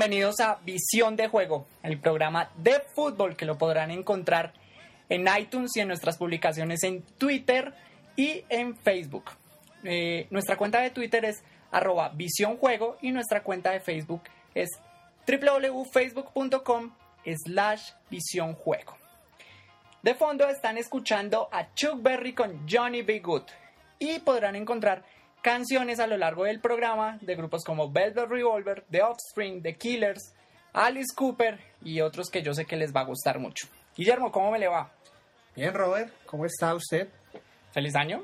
Bienvenidos a Visión de Juego, el programa de fútbol que lo podrán encontrar en iTunes y en nuestras publicaciones en Twitter y en Facebook. Eh, nuestra cuenta de Twitter es arroba Visión Juego y nuestra cuenta de Facebook es www.facebook.com slash Visión Juego. De fondo están escuchando a Chuck Berry con Johnny B. Good y podrán encontrar canciones a lo largo del programa de grupos como Velvet Revolver, The Offspring, The Killers, Alice Cooper y otros que yo sé que les va a gustar mucho. Guillermo, ¿cómo me le va? Bien, Robert, ¿cómo está usted? Feliz año.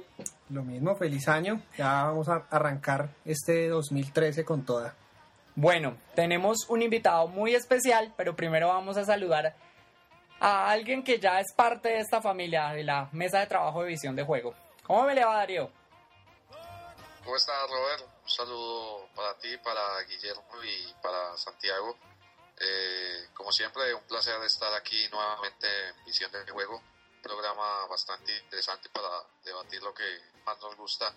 Lo mismo, feliz año. Ya vamos a arrancar este 2013 con toda. Bueno, tenemos un invitado muy especial, pero primero vamos a saludar a alguien que ya es parte de esta familia, de la mesa de trabajo de visión de juego. ¿Cómo me le va, Darío? ¿Cómo estás, Robert? Un saludo para ti, para Guillermo y para Santiago. Eh, como siempre, un placer estar aquí nuevamente en Visión de Juego. Un programa bastante interesante para debatir lo que más nos gusta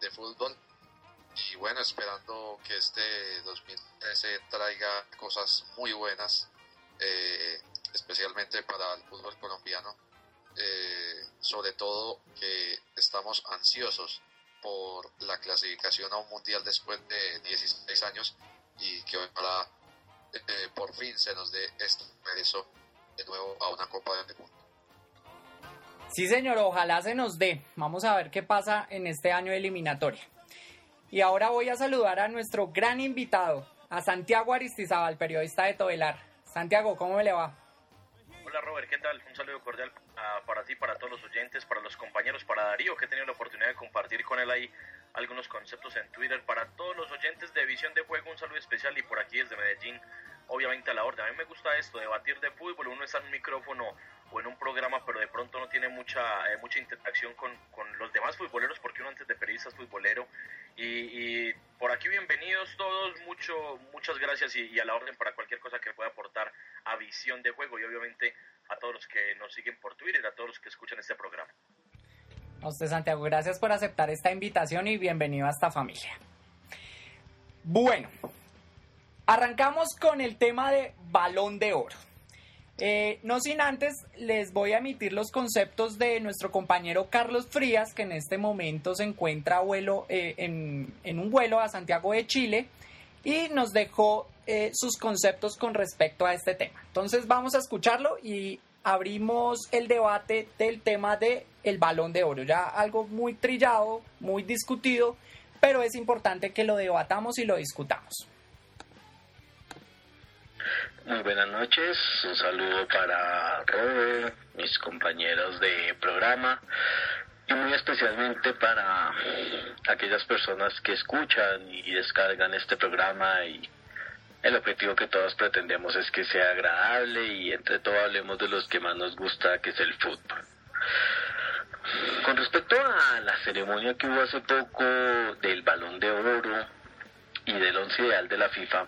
de fútbol. Y bueno, esperando que este 2013 traiga cosas muy buenas, eh, especialmente para el fútbol colombiano. Eh, sobre todo que estamos ansiosos por la clasificación a un mundial después de 16 años y que ojalá eh, por fin se nos dé este regreso de nuevo a una Copa del Mundo. Sí, señor, ojalá se nos dé. Vamos a ver qué pasa en este año de eliminatoria. Y ahora voy a saludar a nuestro gran invitado, a Santiago Aristizábal, periodista de Tovelar. Santiago, ¿cómo me le va? Hola Robert, ¿qué tal? Un saludo cordial uh, para ti, para todos los oyentes, para los compañeros, para Darío, que he tenido la oportunidad de compartir con él ahí algunos conceptos en Twitter. Para todos los oyentes de Visión de Juego, un saludo especial y por aquí desde Medellín, obviamente a la orden. A mí me gusta esto, debatir de fútbol, uno está en un micrófono o en un programa, pero de pronto no tiene mucha eh, mucha interacción con, con, los demás futboleros, porque uno antes de periodista es futbolero. Y, por aquí bienvenidos todos, mucho, muchas gracias y, a la orden para cualquier cosa que pueda aportar a visión de juego y obviamente a todos los que nos siguen por Twitter, a todos los que escuchan este programa. A usted Santiago, gracias por aceptar esta invitación y bienvenido a esta familia. Bueno, arrancamos con el tema de balón de oro. Eh, no sin antes, les voy a emitir los conceptos de nuestro compañero Carlos Frías, que en este momento se encuentra vuelo, eh, en, en, un vuelo a Santiago de Chile y nos dejó eh, sus conceptos con respecto a este tema. Entonces vamos a escucharlo y abrimos el debate del tema del el balón de oro. Ya algo muy trillado, muy discutido, pero es importante que lo debatamos y lo discutamos. Muy buenas noches, un saludo para Robert, mis compañeros de programa y muy especialmente para aquellas personas que escuchan y descargan este programa y el objetivo que todos pretendemos es que sea agradable y entre todos hablemos de los que más nos gusta que es el fútbol. Con respecto a la ceremonia que hubo hace poco del balón de oro y del once ideal de la FIFA,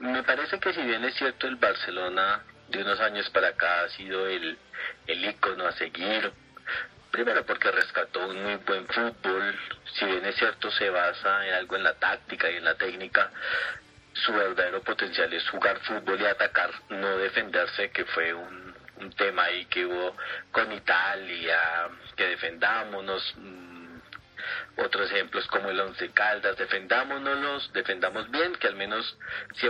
me parece que si bien es cierto el Barcelona de unos años para acá ha sido el, el ícono a seguir, primero porque rescató un muy buen fútbol, si bien es cierto se basa en algo en la táctica y en la técnica, su verdadero potencial es jugar fútbol y atacar, no defenderse, que fue un, tema ahí que hubo con Italia, que defendámonos, otros ejemplos como el Once Caldas, defendámonos, defendamos bien, que al menos si,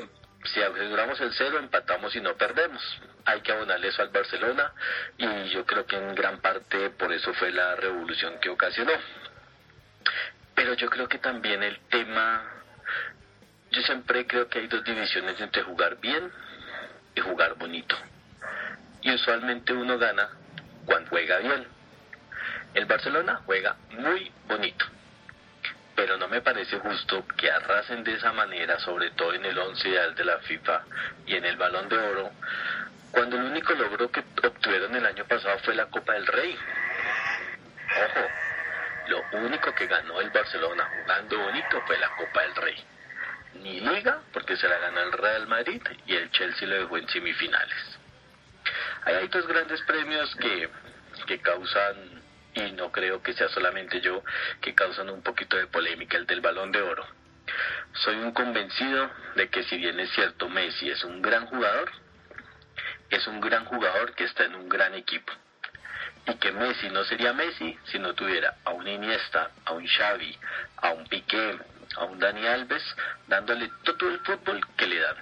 si aseguramos el cero, empatamos y no perdemos. Hay que abonarle eso al Barcelona y yo creo que en gran parte por eso fue la revolución que ocasionó. Pero yo creo que también el tema, yo siempre creo que hay dos divisiones entre jugar bien y jugar bonito. Y usualmente uno gana cuando juega bien. El Barcelona juega muy bonito, pero no me parece justo que arrasen de esa manera, sobre todo en el once ideal de la FIFA y en el Balón de Oro, cuando el único logro que obtuvieron el año pasado fue la Copa del Rey. Ojo, lo único que ganó el Barcelona jugando bonito fue la Copa del Rey. Ni liga, porque se la ganó el Real Madrid y el Chelsea lo dejó en semifinales. Hay dos grandes premios que, que causan y no creo que sea solamente yo que causan un poquito de polémica el del balón de oro. Soy un convencido de que si bien es cierto Messi es un gran jugador, es un gran jugador que está en un gran equipo. Y que Messi no sería Messi si no tuviera a un Iniesta, a un Xavi, a un Piqué, a un Dani Alves, dándole todo el fútbol que le dan.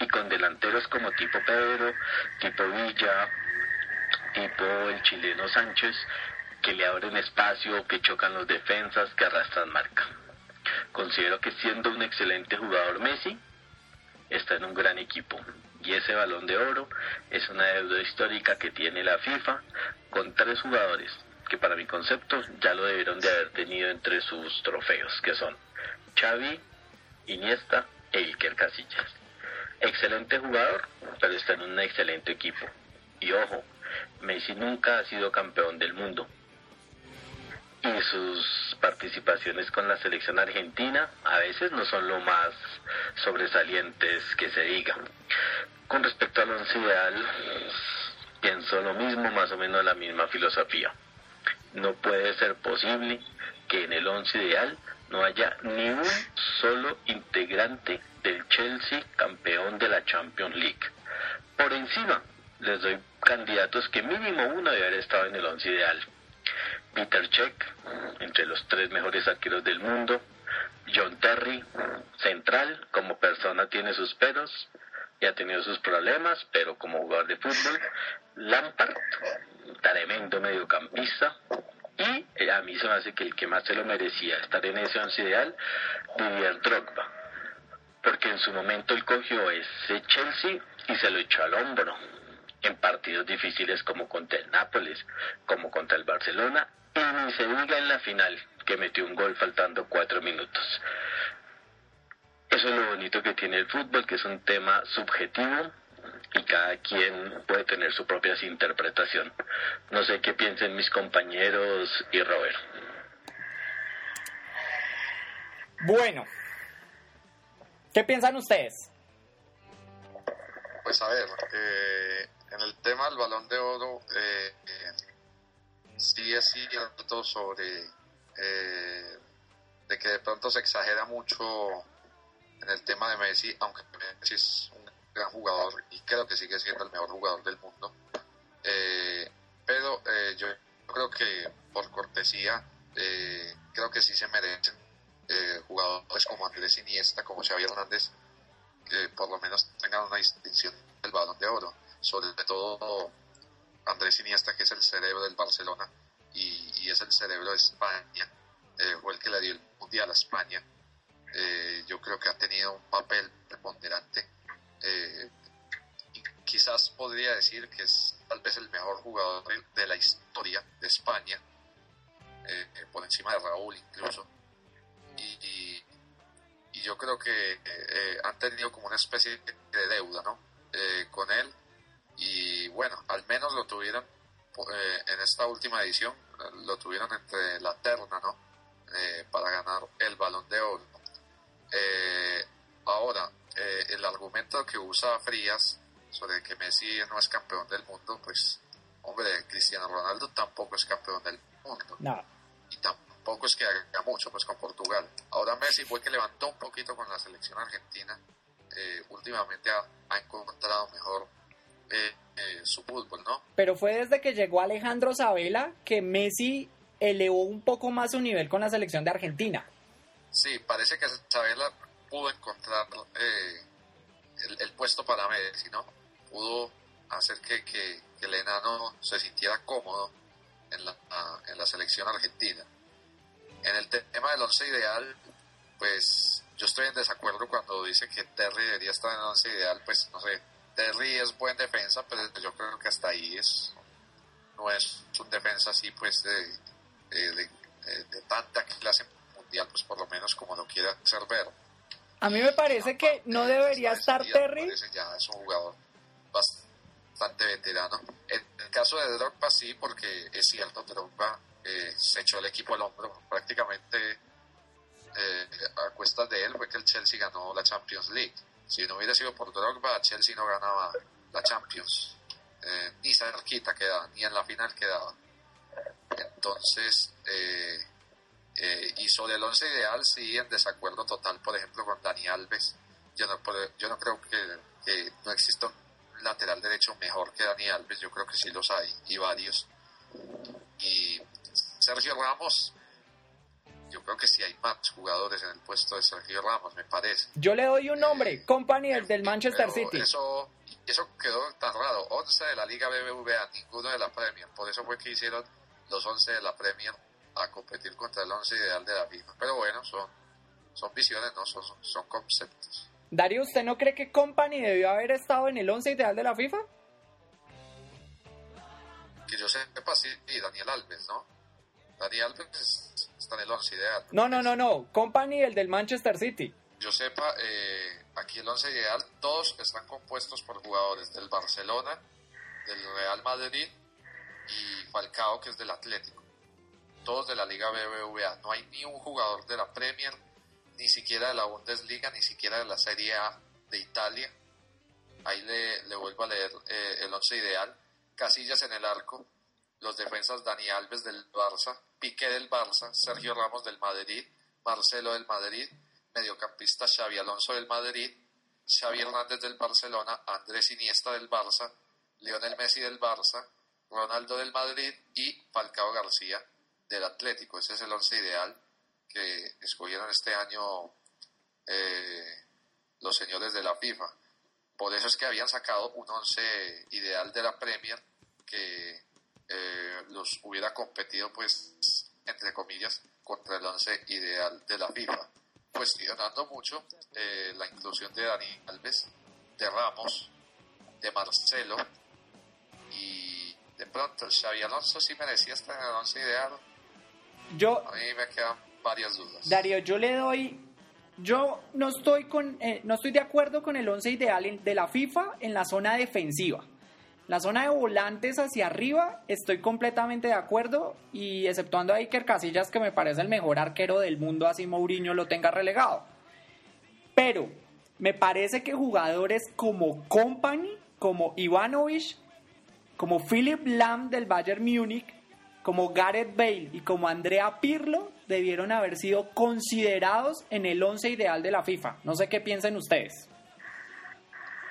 Y con delanteros como tipo Pedro, tipo Villa, tipo el chileno Sánchez, que le abren espacio, que chocan los defensas, que arrastran marca. Considero que siendo un excelente jugador Messi, está en un gran equipo. Y ese balón de oro es una deuda histórica que tiene la FIFA con tres jugadores que para mi concepto ya lo debieron de haber tenido entre sus trofeos, que son Xavi, Iniesta e Iker Casillas. Excelente jugador, pero está en un excelente equipo. Y ojo, Messi nunca ha sido campeón del mundo. Y sus participaciones con la selección argentina a veces no son lo más sobresalientes que se diga. Con respecto al once ideal, pienso lo mismo, más o menos la misma filosofía. No puede ser posible que en el once ideal no haya ni un solo integrante del Chelsea campeón de la Champions League. Por encima, les doy candidatos que mínimo uno debe haber estado en el once ideal. Peter Check, entre los tres mejores arqueros del mundo. John Terry, central, como persona tiene sus peros y ha tenido sus problemas, pero como jugador de fútbol. Lampard, tremendo mediocampista. Y a mí se me hace que el que más se lo merecía estar en ese once ideal, Didier Drogba. Porque en su momento él cogió ese Chelsea y se lo echó al hombro en partidos difíciles como contra el Nápoles, como contra el Barcelona, y ni se diga en la final, que metió un gol faltando cuatro minutos. Eso es lo bonito que tiene el fútbol, que es un tema subjetivo y cada quien puede tener su propia interpretación. No sé qué piensen mis compañeros y Robert. Bueno, ¿qué piensan ustedes? Pues a ver, eh, en el tema del balón de oro, eh, eh, sí es cierto sobre eh, de que de pronto se exagera mucho en el tema de Messi, aunque Messi es un gran jugador y creo que sigue siendo el mejor jugador del mundo. Eh, pero eh, yo creo que por cortesía, eh, creo que sí se merecen jugadores como Andrés Iniesta, como Xavi Hernández, que por lo menos tengan una distinción del balón de oro. Sobre todo Andrés Iniesta, que es el cerebro del Barcelona y, y es el cerebro de España, fue el que le dio el mundial a España. Yo creo que ha tenido un papel preponderante eh, quizás podría decir que es tal vez el mejor jugador de la historia de España, eh, por encima de Raúl incluso. Y, y, yo creo que eh, han tenido como una especie de deuda ¿no? con él. Y bueno, al menos lo tuvieron en esta última edición, lo tuvieron entre la terna ¿no? para ganar el balón de oro. Ahora, eh, el argumento que usa Frías sobre que Messi no es campeón del mundo, pues, hombre, Cristiano Ronaldo tampoco es campeón del mundo. No. Y tampoco es que haga mucho, pues, con Portugal. Ahora Messi fue que levantó un poquito con la selección argentina. Eh, últimamente ha, encontrado mejor eh, su fútbol, ¿no? Pero fue desde que llegó Alejandro Sabela que Messi elevó un poco más su nivel con la selección de Argentina. Sí, parece que Sabela pudo encontrar eh, el, puesto para Messi, ¿no? Pudo hacer que, que, el enano se sintiera cómodo en la, en la selección argentina. En el tema del once ideal, pues yo estoy en desacuerdo cuando dice que Terry debería estar en el once ideal, pues no sé, Terry es buen defensa, pero yo creo que hasta ahí es no es un defensa así pues de, de, de tanta clase mundial, pues por lo menos como lo quiera hacer ver. A mí me parece que no debería estar Terry. Ya es un jugador bastante veterano. En el caso de Drogba sí, porque es cierto, Drogba eh, se echó el equipo al hombro. Prácticamente eh, a cuestas de él fue que el Chelsea ganó la Champions League. Si no hubiera sido por Drogba, Chelsea no ganaba la Champions. Eh, ni cerquita quedaba, ni en la final quedaba. Entonces, Eh, y sobre el once ideal, sí, en desacuerdo total, por ejemplo, con Dani Alves. Yo no, yo no creo que, que no exista un lateral derecho mejor que Dani Alves, yo creo que sí los hay, y varios. Y Sergio Ramos, yo creo que sí hay más jugadores en el puesto de Sergio Ramos, me parece. Yo le doy un nombre, eh, Company, el del Manchester City. Eso, eso quedó tan raro. 11 de la Liga BBVA, ninguno de la Premier. Por eso fue que hicieron los 11 de la Premier a competir contra el 11 ideal de la FIFA. Pero bueno, son, son visiones, no son, son conceptos. Darío, ¿usted no cree que Company debió haber estado en el 11 ideal de la FIFA? Que yo sepa, sí, Daniel Alves, ¿no? Daniel Alves está en el 11 ideal. No, no, no, no. Company, el del Manchester City. Yo sepa, eh, aquí el 11 ideal, todos están compuestos por jugadores del Barcelona, del Real Madrid y Falcao, que es del Atlético. Todos de la Liga BBVA. No hay ni un jugador de la Premier, ni siquiera de la Bundesliga, ni siquiera de la Serie A de Italia. Ahí le, vuelvo a leer eh, el 11 ideal. Casillas en el arco, los defensas Dani Alves del Barça, Piqué del Barça, Sergio Ramos del Madrid, Marcelo del Madrid, mediocampista Xavi Alonso del Madrid, Xavi Hernández del Barcelona, Andrés Iniesta del Barça, Lionel Messi del Barça, Ronaldo del Madrid y Falcao García del Atlético. Ese es el once ideal que escogieron este año eh, los señores de la FIFA. Por eso es que habían sacado un once ideal de la Premier que eh, los hubiera competido, pues, entre comillas, contra el once ideal de la FIFA. Cuestionando mucho eh, la inclusión de Dani Alves, de Ramos, de Marcelo y de pronto Xavi Alonso sí merecía estar en el once ideal. Yo, a mí me quedan varias dudas. Darío, yo le doy yo no estoy con eh, no estoy de acuerdo con el once ideal de la FIFA en la zona defensiva. La zona de volantes hacia arriba estoy completamente de acuerdo y exceptuando a Iker Casillas que me parece el mejor arquero del mundo así Mourinho lo tenga relegado. Pero me parece que jugadores como Company, como Ivanovic, como Philip Lam del Bayern Múnich, como Gareth Bale y como Andrea Pirlo debieron haber sido considerados en el once ideal de la FIFA. No sé qué piensan ustedes.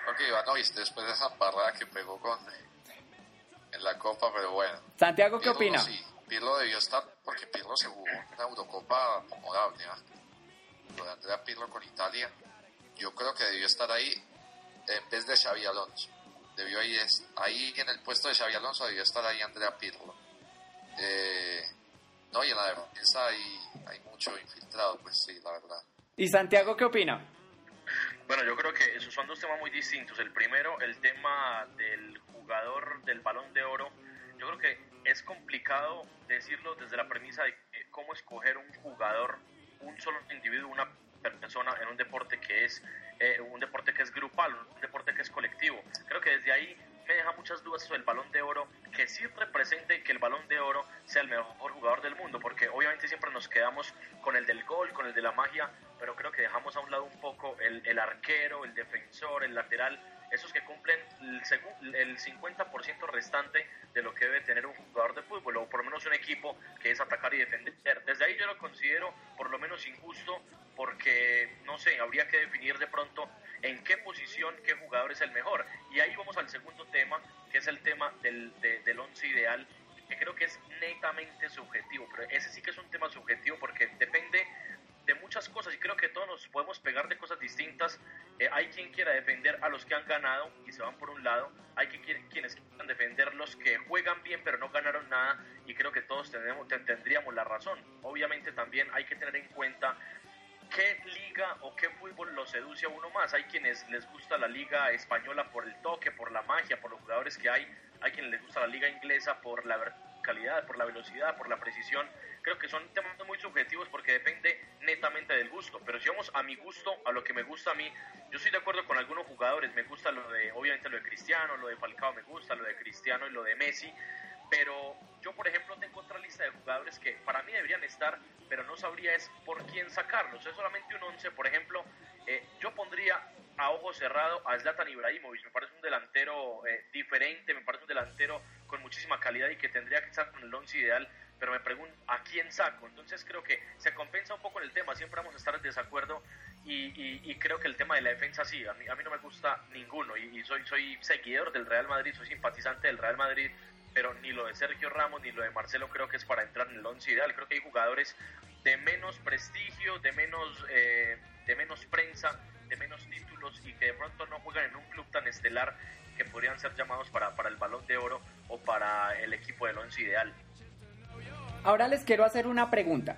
Ok, Ivanovic, después de esa parrada que pegó con en la Copa, pero bueno. Santiago, ¿qué opina? Sí, Pirlo debió estar, porque Pirlo se jugó una Eurocopa acomodable. Lo de Andrea Pirlo con Italia, yo creo que debió estar ahí en vez de Xavi Alonso. Debió ahí, ahí en el puesto de Xavi Alonso debió estar ahí Andrea Pirlo. Eh, no, y en la defensa hay, hay mucho infiltrado, pues sí, la verdad. ¿Y Santiago qué opina? Bueno, yo creo que esos son dos temas muy distintos. El primero, el tema del jugador del balón de oro. Yo creo que es complicado decirlo desde la premisa de cómo escoger un jugador, un solo individuo, una persona en un deporte que es eh, un deporte que es grupal, un deporte que es colectivo. Creo que desde ahí me deja muchas dudas sobre el balón de oro, que sí represente que el balón de oro sea el mejor jugador del mundo, porque obviamente siempre nos quedamos con el del gol, con el de la magia, pero creo que dejamos a un lado un poco el, el arquero, el defensor, el lateral, esos que cumplen el, el 50% restante de lo que debe tener un jugador de fútbol, o por lo menos un equipo que es atacar y defender. Desde ahí yo lo considero por lo menos injusto, porque, no sé, habría que definir de pronto en qué posición, qué jugador es el mejor. Y ahí vamos al segundo tema, que es el tema del, del once ideal, que creo que es netamente subjetivo, pero ese sí que es un tema subjetivo porque depende de cosas y creo que todos nos podemos pegar de cosas distintas. Eh, hay quien quiera defender a los que han ganado y se van por un lado, hay que, quienes quieran defender los que juegan bien pero no ganaron nada y creo que todos tenemos, tendríamos la razón. Obviamente también hay que tener en cuenta qué liga o qué fútbol lo seduce a uno más. Hay quienes les gusta la liga española por el toque, por la magia, por los jugadores que hay. Hay quienes les gusta la liga inglesa por la calidad, por la velocidad, por la precisión. Creo que son temas muy subjetivos porque depende netamente del gusto. Pero si vamos a mi gusto, a lo que me gusta a mí, yo estoy de acuerdo con algunos jugadores. Me gusta lo de, obviamente lo de Cristiano, lo de Falcao me gusta, lo de Cristiano y lo de Messi pero yo por ejemplo tengo otra lista de jugadores que para mí deberían estar, pero no sabría es por quién sacarlos. Es solamente un 11, por ejemplo, eh, yo pondría a ojo cerrado a Zlatan Ibrahimovic, me parece un delantero eh, diferente, me parece un delantero con muchísima calidad y que tendría que estar con el 11 ideal, pero me pregunto a quién saco. Entonces creo que se compensa un poco en el tema, siempre vamos a estar en desacuerdo y, creo que el tema de la defensa sí, a mí, a mí no me gusta ninguno y, soy, soy seguidor del Real Madrid, soy simpatizante del Real Madrid, pero ni lo de Sergio Ramos ni lo de Marcelo creo que es para entrar en el once ideal. Creo que hay jugadores de menos prestigio, de menos, eh, de menos prensa, de menos títulos y que de pronto no juegan en un club tan estelar que podrían ser llamados para, para el balón de oro o para el equipo del once ideal. Ahora les quiero hacer una pregunta.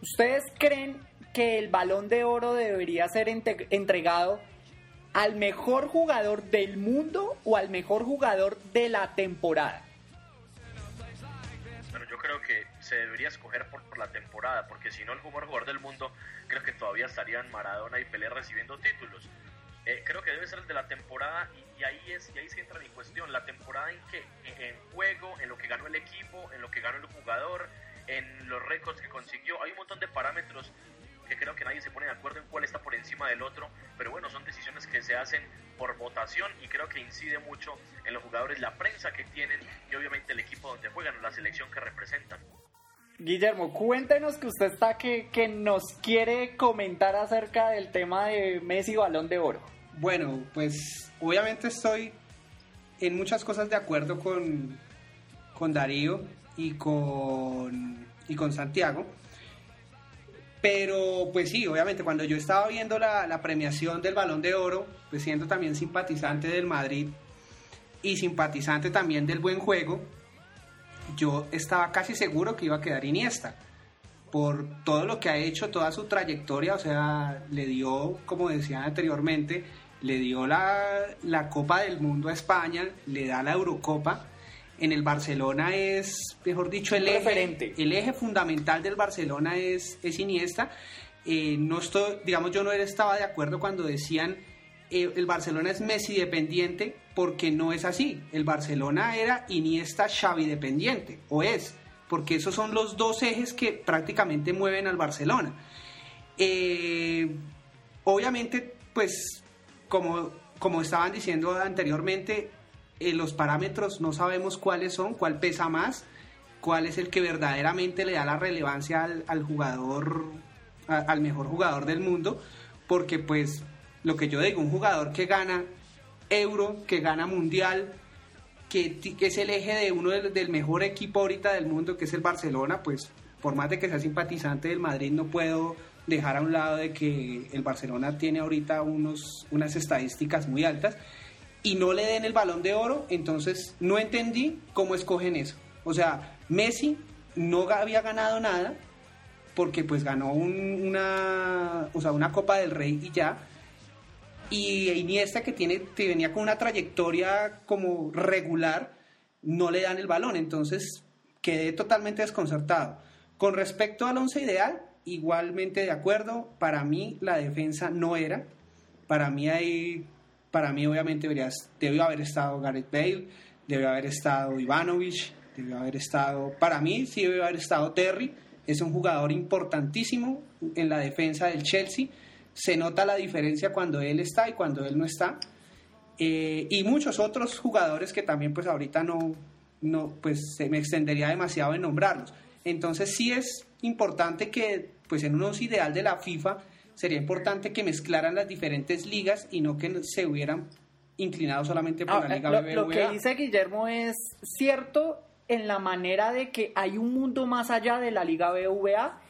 ¿Ustedes creen que el balón de oro debería ser entregado al mejor jugador del mundo o al mejor jugador de la temporada? Bueno, yo creo que se debería escoger por, la temporada, porque si no el mejor jugador del mundo, creo que todavía estarían Maradona y Pelé recibiendo títulos. Eh, creo que debe ser el de la temporada y, ahí es y ahí se entra mi cuestión, la temporada en que en juego, en lo que ganó el equipo, en lo que ganó el jugador, en los récords que consiguió, hay un montón de parámetros que creo que nadie se pone de acuerdo en cuál está por encima del otro, pero bueno, son decisiones que se hacen por votación y creo que incide mucho en los jugadores la prensa que tienen y obviamente el equipo donde juegan, la selección que representan. Guillermo, cuéntenos que usted está que, que nos quiere comentar acerca del tema de Messi Balón de Oro. Bueno, pues obviamente estoy en muchas cosas de acuerdo con, con Darío y con, y con Santiago. Pero pues sí, obviamente cuando yo estaba viendo la, premiación del balón de oro, pues siendo también simpatizante del Madrid y simpatizante también del buen juego, yo estaba casi seguro que iba a quedar Iniesta por todo lo que ha hecho, toda su trayectoria, o sea, le dio, como decía anteriormente, le dio la, Copa del Mundo a España, le da la Eurocopa. En el Barcelona es, mejor dicho, el, eje, el eje fundamental del Barcelona es, es Iniesta. Eh, no estoy, digamos, yo no estaba de acuerdo cuando decían eh, el Barcelona es Messi dependiente, porque no es así. El Barcelona era Iniesta Xavi dependiente, o es, porque esos son los dos ejes que prácticamente mueven al Barcelona. Eh, obviamente, pues como, como estaban diciendo anteriormente, eh, los parámetros no sabemos cuáles son, cuál pesa más, cuál es el que verdaderamente le da la relevancia al, jugador, al mejor jugador del mundo, porque pues lo que yo digo, un jugador que gana euro, que gana mundial, que, es el eje de uno del, mejor equipo ahorita del mundo, que es el Barcelona, pues por más de que sea simpatizante del Madrid, no puedo dejar a un lado de que el Barcelona tiene ahorita unos, unas estadísticas muy altas y no le den el balón de oro, entonces no entendí cómo escogen eso. O sea, Messi no había ganado nada porque pues ganó una, o sea, una Copa del Rey y ya. Y Iniesta que tiene que venía con una trayectoria como regular, no le dan el balón, entonces quedé totalmente desconcertado. Con respecto al once ideal, igualmente de acuerdo. Para mí la defensa no era. Para mí hay, para mí obviamente debió haber estado Gareth Bale, debió haber estado Ivanovic, debió haber estado, para mí sí debió haber estado Terry. Es un jugador importantísimo en la defensa del Chelsea. Se nota la diferencia cuando él está y cuando él no está. Eh, y muchos otros jugadores que también pues ahorita no, no, pues se me extendería demasiado en nombrarlos. Entonces sí es importante que, pues en unos ideal de la FIFA, sería importante que mezclaran las diferentes ligas y no que se hubieran inclinado solamente por la ah, Liga lo, Lo que dice Guillermo es cierto en la manera de que hay un mundo más allá de la Liga BVA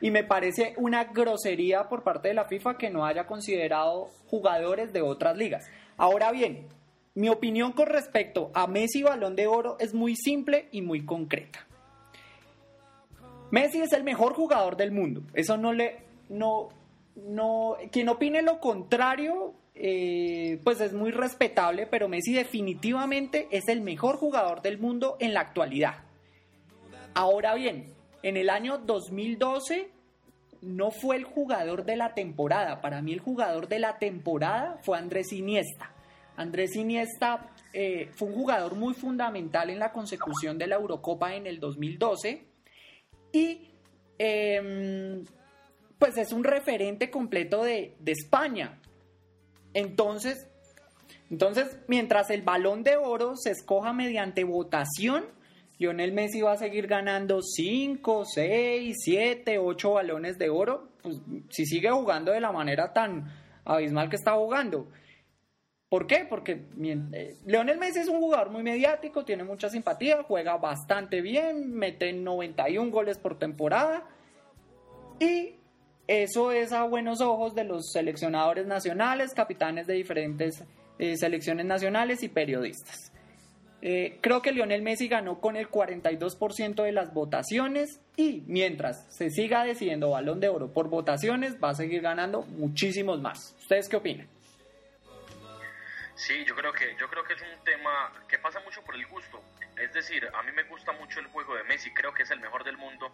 y me parece una grosería por parte de la FIFA que no haya considerado jugadores de otras ligas. Ahora bien, mi opinión con respecto a Messi Balón de Oro es muy simple y muy concreta. Messi es el mejor jugador del mundo. Eso no le. No, no, quien opine lo contrario, eh, pues es muy respetable, pero Messi definitivamente es el mejor jugador del mundo en la actualidad. Ahora bien, en el año 2012 no fue el jugador de la temporada. Para mí el jugador de la temporada fue Andrés Iniesta. Andrés Iniesta eh, fue un jugador muy fundamental en la consecución de la Eurocopa en el 2012 y em, pues es un referente completo de, España. Entonces, entonces, mientras el balón de oro se escoja mediante votación, Lionel Messi va a seguir ganando 5, 6, 7, 8 balones de oro, pues si sigue jugando de la manera tan abismal que está jugando. ¿Por qué? Porque eh, Lionel Messi es un jugador muy mediático, tiene mucha simpatía, juega bastante bien, mete 91 goles por temporada y eso es a buenos ojos de los seleccionadores nacionales, capitanes de diferentes eh, selecciones nacionales y periodistas. Eh, creo que Lionel Messi ganó con el 42% de las votaciones y mientras se siga decidiendo balón de oro por votaciones, va a seguir ganando muchísimos más. ¿Ustedes qué opinan? Sí, yo creo que yo creo que es un tema que pasa mucho por el gusto. Es decir, a mí me gusta mucho el juego de Messi, creo que es el mejor del mundo,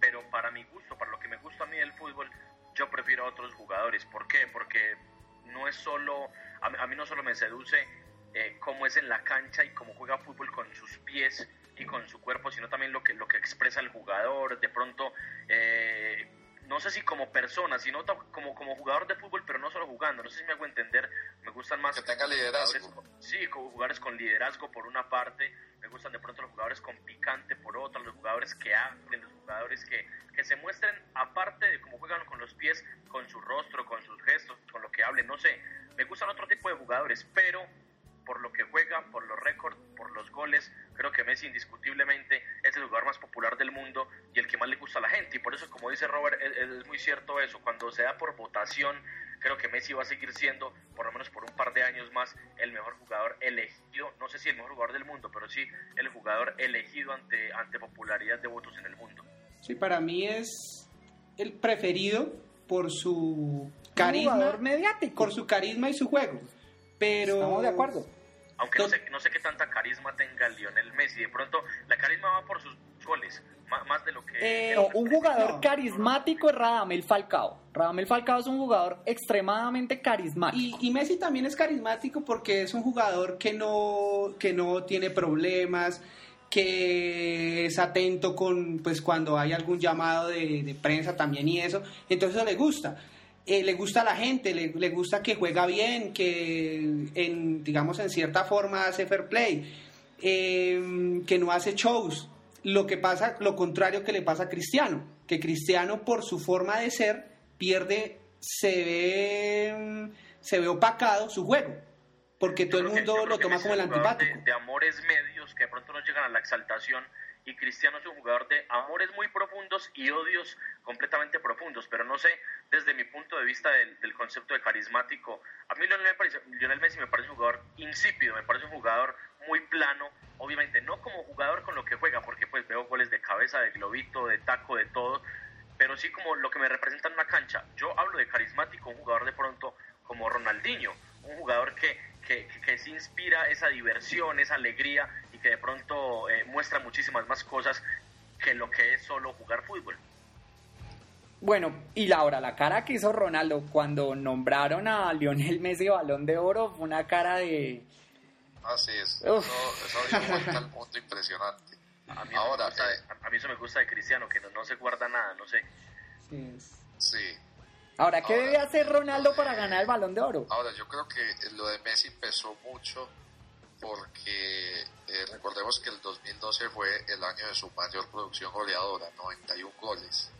pero para mi gusto, para lo que me gusta a mí del fútbol, yo prefiero a otros jugadores. ¿Por qué? Porque no es solo a, mí no solo me seduce eh, cómo es en la cancha y cómo juega fútbol con sus pies y con su cuerpo, sino también lo que lo que expresa el jugador. De pronto eh, no sé si como persona, sino como, como jugador de fútbol, pero no solo jugando, no sé si me hago entender, me gustan más... Que tenga liderazgo. sí, como jugadores con liderazgo por una parte, me gustan de pronto los jugadores con picante por otra, los jugadores que hablen, los jugadores que, que se muestren aparte de cómo juegan con los pies, con su rostro, con sus gestos, con lo que hablen, no sé, me gustan otro tipo de jugadores, pero por lo que juega, por los récords, por los goles. Creo que Messi indiscutiblemente el jugador más popular del mundo y el que más le gusta a la gente. Y por eso, como dice Robert, es, muy cierto eso. Cuando se da por votación, creo que Messi va a seguir siendo, por lo menos por un par de años más, el mejor jugador elegido. No sé si el mejor jugador del mundo, pero sí el jugador elegido ante, ante popularidad de votos en el mundo. Sí, para mí es el preferido por su carisma mediático. Por su carisma y su juego. Pero... Estamos de acuerdo aunque no sé, no sé qué tanta carisma tenga Lionel Messi. De pronto, la carisma va por sus goles, más, de lo que... Eh, un jugador carismático es Radamel Falcao. Radamel Falcao es un jugador extremadamente carismático. Y, Messi también es carismático porque es un jugador que no, que no tiene problemas, que es atento con pues cuando hay algún llamado de, de prensa también y eso. Entonces eso le gusta. Eh, le gusta a la gente, le, gusta que juega bien, que en, digamos en cierta forma hace fair play, em, que no hace shows. Lo que pasa, lo contrario que le pasa a Cristiano, que Cristiano por su forma de ser pierde, se ve, se ve opacado su juego, porque todo el mundo lo toma como el antipático. de amores medios que de pronto no llegan a la exaltación y Cristiano es un jugador de amores muy profundos y odios completamente profundos, pero no sé, desde mi punto de vista del, concepto de carismático, a mí Lionel, Messi me parece un jugador insípido, me parece un jugador muy plano, obviamente no como jugador con lo que juega, porque pues veo goles de cabeza, de globito, de taco, de todo, pero sí como lo que me representa en una cancha. Yo hablo de carismático, un jugador de pronto como Ronaldinho, un jugador que, que, que, se inspira esa diversión, esa alegría que de pronto eh, muestra muchísimas más cosas que lo que es solo jugar fútbol. Bueno, y Laura, la cara que hizo Ronaldo cuando nombraron a Lionel Messi balón de oro fue una cara de... Así es, eso, eso al mundo impresionante. A mí, Ahora, eh, a, mí eso me gusta de Cristiano, que no, se guarda nada, no sé. Sí. sí. Ahora, ¿qué debe hacer Ronaldo para ganar el balón de oro? Ahora, yo creo que lo de Messi pesó mucho porque eh, recordemos que el 2012 fue el año de su mayor producción goleadora, 91 goles.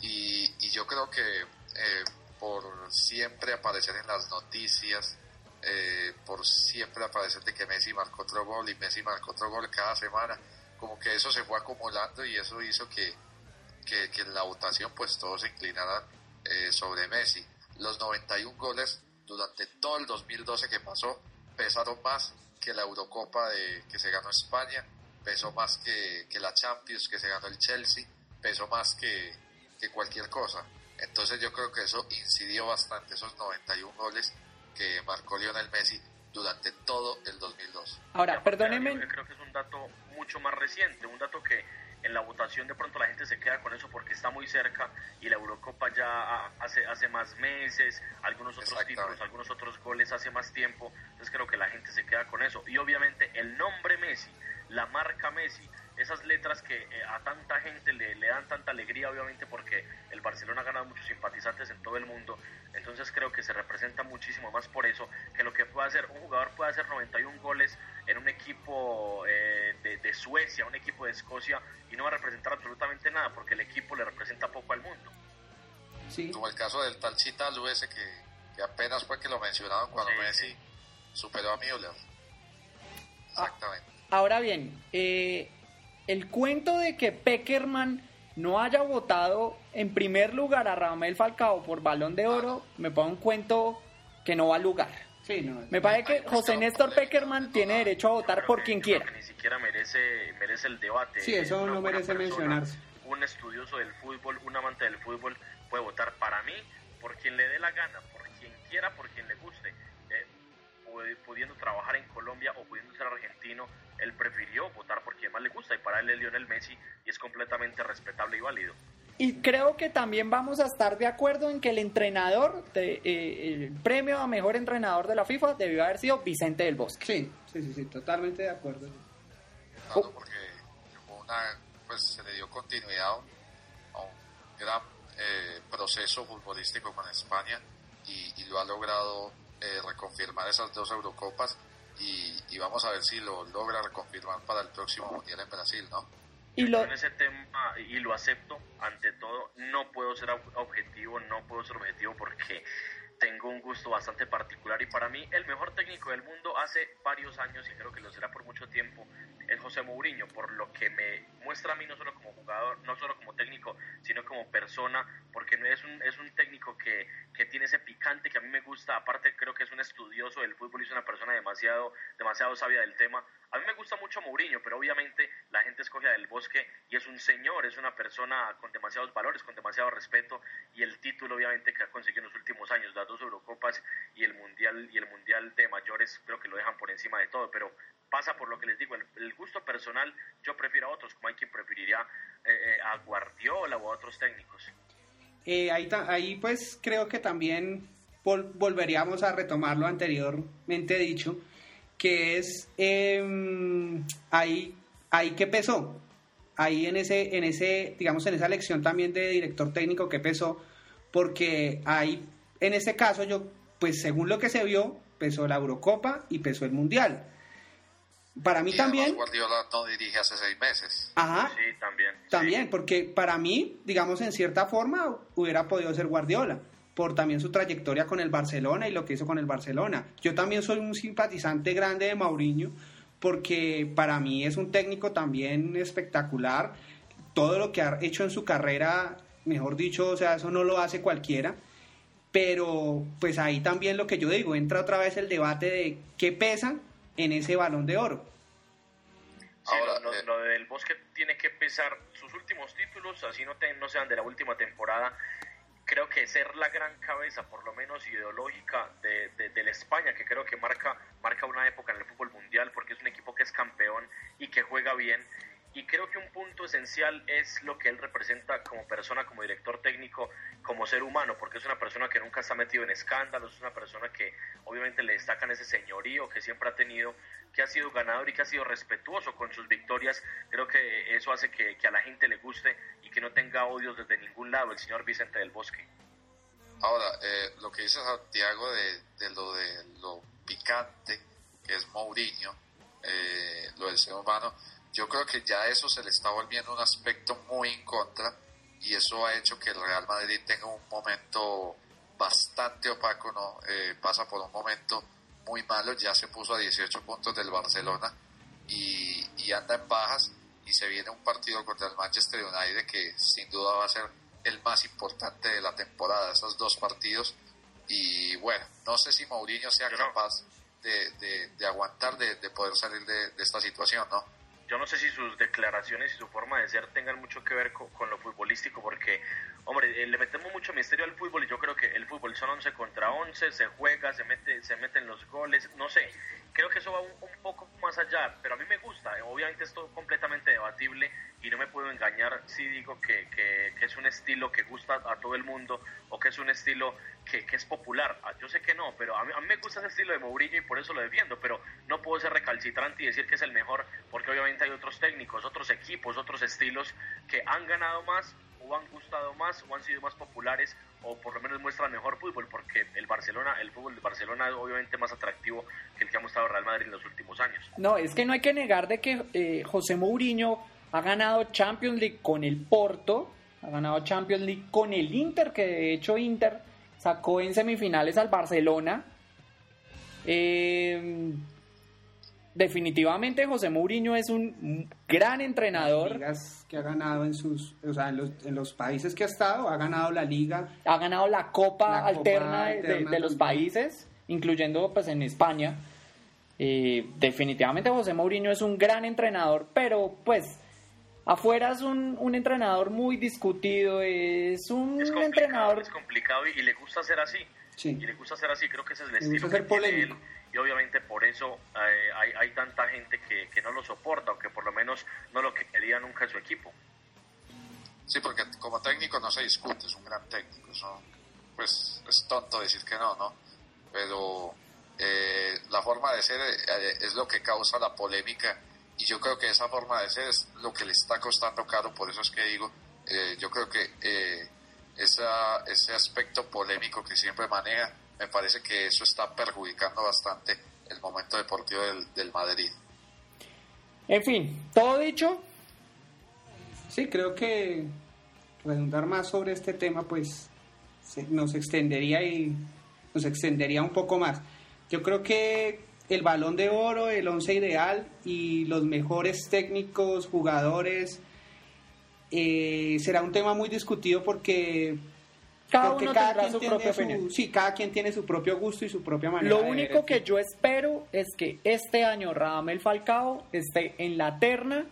Y, yo creo que eh, por siempre aparecer en las noticias, eh, por siempre aparecer de que Messi marcó otro gol y Messi marcó otro gol cada semana, como que eso se fue acumulando y eso hizo que, que, que en la votación pues todos se inclinaran sobre Messi. Los 91 goles durante todo el 2012 que pasó pesaron más que la Eurocopa de, que se ganó España, pesó más que, que, la Champions que se ganó el Chelsea, pesó más que, que, cualquier cosa. Entonces yo creo que eso incidió bastante, esos 91 goles que marcó Lionel Messi durante todo el 2002. Ahora, perdóneme. creo que es un dato mucho más reciente, un dato que en la votación de pronto la gente se queda con eso porque está muy cerca y la Eurocopa ya hace, hace más meses, algunos otros títulos, algunos otros goles hace más tiempo, entonces creo que la gente se queda con eso. Y obviamente el nombre Messi, la marca Messi, esas letras que eh, a tanta gente le, le, dan tanta alegría, obviamente porque el Barcelona ha ganado muchos simpatizantes en todo el mundo, entonces creo que se representa muchísimo más por eso que lo que puede hacer un jugador puede hacer 91 goles en un equipo eh, de, de, Suecia, un equipo de Escocia, y no va a representar absolutamente nada porque el equipo le representa poco al mundo. Sí. Como el caso del tal Chitalu ese que, que apenas fue que lo mencionaron cuando Messi superó a Müller. Ah, Exactamente. Ahora bien, eh, el cuento de que Peckerman no haya votado en primer lugar a Ramel Falcao por balón de oro, me pone un cuento que no va a lugar. me parece que José Néstor Peckerman tiene derecho a votar por quien quiera. ni siquiera merece, merece el debate. Sí, eso no merece mencionarse. Un estudioso del fútbol, un amante del fútbol, puede votar para mí, por quien le dé la gana, por quien quiera, por quien le pudiendo trabajar en Colombia o pudiendo ser argentino, él prefirió votar por quien más le gusta y para él es Lionel Messi y es completamente respetable y válido. Y creo que también vamos a estar de acuerdo en que el entrenador, de, eh, el premio a mejor entrenador de la FIFA debió haber sido Vicente del Bosque. Sí, sí, sí, sí totalmente de acuerdo. Claro, porque una, pues, se le dio continuidad a un gran eh, proceso futbolístico con España y, lo ha logrado eh, reconfirmar esas dos Eurocopas y, y, vamos a ver si lo logra reconfirmar para el próximo Mundial en Brasil, ¿no? Y lo... En ese tema, y lo acepto, ante todo, no puedo ser objetivo, no puedo ser objetivo porque tengo un gusto bastante particular y para mí el mejor técnico del mundo hace varios años y creo que lo será por mucho tiempo es José Mourinho, por lo que me muestra a mí no solo como jugador, no solo como técnico, sino como persona, porque es un, es un técnico que, que tiene ese picante que a mí me gusta, aparte creo que es un estudioso del fútbol y es una persona demasiado, demasiado sabia del tema. A mí me gusta mucho Mourinho, pero obviamente la gente escoge a Del Bosque y es un señor, es una persona con demasiados valores, con demasiado respeto y el título obviamente que ha conseguido en los últimos años, las dos Eurocopas y el Mundial y el Mundial de mayores creo que lo dejan por encima de todo, pero pasa por lo que les digo, el, gusto personal yo prefiero a otros, como hay quien preferiría eh, eh, a Guardiola o a otros técnicos. Eh, ahí, ahí pues creo que también volveríamos a retomar lo anteriormente dicho, que es em, ahí, ahí que pesó, ahí en ese, en ese, digamos, en esa elección también de director técnico que pesó, porque ahí, en ese caso, yo, pues según lo que se vio, pesó la Eurocopa y pesó el Mundial. Para mí también. Guardiola no dirige hace seis meses. Ajá. Sí, también. También, porque para mí, digamos, en cierta forma, hubiera podido ser Guardiola por también su trayectoria con el Barcelona y lo que hizo con el Barcelona. Yo también soy un simpatizante grande de Mauriño porque para mí es un técnico también espectacular. Todo lo que ha hecho en su carrera, mejor dicho, o sea, eso no lo hace cualquiera. Pero pues ahí también lo que yo digo, entra otra vez el debate de qué pesa en ese balón de oro. Ahora, eh, lo, del Bosque tiene que pesar sus últimos títulos, así no, no sean de la última temporada. Creo que ser la gran cabeza, por lo menos ideológica, de, de, la España, que creo que marca, marca una época en el fútbol mundial, porque es un equipo que es campeón y que juega bien y creo que un punto esencial es lo que él representa como persona, como director técnico, como ser humano, porque es una persona que nunca está metido en escándalos, es una persona que obviamente le destacan ese señorío que siempre ha tenido, que ha sido ganador y que ha sido respetuoso con sus victorias. Creo que eso hace que, a la gente le guste y que no tenga odios desde ningún lado el señor Vicente del Bosque. Ahora, eh, lo que dice Santiago de, de, lo de lo picante que es Mourinho, eh, lo del ser humano, yo creo que ya eso se le está volviendo un aspecto muy en contra y eso ha hecho que el Real Madrid tenga un momento bastante opaco, ¿no? Eh, pasa por un momento muy malo, ya se puso a 18 puntos del Barcelona y, y anda en bajas y se viene un partido contra el Manchester United que sin duda va a ser el más importante de la temporada, esos dos partidos y bueno, no sé si Mourinho sea capaz de, de, aguantar, de, de poder salir de, de esta situación, ¿no? Yo no sé si sus declaraciones y su forma de ser tengan mucho que ver con, lo futbolístico, porque, hombre, eh, le metemos mucho misterio al fútbol y yo creo que el fútbol son 11 contra 11, se juega, se, mete, se meten los goles, no sé, creo que eso va un, poco más allá, pero a mí me gusta, obviamente esto es completamente debatible y no me puedo engañar si digo que, que, es un estilo que gusta a todo el mundo o que es un estilo que, que es popular. Ah, yo sé que no, pero a mí, a mí, me gusta ese estilo de Mourinho y por eso lo defiendo, pero no puedo ser recalcitrante y decir que es el mejor porque obviamente hay otros técnicos, otros equipos, otros estilos que han ganado más o han gustado más o han sido más populares o por lo menos muestran mejor fútbol porque el Barcelona, el fútbol de Barcelona es obviamente más atractivo que el que ha mostrado Real Madrid en los últimos años. No, es que no hay que negar de que eh, José Mourinho ha ganado Champions League con el Porto, ha ganado Champions League con el Inter, que de hecho Inter sacó en semifinales al Barcelona. Eh, definitivamente José Mourinho es un gran entrenador. Ligas que ha ganado en sus, o sea, en los, en los, países que ha estado, ha ganado la liga. Ha ganado la Copa, alterna, de, los países, incluyendo pues en España. Eh, definitivamente José Mourinho es un gran entrenador, pero pues afuera es un, un entrenador muy discutido, es un entrenador... Es complicado y, le gusta ser así. Sí. Y le gusta ser así, creo que ese es el estilo que tiene él y obviamente por eso eh, hay, hay, tanta gente que, que, no lo soporta o que por lo menos no lo quería nunca en su equipo. Sí, porque como técnico no se discute, es un gran técnico, eso, pues es tonto decir que no, ¿no? Pero eh, la forma de ser eh, es lo que causa la polémica y yo creo que esa forma de ser es lo que le está costando caro, por eso es que digo, yo creo que esa, ese aspecto polémico que siempre maneja me parece que eso está perjudicando bastante el momento deportivo del, Madrid. En fin, todo dicho. Sí, creo que redundar más sobre este tema, pues nos extendería y nos extendería un poco más. Yo creo que el balón de oro, el once ideal y los mejores técnicos, jugadores, eh, será un tema muy discutido porque cada uno tendrá su propia opinión. Sí, cada quien tiene su propio gusto y su propia manera. Lo único que yo espero es que este año Radamel Falcao esté en la terna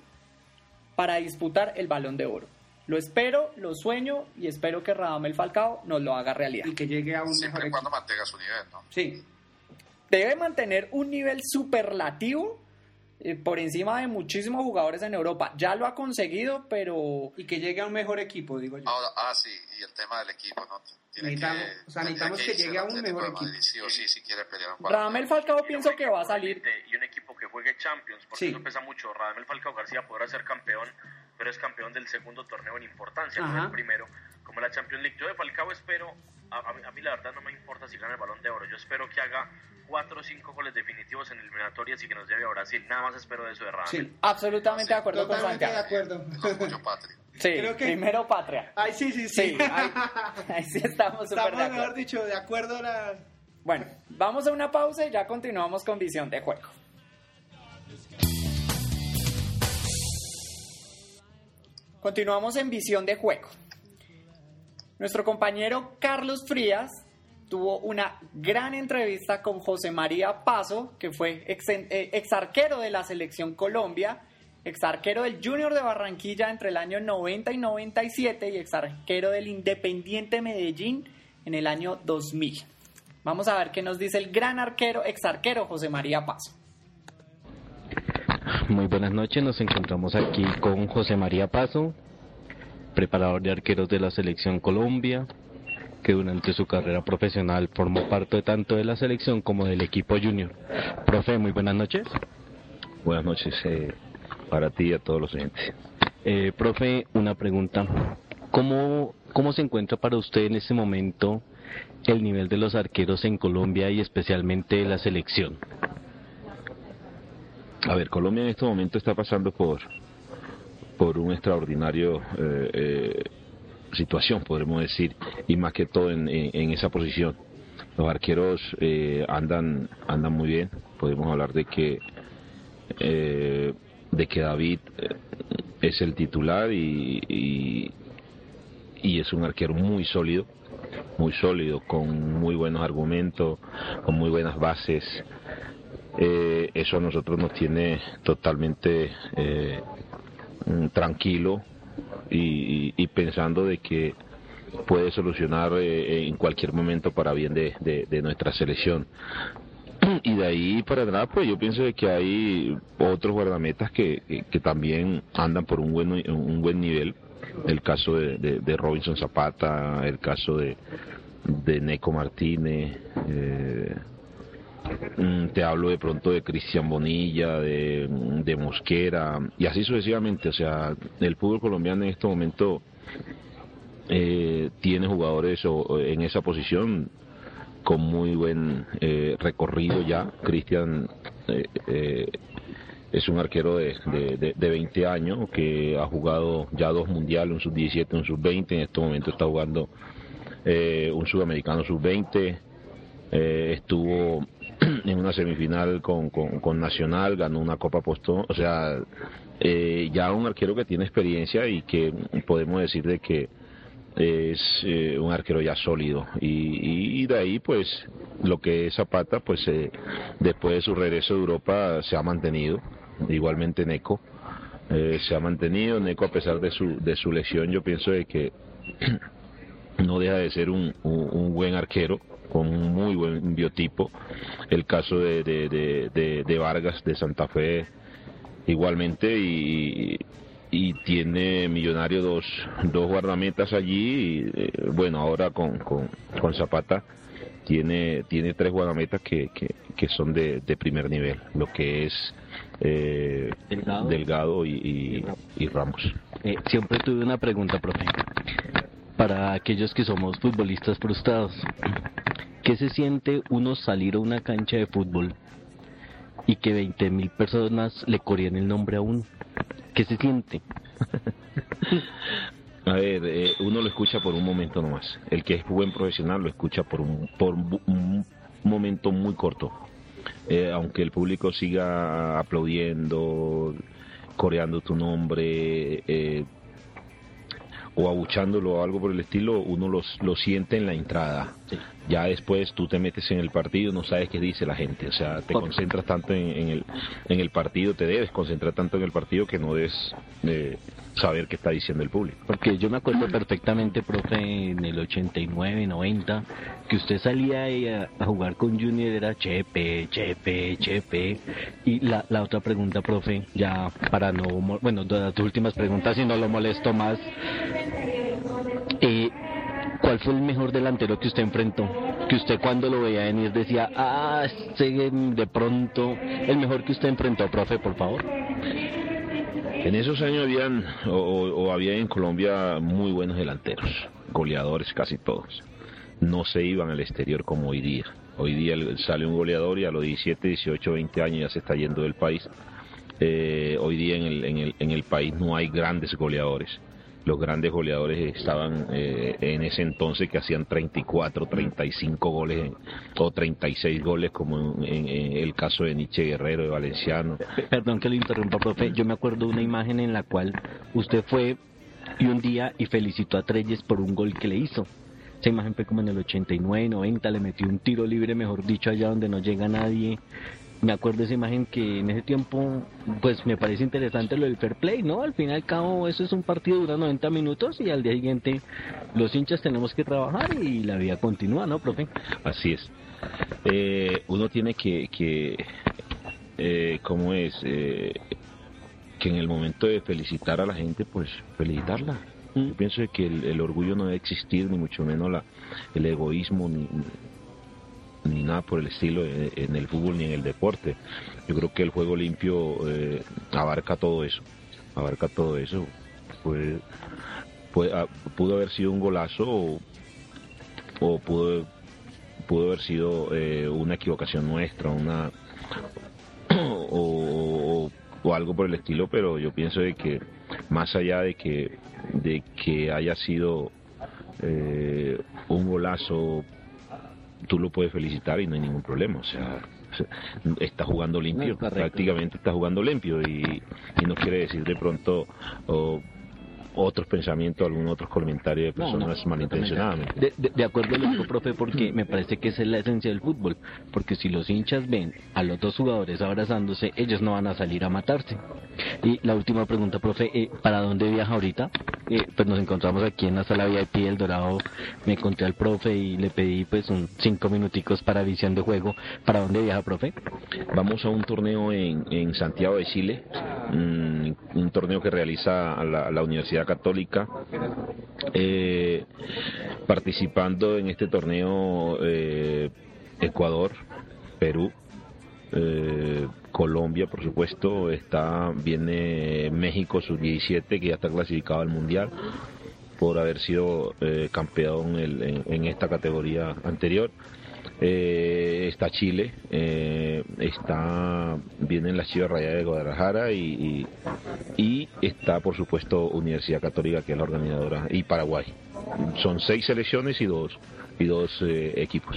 para disputar el Balón de Oro. Lo espero, lo sueño y espero que Radamel Falcao nos lo haga realidad. Y que llegue a un Siempre y cuando mantenga su nivel, ¿no? Sí. Debe mantener un nivel superlativo eh, por encima de muchísimos jugadores en Europa. Ya lo ha conseguido, pero... Y que llegue a un mejor equipo, digo yo. ah, sí, y el tema del equipo, ¿no? necesitamos que, o sea, necesitamos que, llegue a un mejor equipo. sí o sí, si quiere pelear Radamel Falcao pienso que va a salir. Y un equipo que juegue Champions, porque eso pesa mucho. Radamel Falcao García podrá ser campeón, pero es campeón del segundo torneo en importancia, no el primero, como la Champions League. Yo de Falcao espero, a, a, mí la verdad no me importa si gana el Balón de Oro, yo espero que haga cuatro o cinco goles definitivos en eliminatorias y que nos lleve a Brasil. Nada más espero de eso de Radamel. Sí, absolutamente de acuerdo con Santiago. de acuerdo. Mucho patria. Sí, primero patria. Ay, sí, sí, sí. sí ahí, sí estamos súper de acuerdo. mejor dicho, de acuerdo a la... Bueno, vamos a una pausa y ya continuamos con visión de juego. Continuamos en visión de juego. Nuestro compañero Carlos Frías tuvo una gran entrevista con José María Paso, que fue ex, eh, arquero de la selección Colombia, ex arquero del Junior de Barranquilla entre el año 90 y 97 y ex arquero del Independiente Medellín en el año 2000. Vamos a ver qué nos dice el gran arquero, ex arquero José María Paso. Muy buenas noches, nos encontramos aquí con José María Paso, preparador de arqueros de la selección Colombia, que durante su carrera profesional formó parte tanto de la selección como del equipo junior. Profe, muy buenas noches. Buenas noches eh, para ti y a todos los oyentes. Eh, profe, una pregunta. ¿Cómo, ¿Cómo se encuentra para usted en este momento el nivel de los arqueros en Colombia y especialmente de la selección? A ver, Colombia en este momento está pasando por, por un extraordinario eh, eh situación, podremos decir, y más que todo en, esa posición. Los arqueros eh, andan andan muy bien. Podemos hablar de que eh, de que David eh, es el titular y, y, es un arquero muy sólido, muy sólido, con muy buenos argumentos, con muy buenas bases. eso a nosotros nos tiene totalmente tranquilo y, pensando de que puede solucionar eh, en cualquier momento para bien de, nuestra selección. Y de ahí para atrás, pues yo pienso de que hay otros guardametas que, que, también andan por un buen, un buen nivel. El caso de, Robinson Zapata, el caso de, de Neco Martínez, eh, Mm, te hablo de pronto de Cristian Bonilla, de, Mosquera, y así sucesivamente. O sea, el fútbol colombiano en este momento eh, tiene jugadores en esa posición con muy buen eh, recorrido ya. Cristian eh, es un arquero de, de, de, 20 años que ha jugado ya dos mundiales, un sub-17, un sub-20. En este momento está jugando un sudamericano sub-20. estuvo en una semifinal con, con, Nacional, ganó una Copa Postón. O sea, ya un arquero que tiene experiencia y que podemos decir de que es eh, un arquero ya sólido y, de ahí pues lo que es Zapata pues eh, después de su regreso de Europa se ha mantenido igualmente Neco eh, se ha mantenido Neco a pesar de su de su lesión yo pienso de que no deja de ser un, un, buen arquero con un muy buen biotipo el caso de, de, de Vargas de Santa Fe igualmente y, y tiene Millonario dos, dos guardametas allí. Y, eh, bueno, ahora con, con, con, Zapata tiene, tiene tres guardametas que, que, son de, de, primer nivel, lo que es eh, Delgado, y, y, Ramos. Eh, siempre tuve una pregunta, profe. Para aquellos que somos futbolistas frustrados, ¿qué se siente uno salir a una cancha de fútbol y que 20 mil personas le corrían el nombre a uno? ¿Qué se siente? A ver, eh, uno lo escucha por un momento nomás. El que es buen profesional lo escucha por un, por un momento muy corto. Eh, aunque el público siga aplaudiendo, coreando tu nombre, eh, o abuchándolo o algo por el estilo, uno los, lo siente en la entrada. Ya después tú te metes en el partido, no sabes qué dice la gente, o sea, te concentras tanto en, el, en el partido, te debes concentrar tanto en el partido que no debes eh, saber qué está diciendo el público. Porque yo me acuerdo perfectamente, profe, en el 89, 90, que usted salía a, a jugar con Junior, era Chepe, Chepe, Chepe. Y la, la otra pregunta, profe, ya para no, bueno, de las últimas preguntas, si no lo molesto más, ¿Cuál fue el mejor delantero que usted enfrentó? Que usted cuando lo veía venir decía, ah, este de pronto, el mejor que usted enfrentó, profe, por favor. En esos años habían, o, había en Colombia muy buenos delanteros, goleadores casi todos. No se iban al exterior como hoy día. Hoy día sale un goleador y a los 17, 18, 20 años ya se está yendo del país. Eh, hoy día en el, en, el, en el país no hay grandes goleadores los grandes goleadores estaban eh, en ese entonces que hacían 34, 35 goles o 36 goles como en, el caso de Nietzsche Guerrero, de Valenciano. Perdón que lo interrumpa, profe. Yo me acuerdo de una imagen en la cual usted fue y un día y felicitó a Treyes por un gol que le hizo. Esa imagen fue como en el 89, 90, le metió un tiro libre, mejor dicho, allá donde no llega nadie me acuerdo de esa imagen que en ese tiempo, pues me parece interesante lo del fair play, ¿no? Al fin y al cabo, eso es un partido dura 90 minutos y al día siguiente los hinchas tenemos que trabajar y la vida continúa, ¿no, profe? Así es. Eh, uno tiene que, que eh, ¿cómo es? Eh, que en el momento de felicitar a la gente, pues felicitarla. Mm. Yo pienso que el, orgullo no debe existir, ni mucho menos la, el egoísmo, ni, ni nada por el estilo eh, en el fútbol ni en el deporte. Yo creo que el juego limpio eh, abarca todo eso, abarca todo eso. Pues, pudo haber sido un golazo o, pudo, haber sido eh, una equivocación nuestra, una o, algo por el estilo, pero yo pienso de que más allá de que haya sido un golazo tú lo puedes felicitar y no hay ningún problema. O sea, está jugando limpio, prácticamente está jugando limpio y, y, no quiere decir de pronto otros pensamientos, algún otros comentarios de personas malintencionadas. De, de, acuerdo con profe, porque me parece que esa es la esencia del fútbol, porque si los hinchas ven a los dos jugadores abrazándose, ellos no van a salir a matarse. Y la última pregunta, profe, eh, ¿para dónde viaja ahorita? Eh, pues nos encontramos aquí en la sala VIP El Dorado, me encontré al profe y le pedí pues un cinco minuticos para visión de juego. ¿Para dónde viaja, profe? Vamos a un torneo en, en Santiago de Chile, un, un torneo que realiza la, la Universidad Católica, eh, participando en este torneo eh, Ecuador, Perú, eh, Colombia, por supuesto, está viene México sub-17 que ya está clasificado al mundial. por haber sido campeón en, esta categoría anterior. Eh, está Chile, eh, está vienen las Chivas Rayadas de Guadalajara y, y, está por supuesto Universidad Católica que es la organizadora y Paraguay. Son seis selecciones y dos y dos eh, equipos.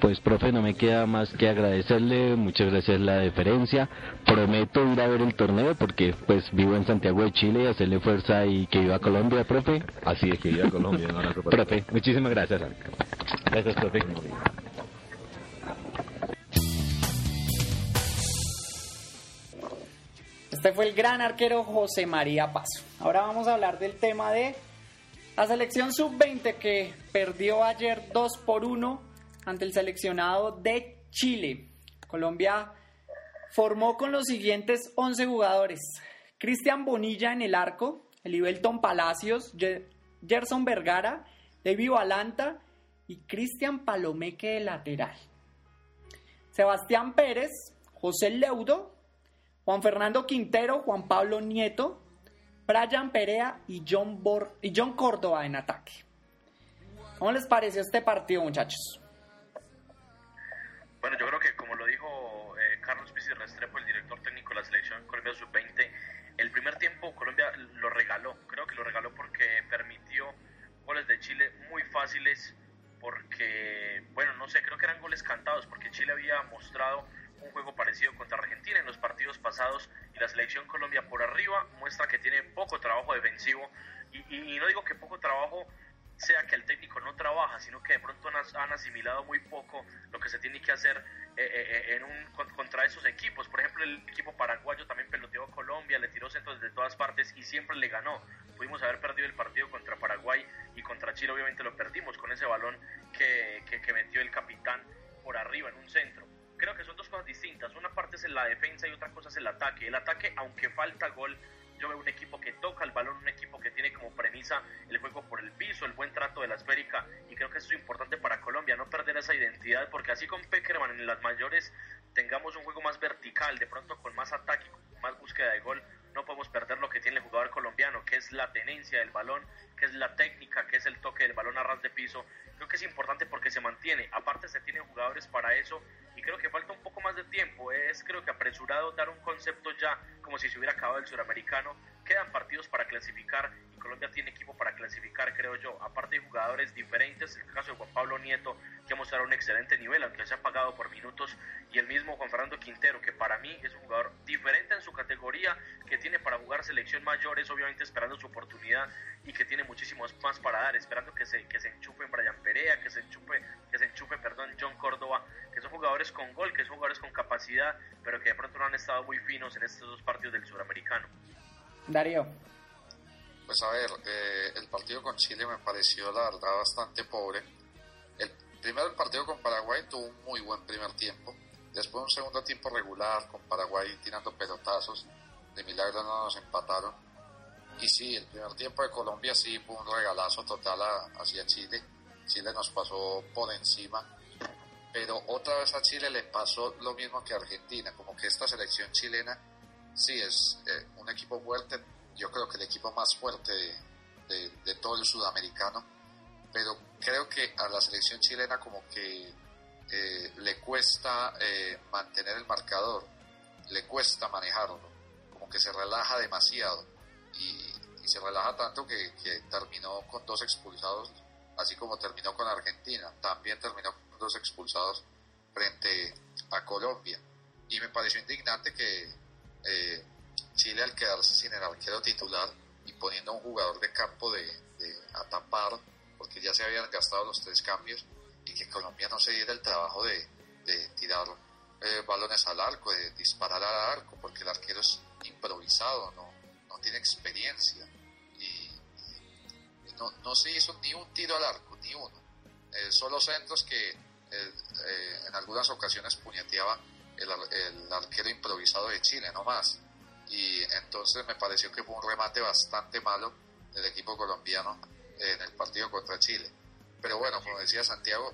Pues profe, no me queda más que agradecerle, muchas gracias la deferencia. Prometo ir a ver el torneo porque pues vivo en Santiago de Chile y hacerle fuerza y que viva Colombia, profe. Así es que viva Colombia. profe, muchísimas gracias. Gracias, profe. Este fue el gran arquero José María Paso. Ahora vamos a hablar del tema de la selección sub-20 que perdió ayer 2 por 1 ante el seleccionado de Chile. Colombia formó con los siguientes 11 jugadores. Cristian Bonilla en el arco, Elibelton Palacios, Gerson Vergara, David Valanta y Cristian Palomeque de lateral. Sebastián Pérez, José Leudo, Juan Fernando Quintero, Juan Pablo Nieto, Brian Perea y John, y John Córdoba en ataque. ¿Cómo les pareció este partido, muchachos? Bueno, yo creo que como lo dijo eh, Carlos Pizzi Restrepo, el director técnico de la selección Colombia Sub-20, el primer tiempo Colombia lo regaló. Creo que lo regaló porque permitió goles de Chile muy fáciles, porque, bueno, no sé, creo que eran goles cantados, porque Chile había mostrado un juego parecido contra Argentina en los partidos pasados y la selección Colombia por arriba muestra que tiene poco trabajo defensivo y, no digo que poco trabajo sea que el técnico no trabaja, sino que de pronto han, asimilado muy poco lo que se tiene que hacer eh, eh, eh, en un, contra esos equipos. Por ejemplo, el equipo paraguayo también peloteó a Colombia, le tiró centros desde todas partes y siempre le ganó. Pudimos haber perdido el partido contra Paraguay y contra Chile obviamente lo perdimos con ese balón que metió el capitán por arriba en un centro creo que son dos cosas distintas. Una parte es la defensa y otra cosa es el ataque. El ataque, aunque falta gol, yo veo un equipo que toca el balón, un equipo que tiene como premisa el juego por el piso, el buen trato de la esférica, y creo que eso es importante para Colombia, no perder esa identidad, porque así con Peckerman en las mayores tengamos un juego más vertical, de pronto con más ataque, con más búsqueda de gol, no podemos perder lo que tiene el jugador colombiano, que es la tenencia del balón, que es la técnica, que es el toque del balón a ras de piso. Creo que es importante porque se mantiene. Aparte se tienen jugadores para eso y creo que falta un poco más de tiempo. Es creo que apresurado dar un concepto ya como si se hubiera acabado el suramericano. Quedan partidos para clasificar Colombia tiene equipo para clasificar, creo yo. Aparte de jugadores diferentes, el caso de Juan Pablo Nieto, que ha mostrado un excelente nivel, aunque se ha pagado por minutos, y el mismo Juan Fernando Quintero, que para mí es un jugador diferente en su categoría, que tiene para jugar selección mayores, obviamente esperando su oportunidad y que tiene muchísimos más para dar, esperando que se, que se enchufe en Brian Perea, que se enchufe, que se enchufe, perdón, John Córdoba, que son jugadores con gol, que son jugadores con capacidad, pero que de pronto no han estado muy finos en estos dos partidos del suramericano. Darío. Pues a ver, eh, el partido con Chile me pareció la verdad bastante pobre. El primero el partido con Paraguay tuvo un muy buen primer tiempo. Después un segundo tiempo regular con Paraguay tirando pelotazos. De milagro no nos empataron. Y sí, el primer tiempo de Colombia sí fue un regalazo total hacia Chile. Chile nos pasó por encima. Pero otra vez a Chile le pasó lo mismo que a Argentina. Como que esta selección chilena sí es eh, un equipo fuerte, yo creo que el equipo más fuerte de, todo el sudamericano, pero creo que a la selección chilena como que eh, le cuesta eh, mantener el marcador, le cuesta manejarlo, como que se relaja demasiado y, se relaja tanto que, terminó con dos expulsados, así como terminó con Argentina, también terminó con dos expulsados frente a Colombia. Y me pareció indignante que eh, Chile al quedarse sin el arquero titular y poniendo a un jugador de campo de, a tapar, porque ya se habían gastado los tres cambios, y que Colombia no se diera el trabajo de, tirar eh, balones al arco, de disparar al arco, porque el arquero es improvisado, no, tiene experiencia. Y, no, se hizo ni un tiro al arco, ni uno. Eh, solo centros que en algunas ocasiones puñeteaba el, arquero improvisado de Chile, no más. Y entonces me pareció que fue un remate bastante malo del equipo colombiano en el partido contra Chile. Pero bueno, como decía Santiago,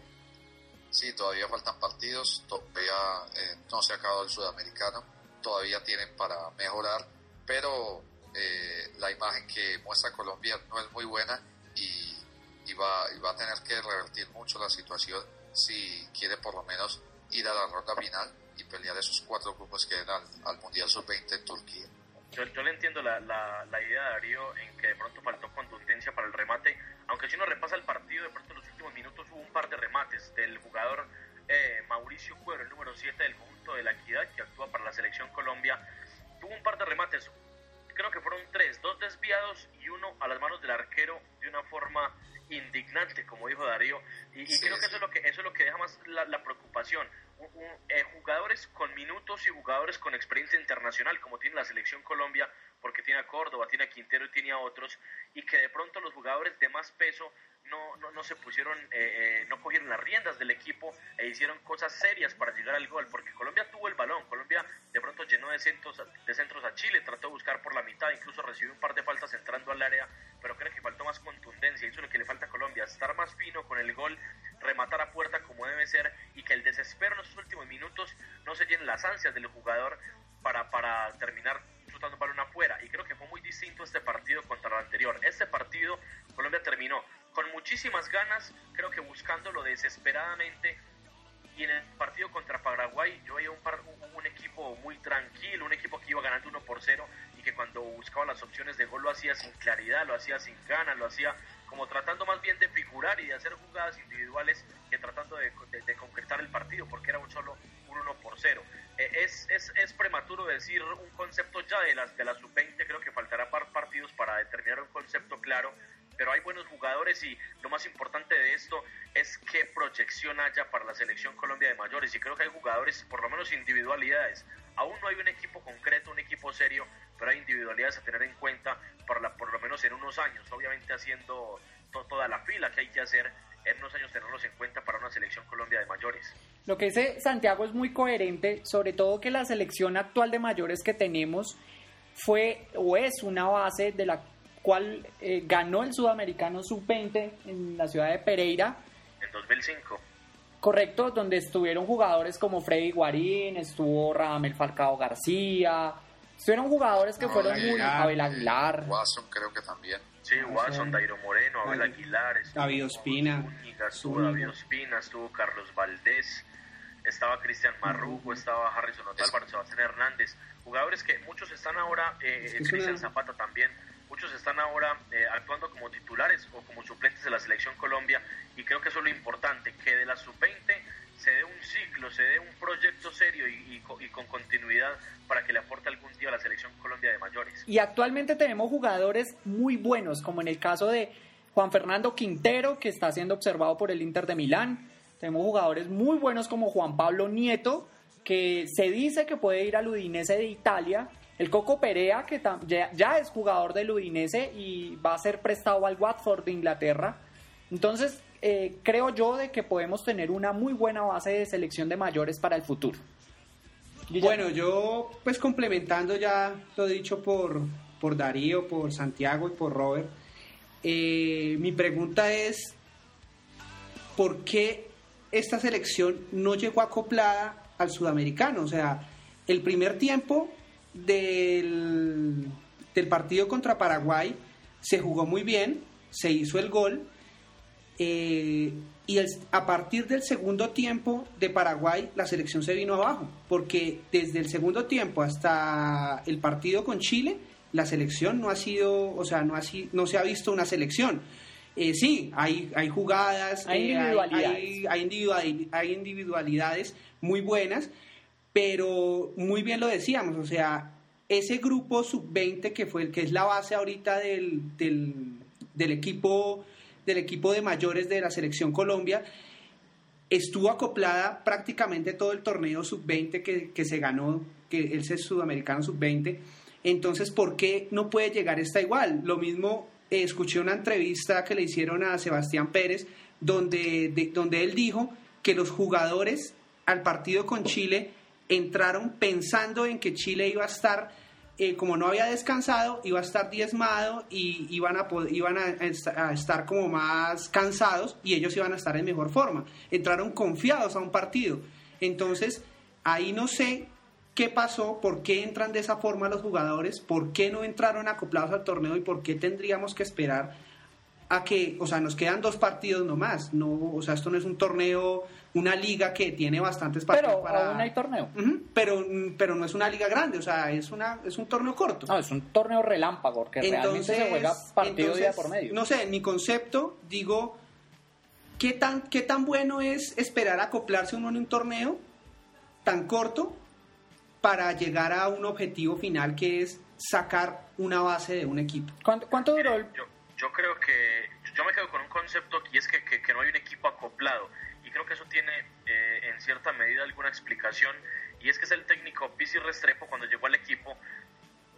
sí, todavía faltan partidos, todavía eh, no se ha acabado el sudamericano, todavía tienen para mejorar, pero eh, la imagen que muestra Colombia no es muy buena y, va, y va a tener que revertir mucho la situación si quiere por lo menos ir a la ronda final pelear esos cuatro grupos que dan al, Mundial Sub-20 en Turquía. Yo, yo, le entiendo la, la, la, idea de Darío en que de pronto faltó contundencia para el remate, aunque si uno repasa el partido, de pronto en los últimos minutos hubo un par de remates del jugador eh, Mauricio Cuero, el número 7 del conjunto de la Equidad, que actúa para la selección Colombia, tuvo un par de remates, creo que fueron tres, dos desviados y uno a las manos del arquero de una forma indignante, como dijo Darío, y, creo que eso es lo que eso es lo que deja más la, preocupación. Eh, jugadores con minutos y jugadores con experiencia internacional, como tiene la selección Colombia, porque tiene a Córdoba, tiene a Quintero y tiene a otros, y que de pronto los jugadores de más peso no, no, no se pusieron, eh, eh, no cogieron las riendas del equipo e hicieron cosas serias para llegar al gol, porque Colombia tuvo el balón, Colombia de pronto llenó de centros, de centros a Chile, trató de buscar por la mitad, incluso recibió un par de faltas entrando al área, pero creo que faltó más contundencia, eso es lo que le falta a Colombia, estar más fino con el gol, rematar a puerta como debe ser y que el desespero en esos últimos minutos no se llenen las ansias del jugador para, para terminar chutando balón afuera. Y creo que fue muy distinto este partido contra el anterior. Este partido Colombia terminó con muchísimas ganas, creo que buscándolo desesperadamente. Y en el partido contra Paraguay yo veía un, un, equipo muy tranquilo, un equipo que iba ganando 1 por 0 y que cuando buscaba las opciones de gol lo hacía sin claridad, lo hacía sin ganas, lo hacía como tratando más bien de figurar y de hacer jugadas individuales que tratando de, concretar el partido, porque era un solo un 1 por 0. Eh, es, es, es, prematuro decir un concepto ya de las, de la sub-20, creo que faltará par partidos para determinar un concepto claro, pero hay buenos jugadores y lo más importante de esto es qué proyección haya para la selección Colombia de mayores y creo que hay jugadores, por lo menos individualidades. Aún no hay un equipo concreto, un equipo serio, pero hay individualidades a tener en cuenta por, la, por lo menos en unos años, obviamente haciendo toda la fila que hay que hacer en unos años tenerlos en cuenta para una selección Colombia de mayores. Lo que dice Santiago es muy coherente, sobre todo que la selección actual de mayores que tenemos fue o es una base de la cual eh, ganó el Sudamericano Sub-20 en la ciudad de Pereira. En 2005. Correcto, donde estuvieron jugadores como Freddy Guarín, estuvo Radamel Falcao García, estuvieron jugadores que fueron muy... Abel Aguilar. Watson creo que también. Sí, Watson, Dairo Moreno, Abel Aguilar. David Ospina. Estuvo David Ospina, estuvo Carlos Valdés, estaba Cristian Marrugo, estaba Harrison Otálvaro, Sebastián Hernández. Jugadores que muchos están ahora, eh, Cristian Zapata también muchos están ahora eh, actuando como titulares o como suplentes de la selección Colombia y creo que eso es lo importante, que de la sub-20 se dé un ciclo, se dé un proyecto serio y, con continuidad para que le aporte algún día a la selección Colombia de mayores. Y actualmente tenemos jugadores muy buenos, como en el caso de Juan Fernando Quintero, que está siendo observado por el Inter de Milán. Tenemos jugadores muy buenos como Juan Pablo Nieto, que se dice que puede ir al Udinese de Italia el Coco Perea, que ya, es jugador del Udinese y va a ser prestado al Watford de Inglaterra. Entonces, eh, creo yo de que podemos tener una muy buena base de selección de mayores para el futuro. Bueno, yo pues complementando ya lo dicho por, por Darío, por Santiago y por Robert, eh, mi pregunta es, ¿por qué esta selección no llegó acoplada al sudamericano? O sea, el primer tiempo del, del partido contra Paraguay se jugó muy bien, se hizo el gol. Eh, y a partir del segundo tiempo de Paraguay la selección se vino abajo, porque desde el segundo tiempo hasta el partido con Chile la selección no ha sido, o sea, no, ha, no se ha visto una selección. Eh, sí, hay, hay jugadas, hay, eh, hay individualidades muy buenas, pero muy bien lo decíamos, o sea, ese grupo sub-20 que fue el que es la base ahorita del, del, equipo del equipo de mayores de la selección Colombia estuvo acoplada prácticamente todo el torneo sub-20 que, que, se ganó, que es sudamericano sub-20. Entonces, ¿por qué no puede llegar esta igual? Lo mismo, escuché una entrevista que le hicieron a Sebastián Pérez, donde, donde él dijo que los jugadores al partido con Chile entraron pensando en que Chile iba a estar, eh, como no había descansado, iba a estar diezmado y iban, a, iban a, estar como más cansados y ellos iban a estar en mejor forma. Entraron confiados a un partido. Entonces, ahí no sé qué pasó, por qué entran de esa forma los jugadores, por qué no entraron acoplados al torneo y por qué tendríamos que esperar a que, o sea, nos quedan dos partidos nomás, no, o sea, esto no es un torneo, una liga que tiene bastantes partidos pero para... aún hay torneo. Pero, pero no es una liga grande, o sea, es, una, es un torneo corto. No, es un torneo relámpago, que realmente se juega partido día entonces, por medio. No sé, en mi concepto, digo, ¿qué tan, ¿qué tan bueno es esperar a acoplarse uno en un torneo tan corto para llegar a un objetivo final que es sacar una base de un equipo? ¿Cuánto, cuánto duró el Yo, yo creo que yo me quedo con un concepto y es que, que- que no hay un equipo acoplado y creo que eso tiene eh, en cierta medida alguna explicación y es que es el técnico Pizzi Restrepo cuando llegó al equipo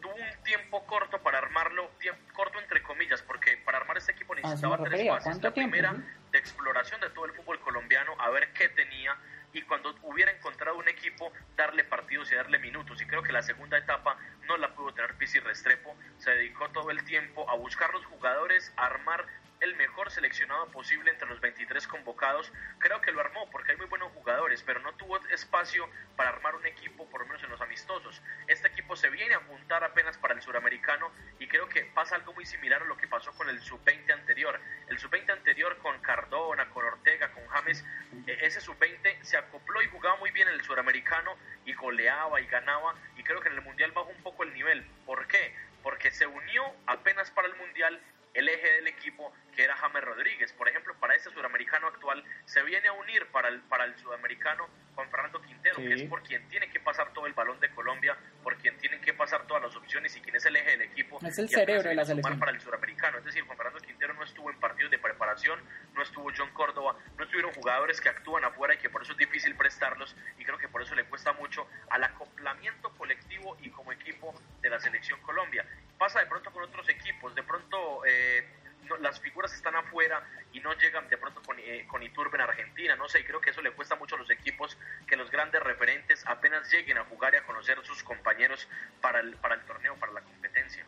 tuvo un tiempo corto para armarlo, corto entre comillas, porque para armar este equipo Ah, necesitaba tres fases. ¿cuánto La tiempo? primera de exploración de todo el fútbol colombiano, a ver qué tenía y cuando hubiera encontrado un equipo, darle partidos y darle minutos. Y creo que la segunda etapa no la pudo tener Pizzi Restrepo, se dedicó todo el tiempo a buscar los jugadores, a armar el mejor seleccionado posible entre los 23 convocados. Creo que lo armó porque hay muy buenos jugadores, pero no tuvo espacio para armar un equipo, por lo menos en los amistosos. Este equipo se viene a juntar apenas para el suramericano y creo que pasa algo muy similar a lo que pasó con el sub-20 anterior. El sub-20 anterior con Cardona, con Ortega, con James, eh, ese sub-20 se acopló y jugaba muy bien en el suramericano y goleaba y ganaba creo que en el mundial bajó un poco el nivel. ¿Por qué? Porque se unió apenas para el mundial el eje del equipo que era James Rodríguez. Por ejemplo, para este suramericano actual se viene a unir para el, para el sudamericano Juan Fernando Quintero, Sí. que es por quien tiene que pasar todo el balón de Colombia, por quien tienen pasar todas las opciones y quien es el eje del equipo. Es el cerebro de la selección. para el suramericano. Es decir, Juan Fernando Quintero no estuvo en partidos de preparación, no estuvo John Córdoba, no estuvieron jugadores que actúan afuera y que por eso es difícil prestarlos y creo que por eso le cuesta mucho al acoplamiento colectivo y como equipo de la selección Colombia. Pasa de pronto con otros equipos, de pronto eh, no- las figuras están afuera y no llegan de pronto con, eh, con Iturbe en Argentina, no sé, y creo que eso le cuesta mucho a los equipos que los grandes referentes apenas lleguen a jugar y a conocer a sus compañeros para el, para el torneo, para la competencia.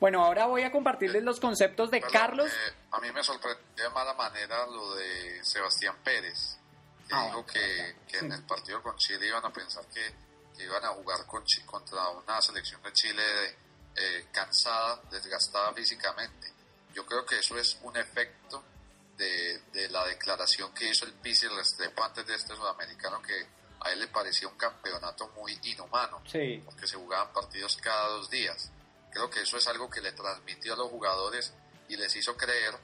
Bueno, ahora voy a compartirles los conceptos de Perdón, Carlos. eh, a mí me sorprendió de mala manera lo de Sebastián Pérez, que Ah, dijo que, que en el partido con Chile iban a pensar que, que iban a jugar con Chi- contra una selección de Chile eh, cansada, desgastada físicamente. Yo creo que eso es un efecto de, de la declaración que hizo el Pizzi Restrepo antes de este sudamericano que a él le parecía un campeonato muy inhumano Sí. porque se jugaban partidos cada dos días. Creo que eso es algo que le transmitió a los jugadores y les hizo creer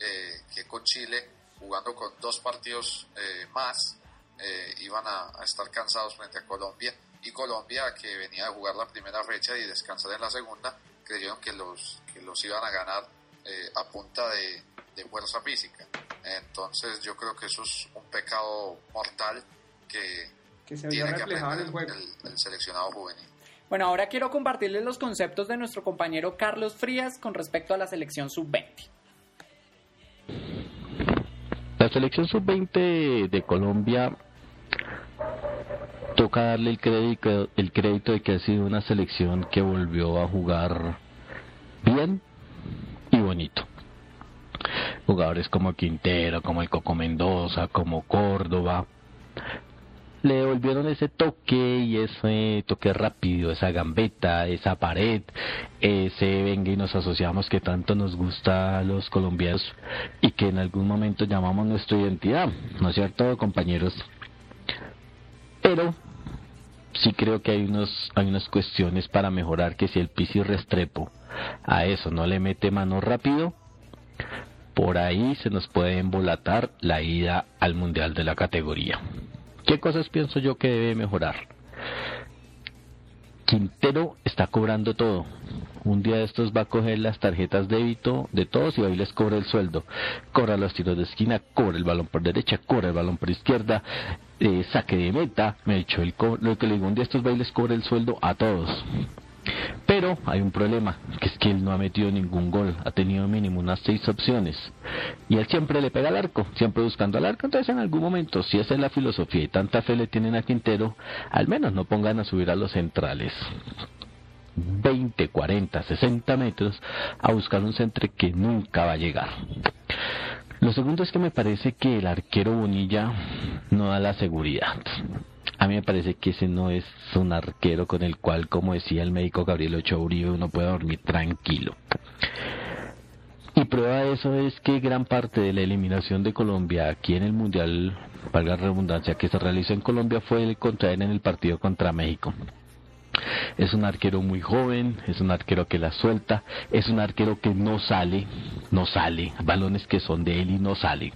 eh, que con Chile, jugando con dos partidos eh, más, eh, iban a, a estar cansados frente a Colombia. Y Colombia, que venía a jugar la primera fecha y descansar en la segunda, creyeron que los, que los iban a ganar eh, a punta de, de fuerza física. Entonces yo creo que eso es un pecado mortal que Que se tiene que reflejado en el aprender juego. el- el seleccionado juvenil. Bueno, ahora quiero compartirles los conceptos de nuestro compañero Carlos Frías con respecto a la selección sub-20. La selección sub-20 de Colombia toca darle el crédito, el crédito de que ha sido una selección que volvió a jugar bien Jugadores como Quintero, como el Coco Mendoza, como Córdoba, le volvieron ese toque y ese toque rápido, esa gambeta, esa pared, ese venga y nos asociamos que tanto nos gusta a los colombianos y que en algún momento llamamos nuestra identidad, ¿no es cierto, compañeros? Pero sí creo que hay unos hay unas cuestiones para mejorar que si el Pisi Restrepo a eso no le mete mano rápido, por ahí se nos puede embolatar la ida al Mundial de la categoría. ¿Qué cosas pienso yo que debe mejorar? Quintero está cobrando todo. Un día de estos va a coger las tarjetas débito de todos y ahí les cobra el sueldo. Cobra los tiros de esquina, cobra el balón por derecha, cobra el balón por izquierda, eh, saque de meta. Me he hecho el co- lo que le digo, un día de estos va y les cobra el sueldo a todos. Pero hay un problema, que es que él no ha metido ningún gol, ha tenido mínimo unas seis opciones. Y él siempre le pega al arco, siempre buscando al arco. Entonces en algún momento, si esa es la filosofía y tanta fe le tienen a Quintero, al menos no pongan a subir a los centrales. 20, 40, 60 metros a buscar un centro que nunca va a llegar. Lo segundo es que me parece que el arquero Bonilla no da la seguridad. A mí me parece que ese no es un arquero con el cual, como decía el médico Gabriel Ochoa Uribe, uno puede dormir tranquilo. Y prueba de eso es que gran parte de la eliminación de Colombia aquí en el Mundial, valga la redundancia, que se realizó en Colombia fue el contra él en el partido contra México. Es un arquero muy joven, es un arquero que la suelta, es un arquero que no sale, no sale, balones que son de él y no sale.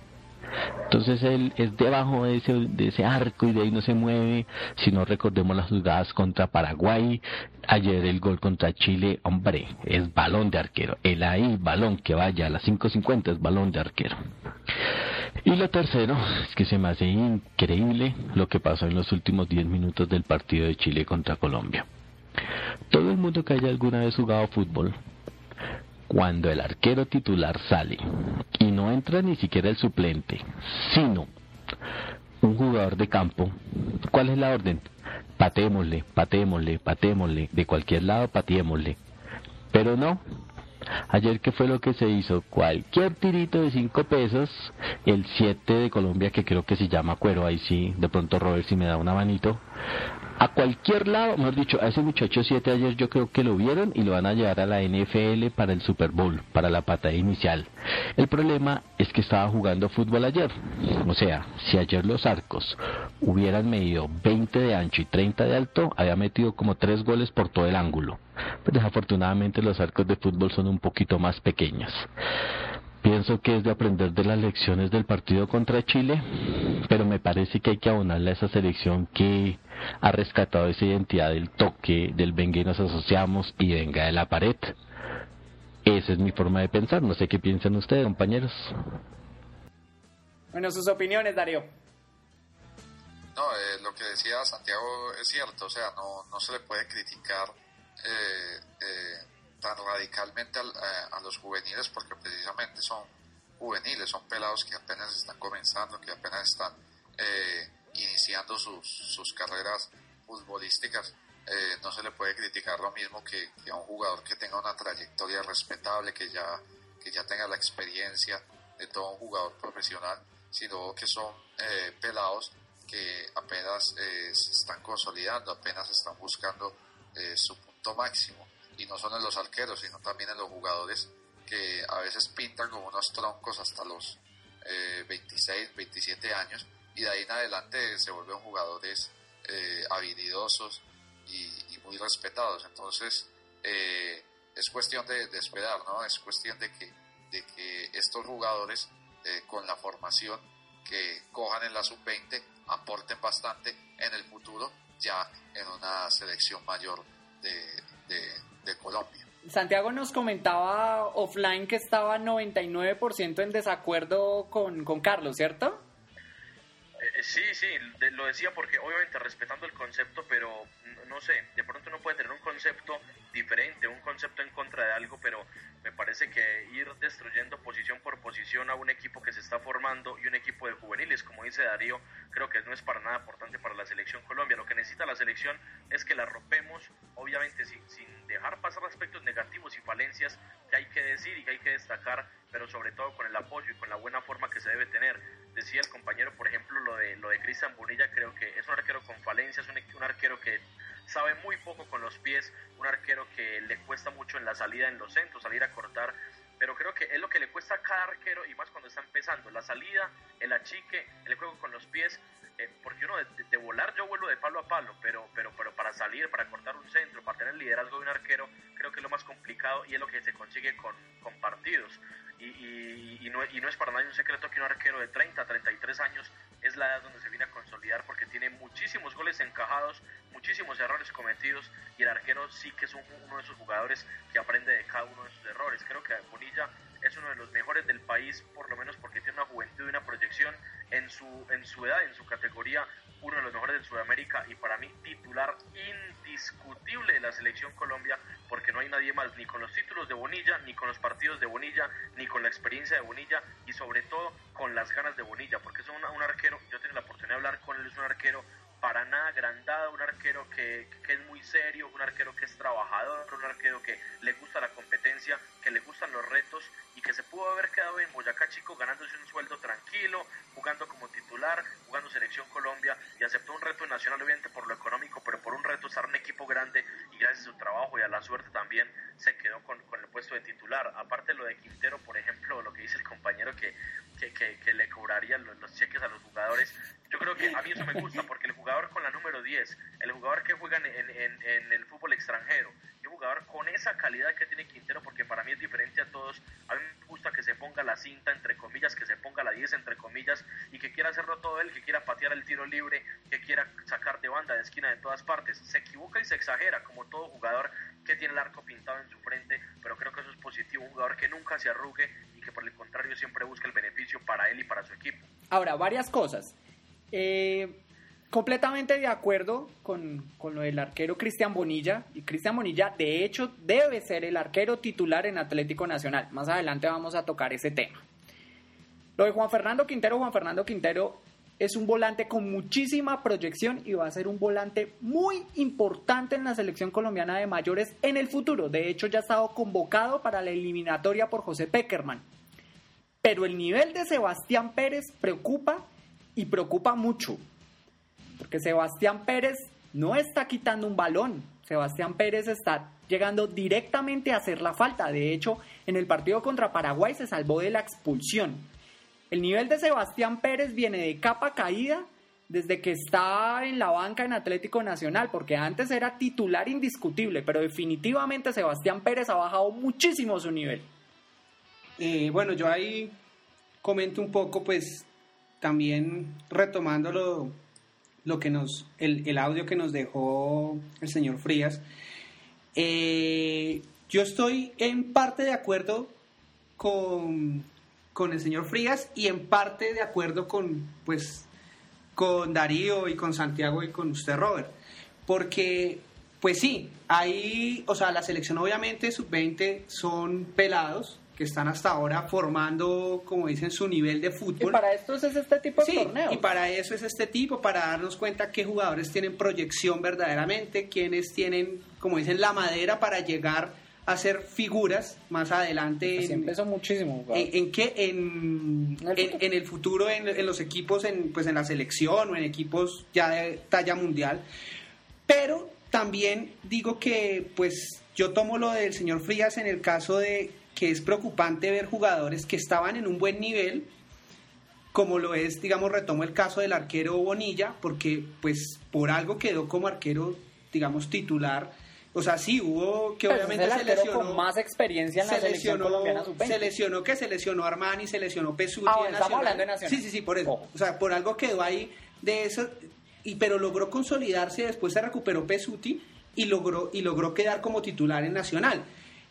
Entonces él es debajo de ese, de ese arco y de ahí no se mueve. Si no recordemos las jugadas contra Paraguay, ayer el gol contra Chile, hombre, es balón de arquero. El ahí, balón que vaya a las 5.50 es balón de arquero. Y lo tercero es que se me hace increíble lo que pasó en los últimos 10 minutos del partido de Chile contra Colombia. Todo el mundo que haya alguna vez jugado fútbol cuando el arquero titular sale y no entra ni siquiera el suplente, sino un jugador de campo, ¿cuál es la orden? Patémosle, patémosle, patémosle, de cualquier lado pateémosle. Pero no, Ayer, ¿qué fue lo que se hizo? Cualquier tirito de 5 pesos, el 7 de Colombia, que creo que se llama Cuero, ahí sí, de pronto Robert si me da una manito, a cualquier lado, mejor dicho, a ese muchacho 7 ayer yo creo que lo vieron y lo van a llevar a la NFL para el Super Bowl, para la patada inicial. El problema es que estaba jugando fútbol ayer. O sea, si ayer los arcos hubieran medido 20 de ancho y 30 de alto, había metido como 3 goles por todo el ángulo. Pero desafortunadamente los arcos de fútbol son un poquito más pequeños. Pienso que es de aprender de las lecciones del partido contra Chile, pero me parece que hay que abonarle a esa selección que ha rescatado esa identidad del toque, del venga y nos asociamos y venga de la pared. Esa es mi forma de pensar, no sé qué piensan ustedes, compañeros. Bueno, sus opiniones, Darío. No, eh, lo que decía Santiago es cierto, o sea, no, no se le puede criticar eh, eh, tan radicalmente eh, a, los juveniles porque precisamente son juveniles, son pelados que apenas están comenzando, que apenas están eh, iniciando sus, sus, carreras futbolísticas. Eh, no se le puede criticar lo mismo que, a un jugador que tenga una trayectoria respetable, que ya, que ya tenga la experiencia de todo un jugador profesional, sino que son pelados que apenas se están consolidando, apenas están buscando su punto máximo y no solo en los arqueros, sino también en los jugadores que a veces pintan como unos troncos hasta los 26, eh, 27 años y de ahí en adelante se vuelven jugadores eh, habilidosos y, muy respetados. Entonces eh, es cuestión de, esperar, ¿no? Es cuestión de que, de que estos jugadores con la formación que cojan en la sub-20 aporten bastante en el futuro ya en una selección mayor de, de, Colombia. Santiago nos comentaba offline que estaba 99% en desacuerdo con, con Carlos, ¿cierto? Sí, sí, lo decía porque obviamente respetando el concepto, pero no sé, de pronto uno puede tener un concepto diferente, un concepto en contra de algo, pero me parece que ir destruyendo posición por posición a un equipo que se está formando y un equipo de juveniles, como dice Darío, creo que no es para nada importante para la selección Colombia. Lo que necesita la selección es que la rompemos, obviamente sin, sin dejar pasar aspectos negativos y falencias que hay que decir y que hay que destacar, pero sobre todo con el apoyo y con la buena forma que se debe tener. Decía el compañero, por ejemplo, lo de lo de Cristian Bonilla, creo que es un arquero con falencias, un, un arquero que sabe muy poco con los pies, un arquero que le cuesta mucho en la salida en los centros, salir a cortar, pero creo que es lo que le cuesta a cada arquero y más cuando está empezando, la salida, el achique, el juego con los pies, eh, porque uno de, volar yo vuelo de palo a palo, pero, pero, pero para salir, para cortar un centro, para tener el liderazgo de un arquero, creo que es lo más complicado y es lo que se consigue con, con partidos. Y, y, no, y, no, es para nadie un secreto que un arquero de 30, 33 años es la edad donde se viene a consolidar porque tiene muchísimos goles encajados, muchísimos errores cometidos y el arquero sí que es uno de esos jugadores que aprende de cada uno de sus errores. Creo que Bonilla es uno de los mejores del país, por lo menos porque tiene una juventud y una proyección en su, en su edad, en su categoría, uno de los mejores de Sudamérica y para mí titular indiscutible de la selección Colombia porque no hay nadie más ni con los títulos de Bonilla, ni con los partidos de Bonilla, ni con la experiencia de Bonilla y sobre todo con las ganas de Bonilla porque es un, un arquero, yo tengo la oportunidad de hablar con él, es un arquero para nada agrandado, un arquero que, que, es muy serio, un arquero que es trabajador, un arquero que le gusta la competencia, que le gustan los retos y que se pudo haber quedado en Boyacá Chico ganándose un sueldo tranquilo, jugando como titular, jugando Selección Colombia y aceptó un reto nacional obviamente por lo económico, pero por un reto estar en un equipo grande y gracias a su trabajo y a la suerte también se quedó con, con el puesto de titular. Aparte lo de Quintero, por ejemplo, lo que dice el compañero que, que, que, le cobraría los, los cheques a los jugadores, yo creo que a mí eso me gusta porque el jugador con la número 10, el jugador que juega en, en, en el fútbol extranjero, un jugador con esa calidad que tiene Quintero, porque para mí es diferente a todos, a mí me gusta que se ponga la cinta, entre comillas, que se ponga la 10, entre comillas, y que quiera hacerlo todo él, que quiera patear el tiro libre, que quiera sacar de banda, de esquina, de todas partes. Se equivoca y se exagera, como todo jugador que tiene el arco pintado en su frente, pero creo que eso es positivo, un jugador que nunca se arrugue y que por el contrario siempre busca el beneficio para él y para su equipo. Ahora, varias cosas. Eh, completamente de acuerdo con, con, lo del arquero Cristian Bonilla. Y Cristian Bonilla, de hecho, debe ser el arquero titular en Atlético Nacional. Más adelante vamos a tocar ese tema. Lo de Juan Fernando Quintero, Juan Fernando Quintero es un volante con muchísima proyección y va a ser un volante muy importante en la selección colombiana de mayores en el futuro. De hecho, ya ha estado convocado para la eliminatoria por José Peckerman. Pero el nivel de Sebastián Pérez preocupa y preocupa mucho. Porque Sebastián Pérez no está quitando un balón. Sebastián Pérez está llegando directamente a hacer la falta. De hecho, en el partido contra Paraguay se salvó de la expulsión. El nivel de Sebastián Pérez viene de capa caída desde que está en la banca en Atlético Nacional, porque antes era titular indiscutible, pero definitivamente Sebastián Pérez ha bajado muchísimo su nivel. Eh, bueno, yo ahí comento un poco, pues también retomándolo lo que nos, el, audio que nos dejó el señor Frías. Eh, yo estoy en parte de acuerdo con, con el señor Frías y en parte de acuerdo con, pues, con Darío y con Santiago y con usted, Robert. Porque, pues sí, ahí, o sea, la selección obviamente sub-20 son pelados, que están hasta ahora formando, como dicen, su nivel de fútbol. Y para esto es este tipo de sí, torneo. Y para eso es este tipo, para darnos cuenta qué jugadores tienen proyección verdaderamente, quiénes tienen, como dicen, la madera para llegar a ser figuras más adelante. En, empezó muchísimo. En, en, qué? En, en, el futuro, en, los equipos, en, pues en la selección o en equipos ya de talla mundial. Pero también digo que, pues, yo tomo lo del señor Frías en el caso de que es preocupante ver jugadores que estaban en un buen nivel, como lo es, digamos, retomo el caso del arquero Bonilla, porque pues por algo quedó como arquero, digamos, titular. O sea, sí, hubo que obviamente se lesionó. con más experiencia en la se selección lesionó, colombiana sub-20. se lesionó que se lesionó Armani, se lesionó Pesuti Ah, estamos Nacional. hablando de Nacional. Sí, sí, sí, por eso. O sea, por algo quedó ahí de eso, y, pero logró consolidarse, después se recuperó Pesuti y logró, y logró quedar como titular en Nacional.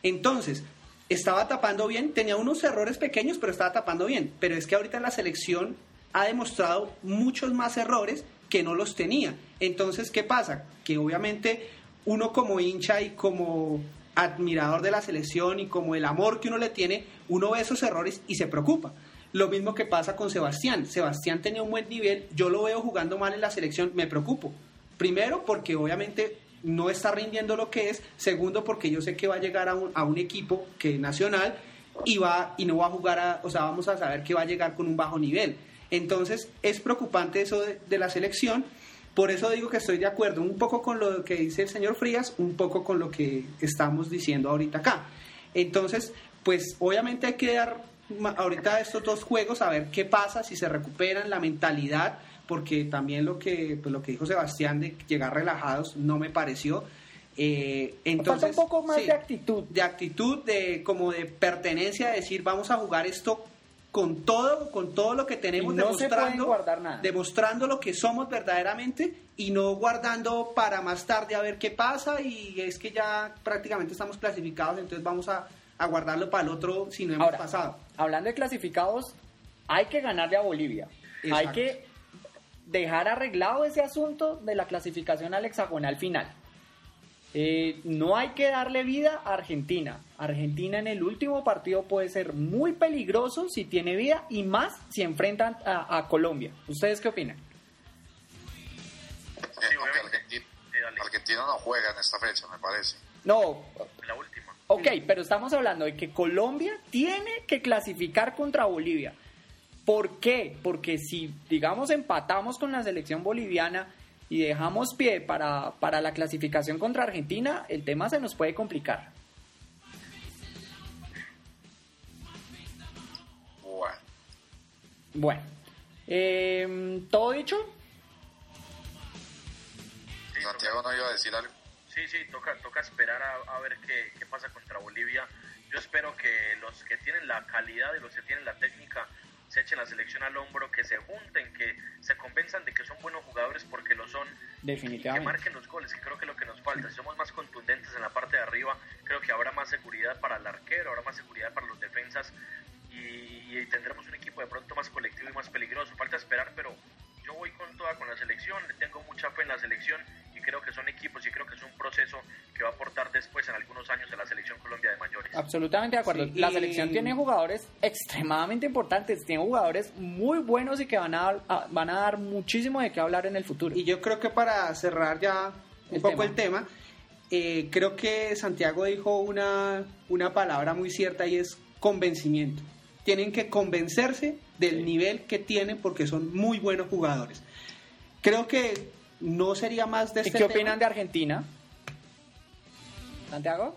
Entonces, estaba tapando bien, tenía unos errores pequeños, pero estaba tapando bien. Pero es que ahorita la selección ha demostrado muchos más errores que no los tenía. Entonces, ¿qué pasa? Que obviamente uno como hincha y como admirador de la selección y como el amor que uno le tiene, uno ve esos errores y se preocupa. Lo mismo que pasa con Sebastián. Sebastián tenía un buen nivel, yo lo veo jugando mal en la selección, me preocupo. Primero porque obviamente no está rindiendo lo que es. Segundo porque yo sé que va a llegar a un, a un equipo que nacional y, va, y no va a jugar, a, o sea, vamos a saber que va a llegar con un bajo nivel. Entonces es preocupante eso de, de la selección. Por eso digo que estoy de acuerdo un poco con lo que dice el señor Frías, un poco con lo que estamos diciendo ahorita acá. Entonces, pues obviamente hay que dar ahorita estos dos juegos a ver qué pasa, si se recuperan la mentalidad, porque también lo que, pues lo que dijo Sebastián de llegar relajados no me pareció. Eh, entonces, Falta un poco más sí, de actitud. de actitud, de como de pertenencia, de decir vamos a jugar esto con todo, con todo lo que tenemos, no demostrando, nada. demostrando lo que somos verdaderamente y no guardando para más tarde a ver qué pasa y es que ya prácticamente estamos clasificados, entonces vamos a, a guardarlo para el otro si no hemos Ahora, pasado. hablando de clasificados, hay que ganarle a Bolivia. Hay que dejar arreglado ese asunto de la clasificación al hexagonal final. Eh, no hay que darle vida a Argentina. Argentina en el último partido puede ser muy peligroso si tiene vida y más si enfrentan a, a Colombia. ¿Ustedes qué opinan? Argentina no juega en esta fecha, me parece. No, La última. ok, pero estamos hablando de que Colombia tiene que clasificar contra Bolivia. ¿Por qué? Porque si, digamos, empatamos con la selección boliviana y dejamos pie para, para la clasificación contra Argentina, el tema se nos puede complicar. Bueno, Bueno, eh, ¿todo dicho? Sí, Santiago no iba a decir algo. Sí, sí, toca, toca esperar a, a ver qué, qué pasa contra Bolivia. Yo espero que los que tienen la calidad y los que tienen la técnica se echen la selección al hombro, que se junten, que se convenzan de que son buenos jugadores porque lo son. Y que Definitivamente. marquen los goles, que creo que es lo que nos falta. Si somos más contundentes en la parte de arriba, creo que habrá más seguridad para el arquero, habrá más seguridad para los defensas y, y tendremos un equipo de pronto más colectivo y más peligroso. Falta esperar, pero yo voy con toda con la selección, le tengo mucha fe en la selección creo que son equipos y creo que es un proceso que va a aportar después en algunos años a la selección Colombia de mayores. Absolutamente de acuerdo. Sí, La y- selección tiene jugadores extremadamente importantes, tiene jugadores muy buenos y que van a, dar- a- van a dar muchísimo de qué hablar en el futuro. Y yo creo que para cerrar ya un El poco tema. el tema, eh, creo que Santiago dijo una, una palabra muy cierta y es convencimiento. Tienen que convencerse del nivel que tienen porque son muy buenos jugadores. Creo que no sería más de ¿Y este qué tema. opinan de Argentina? ¿Santiago?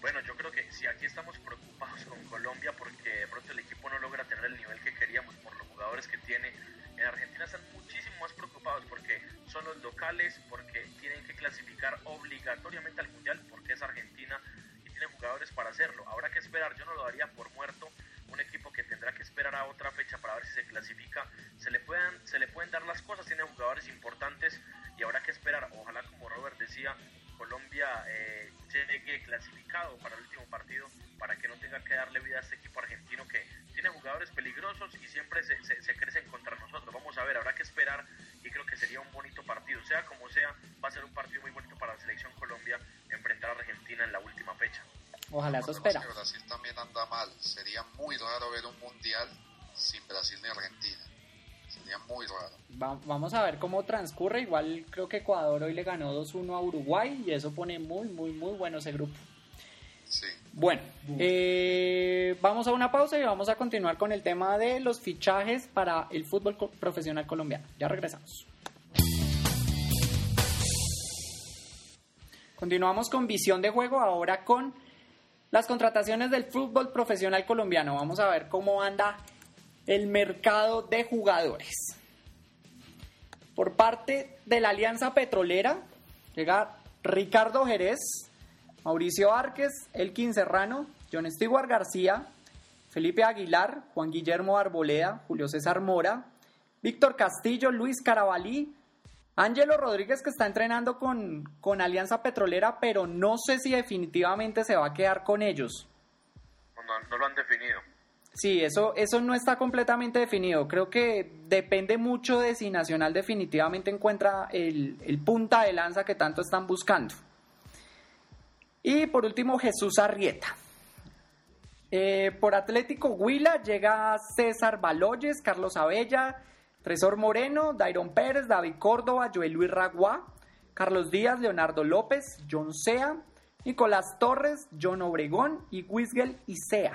Bueno, yo creo que si aquí estamos preocupados con Colombia porque de pronto el equipo no logra tener el nivel que queríamos por los jugadores que tiene, en Argentina están muchísimo más preocupados porque son los locales, porque tienen que clasificar obligatoriamente al Mundial porque es Argentina y tiene jugadores para hacerlo. Habrá que esperar, yo no lo daría por muerto, un equipo que tendrá que esperar a otra fecha para ver si se clasifica, se le puedan, se le pueden dar las cosas, tiene jugadores importantes y habrá que esperar, ojalá como Robert decía, Colombia eh, llegue clasificado para el último partido para que no tenga que darle vida a este equipo argentino que tiene jugadores peligrosos y siempre se, se, se crecen contra nosotros. Vamos a ver, habrá que esperar y creo que sería un bonito partido. Sea como sea, va a ser un partido muy bonito para la selección Colombia enfrentar a Argentina en la última fecha. Ojalá eso espera. que Brasil también anda mal. Sería muy raro ver un mundial sin Brasil ni Argentina. Sería muy raro. Va- vamos a ver cómo transcurre. Igual creo que Ecuador hoy le ganó 2-1 a Uruguay y eso pone muy, muy, muy bueno ese grupo. Sí. Bueno, eh, vamos a una pausa y vamos a continuar con el tema de los fichajes para el fútbol profesional colombiano. Ya regresamos. Continuamos con visión de juego ahora con las contrataciones del fútbol profesional colombiano. Vamos a ver cómo anda el mercado de jugadores. Por parte de la Alianza Petrolera llega Ricardo Jerez, Mauricio Árquez, Elkin Serrano, John Stewart García, Felipe Aguilar, Juan Guillermo Arboleda, Julio César Mora, Víctor Castillo, Luis Carabalí, Ángelo Rodríguez que está entrenando con, con Alianza Petrolera, pero no sé si definitivamente se va a quedar con ellos. No, no- lo han definido. Sí, eso, eso no está completamente definido. Creo que depende mucho de si Nacional definitivamente encuentra el, el punta de lanza que tanto están buscando. Y por último, Jesús Arrieta. Eh, por Atlético Huila llega César Baloyes, Carlos Abella, Tresor Moreno, Dairon Pérez, David Córdoba, Joel Luis Raguá, Carlos Díaz, Leonardo López, John Sea, Nicolás Torres, John Obregón y Wisgel Isea.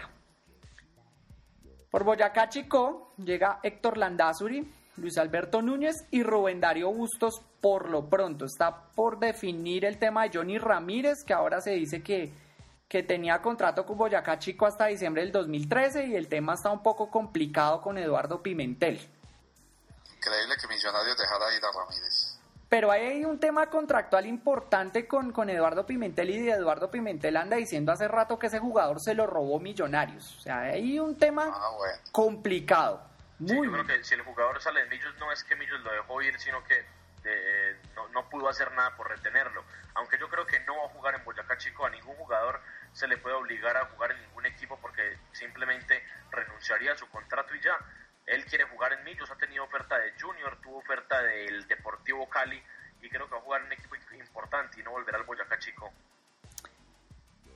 Por Boyacá Chico llega Héctor Landazuri, Luis Alberto Núñez y Rubén Darío Bustos por lo pronto. Está por definir el tema de Johnny Ramírez, que ahora se dice que, que tenía contrato con Boyacá Chico hasta diciembre del 2013 y el tema está un poco complicado con Eduardo Pimentel. Increíble que Millonarios dejara ir a Ramírez. Pero hay un tema contractual importante con, con Eduardo Pimentel y Eduardo Pimentel anda diciendo hace rato que ese jugador se lo robó Millonarios. O sea, hay un tema Ah, bueno. complicado. Sí, Muy yo creo que si el jugador sale de Millos no es que Millos lo dejó ir, sino que eh, no, no pudo hacer nada por retenerlo. Aunque yo creo que no va a jugar en Boyacá Chico, a ningún jugador se le puede obligar a jugar en ningún equipo porque simplemente renunciaría a su contrato y ya. Él quiere jugar en Millos, ha tenido oferta de Junior, tuvo oferta del Deportivo Cali y creo que va a jugar en un equipo importante y no volverá al Boyacá Chico.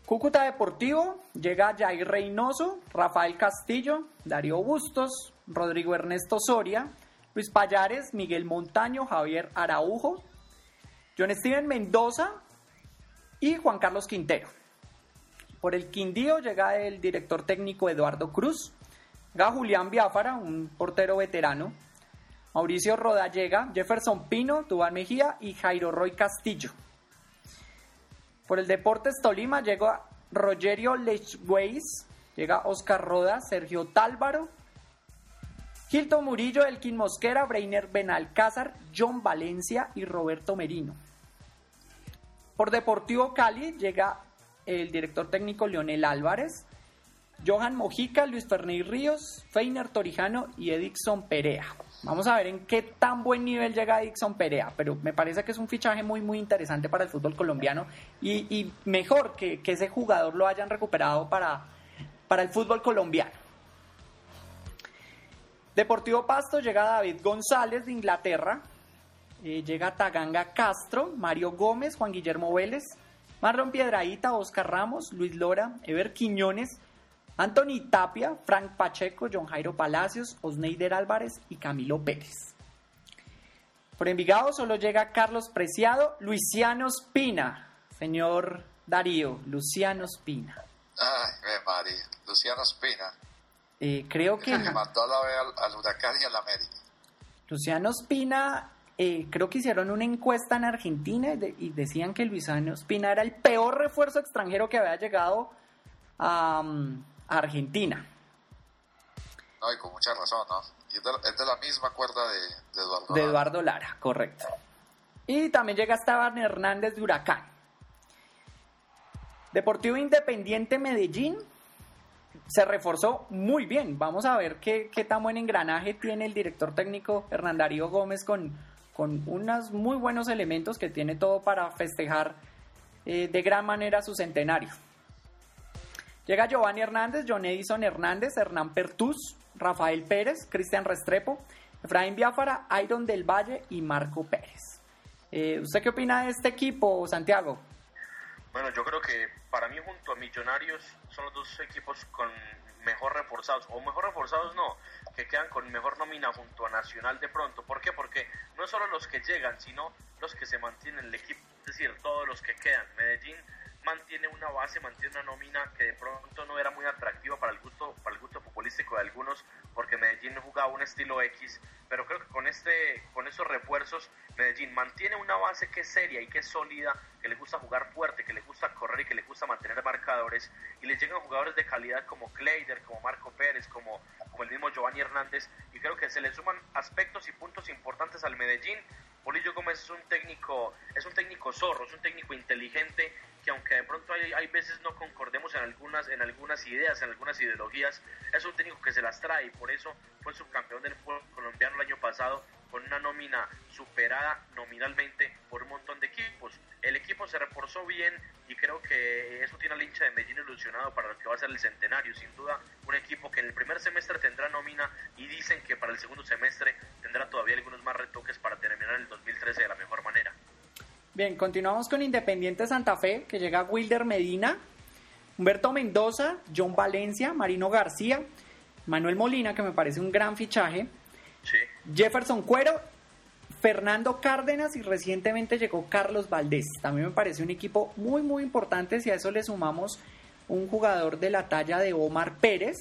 Cúcuta Deportivo llega Jair Reynoso, Rafael Castillo, Darío Bustos, Rodrigo Ernesto Soria, Luis Payares, Miguel Montaño, Javier Araujo. John Steven Mendoza y Juan Carlos Quintero. Por el Quindío llega el director técnico Eduardo Cruz, llega Julián Biafara, un portero veterano, Mauricio Rodallega, Jefferson Pino, Dubán Mejía y Jairo Roy Castillo. Por el Deportes Tolima llega Rogerio Lechweis, llega Oscar Roda, Sergio Tálvaro, Hilton Murillo, Elkin Mosquera, Breiner Benalcázar, John Valencia y Roberto Merino. Por Deportivo Cali llega el director técnico Leonel Álvarez, Johan Mojica, Luis Fernández Ríos, Feiner Torijano y Edixon Perea. Vamos a ver en qué tan buen nivel llega Edixon Perea, pero me parece que es un fichaje muy muy interesante para el fútbol colombiano y, mejor que, ese jugador lo hayan recuperado para, para el fútbol colombiano. Deportivo Pasto llega David González de Inglaterra, eh, llega Taganga Castro, Mario Gómez, Juan Guillermo Vélez, Marlon Piedraíta, Oscar Ramos, Luis Lora, Ever Quiñones, Anthony Tapia, Frank Pacheco, John Jairo Palacios, Osneider Álvarez y Camilo Pérez. Por Envigado solo llega Carlos Preciado, Luciano Espina. Señor Darío, Luciano Espina. Ay, María, Luciano Espina. Eh, creo que... Le mandó a la vez al, Huracán y al América. Luciano Espina eh, creo que hicieron una encuesta en Argentina y, decían que Luciano Espina era el peor refuerzo extranjero que había llegado a, Argentina. No, y con mucha razón, ¿no? Y es, de, la misma cuerda de, Eduardo Lara. De Eduardo Lara, correcto. Y también llega Esteban Hernández de Huracán. Deportivo Independiente Medellín se reforzó muy bien. Vamos a ver qué, qué tan buen engranaje tiene el director técnico Hernán Darío Gómez con, con unos muy buenos elementos que tiene todo para festejar eh, de gran manera su centenario. Llega Giovanni Hernández, John Edison Hernández, Hernán Pertús, Rafael Pérez, Cristian Restrepo, Efraín Biafara, Iron del Valle y Marco Pérez. Eh, ¿Usted qué opina de este equipo, Santiago? Bueno, yo creo que para mí junto a Millonarios son los dos equipos con mejor reforzados, o mejor reforzados no, que quedan con mejor nómina junto a Nacional de pronto. ¿Por qué? Porque no solo los que llegan, sino los que se mantienen en el equipo, es decir, todos los que quedan. Medellín mantiene una base, mantiene una nómina que de pronto no era muy atractiva para el gusto, para el gusto futbolístico de algunos, porque Medellín jugaba un estilo X, pero creo que con este, con esos refuerzos, Medellín mantiene una base que es seria y que es sólida, que le gusta jugar fuerte, que le gusta correr y que le gusta mantener marcadores, y le llegan jugadores de calidad como Kleider, como Marco Pérez, como, como el mismo Giovanni Hernández, y creo que se le suman aspectos y puntos importantes al Medellín. Polillo Gómez es un técnico, es un técnico zorro, es un técnico inteligente que aunque de pronto hay, hay veces no concordemos en algunas, en algunas ideas, en algunas ideologías, es un técnico que se las trae y por eso fue subcampeón del fútbol colombiano el año pasado con una nómina superada nominalmente por un montón de equipos. El equipo se reforzó bien y creo que eso tiene al hincha de Medellín ilusionado para lo que va a ser el centenario. Sin duda, un equipo que en el primer semestre tendrá nómina y dicen que para el segundo semestre tendrá todavía algunos más retoques para terminar el 2013 de la mejor manera. Bien, continuamos con Independiente Santa Fe, que llega Wilder Medina, Humberto Mendoza, John Valencia, Marino García, Manuel Molina, que me parece un gran fichaje, Jefferson Cuero, Fernando Cárdenas y recientemente llegó Carlos Valdés. También me parece un equipo muy, muy importante. Si a eso le sumamos un jugador de la talla de Omar Pérez,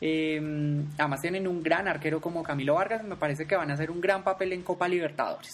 em, además tienen un gran arquero como Camilo Vargas, me parece que van a hacer un gran papel en Copa Libertadores.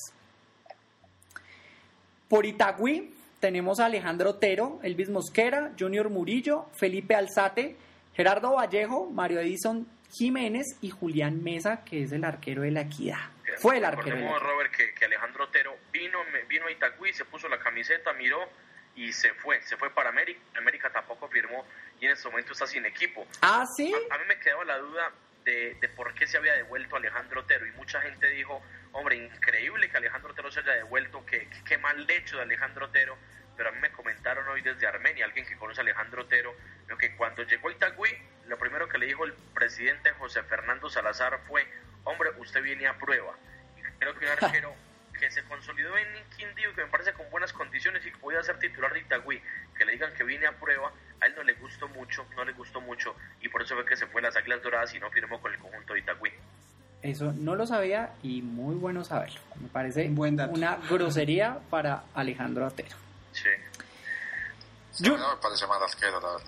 Por Itagüí tenemos a Alejandro Otero, Elvis Mosquera, Junior Murillo, Felipe Alzate, Gerardo Vallejo, Mario Edison Jiménez y Julián Mesa, que es el arquero de la Equidad. Fue el arquero. Recordemos, Robert, que, Alejandro Otero vino, vino a Itagüí, se puso la camiseta, miró y se fue. Se fue para América. América tampoco firmó y en este momento está sin equipo. Ah, sí. A, mí me quedaba la duda de, de, por qué se había devuelto Alejandro Otero y mucha gente dijo, hombre, increíble que Alejandro Otero se haya devuelto, que qué mal hecho de Alejandro Otero, pero a mí me comentaron hoy desde Armenia, alguien que conoce a Alejandro Otero, que cuando llegó a Itagüí, lo primero que le dijo el presidente José Fernando Salazar fue, hombre, usted viene a prueba. Y creo que un arquero que se consolidó en Quindío, que me parece con buenas condiciones y que podía ser titular de Itagüí, que le digan que viene a prueba, a él no le gustó mucho, no le gustó mucho, y por eso fue que se fue a las Águilas Doradas y no firmó con el conjunto de Itagüí. Eso no lo sabía y muy bueno saberlo. Me parece Un buen dato. una grosería para Alejandro Otero. Sí. No me parece mal arquero, la verdad.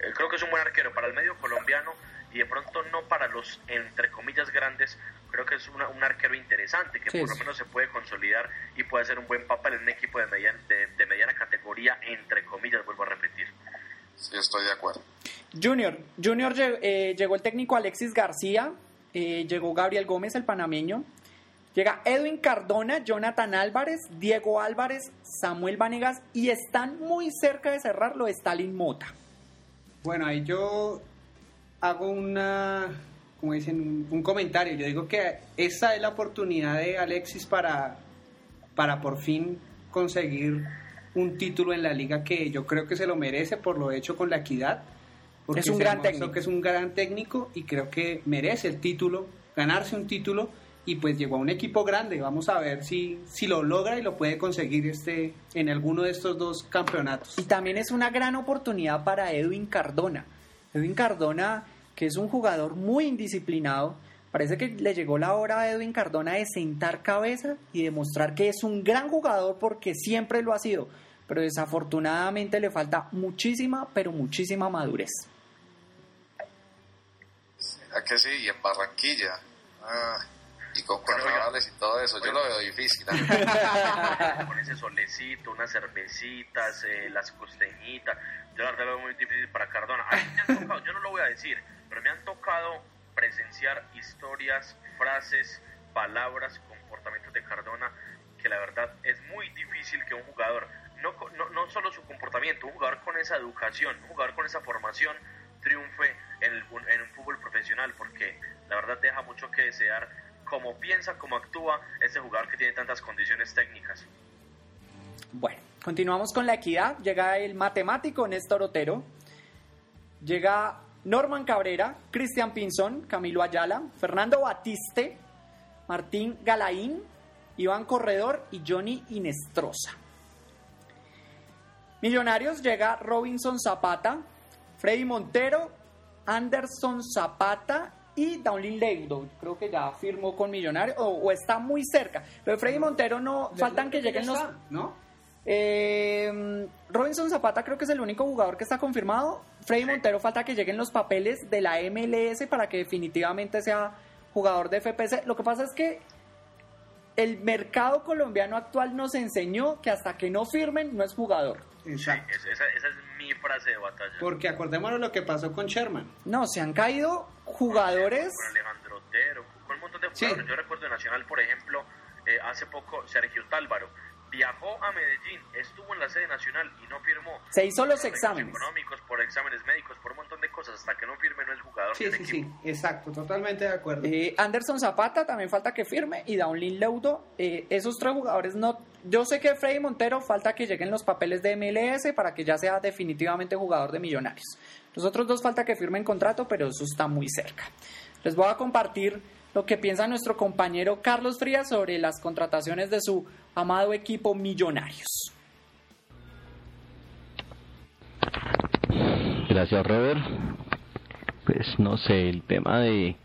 Eh, creo que es un buen arquero para el medio colombiano y de pronto no para los, entre comillas, grandes. Creo que es una- un arquero interesante que Sí, por lo sí. menos se puede consolidar y puede hacer un buen papel en un equipo de mediana, de, de mediana categoría, entre comillas, vuelvo a repetir. Sí, estoy de acuerdo. Junior, Junior eh, llegó el técnico Alexis García, eh, llegó Gabriel Gómez, el panameño, llega Edwin Cardona, Jonathan Álvarez, Diego Álvarez, Samuel Vanegas y están muy cerca de cerrarlo Stalin Mota. Bueno, ahí yo hago una, como dicen, un, un comentario. Yo digo que esa es la oportunidad de Alexis para, para por fin conseguir un título en la liga que yo creo que se lo merece por lo hecho con la equidad. porque Es un gran técnico. que es un gran técnico y creo que merece el título, ganarse un título y pues llegó a un equipo grande. Vamos a ver si, si lo logra y lo puede conseguir este en alguno de estos dos campeonatos. Y también es una gran oportunidad para Edwin Cardona. Edwin Cardona, que es un jugador muy indisciplinado, parece que le llegó la hora a Edwin Cardona de sentar cabeza y demostrar que es un gran jugador porque siempre lo ha sido. Pero desafortunadamente le falta muchísima, pero muchísima madurez. ¿A que sí? Y en Barranquilla. Ah, y con carnavales y todo eso. Yo lo veo difícil. ¿ah? Con ese solecito, unas cervecitas, eh, las costeñitas. Yo la verdad lo veo muy difícil para Cardona. A mí me han tocado, yo no lo voy a decir, pero me han tocado presenciar historias, frases, palabras, comportamientos de Cardona que la verdad es muy difícil que un jugador, no, no, no solo su comportamiento, un jugador con esa educación, un jugador con esa formación triunfe en, el, en un fútbol profesional porque la verdad deja mucho que desear cómo piensa, cómo actúa ese jugador que tiene tantas condiciones técnicas. Bueno, continuamos con la equidad. Llega el matemático Néstor Otero. Llega Norman Cabrera, Cristian Pinzón, Camilo Ayala, Fernando Batiste, Martín Galaín, Iván Corredor y Johnny Inestrosa. Millonarios llega Robinson Zapata, Freddy Montero, Anderson Zapata y Downlin Leudo. Creo que ya firmó con Millonarios o, o está muy cerca. Pero Freddy Montero no faltan que lleguen los ¿no? Eh, Robinson Zapata creo que es el único jugador que está confirmado. Freddy Montero falta que lleguen los papeles de la MLS para que definitivamente sea jugador de FPC. Lo que pasa es que el mercado colombiano actual nos enseñó que hasta que no firmen no es jugador. Exacto. Es- esa, esa es mi frase de batalla. Porque acordémonos lo que pasó con Sherman. No, se han caído jugadores. Con Alejandro Otero, con un montón de Sí. jugadores. Yo recuerdo Nacional, por ejemplo, eh, hace poco Sergio Tálvaro viajó a Medellín, estuvo en la sede nacional y no firmó. Se hizo los Por exámenes. económicos, por exámenes médicos, por un montón de cosas. Hasta que no firme no es jugador Sí, del sí, sí, exacto, totalmente de acuerdo. Eh, Anderson Zapata también falta que firme y Downlin Leudo. eh, esos tres jugadores no. Yo sé que Freddy Montero falta que lleguen los papeles de MLS para que ya sea definitivamente jugador de Millonarios. Los otros dos falta que firmen contrato, pero eso está muy cerca. Les voy a compartir lo que piensa nuestro compañero Carlos Frías sobre las contrataciones de su amado equipo Millonarios. Gracias, Robert. Pues no sé, el tema de,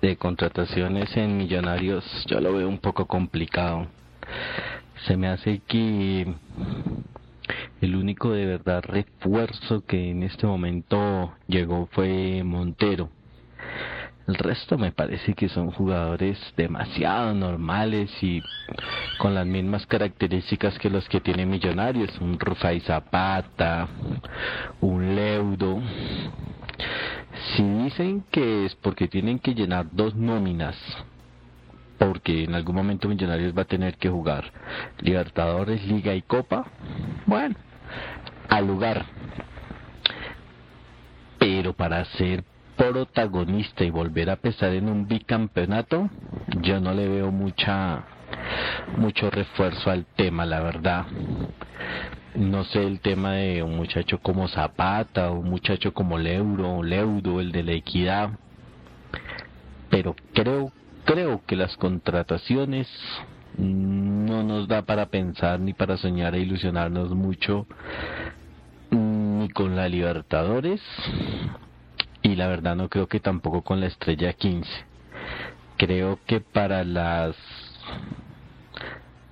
de contrataciones en Millonarios yo lo veo un poco complicado. Se me hace que el único de verdad refuerzo que en este momento llegó fue Montero. El resto me parece que son jugadores demasiado normales y con las mismas características que los que tiene Millonarios, un Rufai Zapata, un Leudo. Si dicen que es porque tienen que llenar dos nóminas, porque en algún momento Millonarios va a tener que jugar Libertadores, Liga y Copa, bueno, al lugar. Pero para ser protagonista y volver a pesar en un bicampeonato, yo no le veo mucha mucho refuerzo al tema, la verdad. No sé el tema de un muchacho como Zapata un muchacho como Leuro, Leudo, el de la equidad. Pero creo, creo que las contrataciones no nos da para pensar ni para soñar e ilusionarnos mucho ni con la Libertadores y la verdad no creo que tampoco con la Estrella 15. creo que para las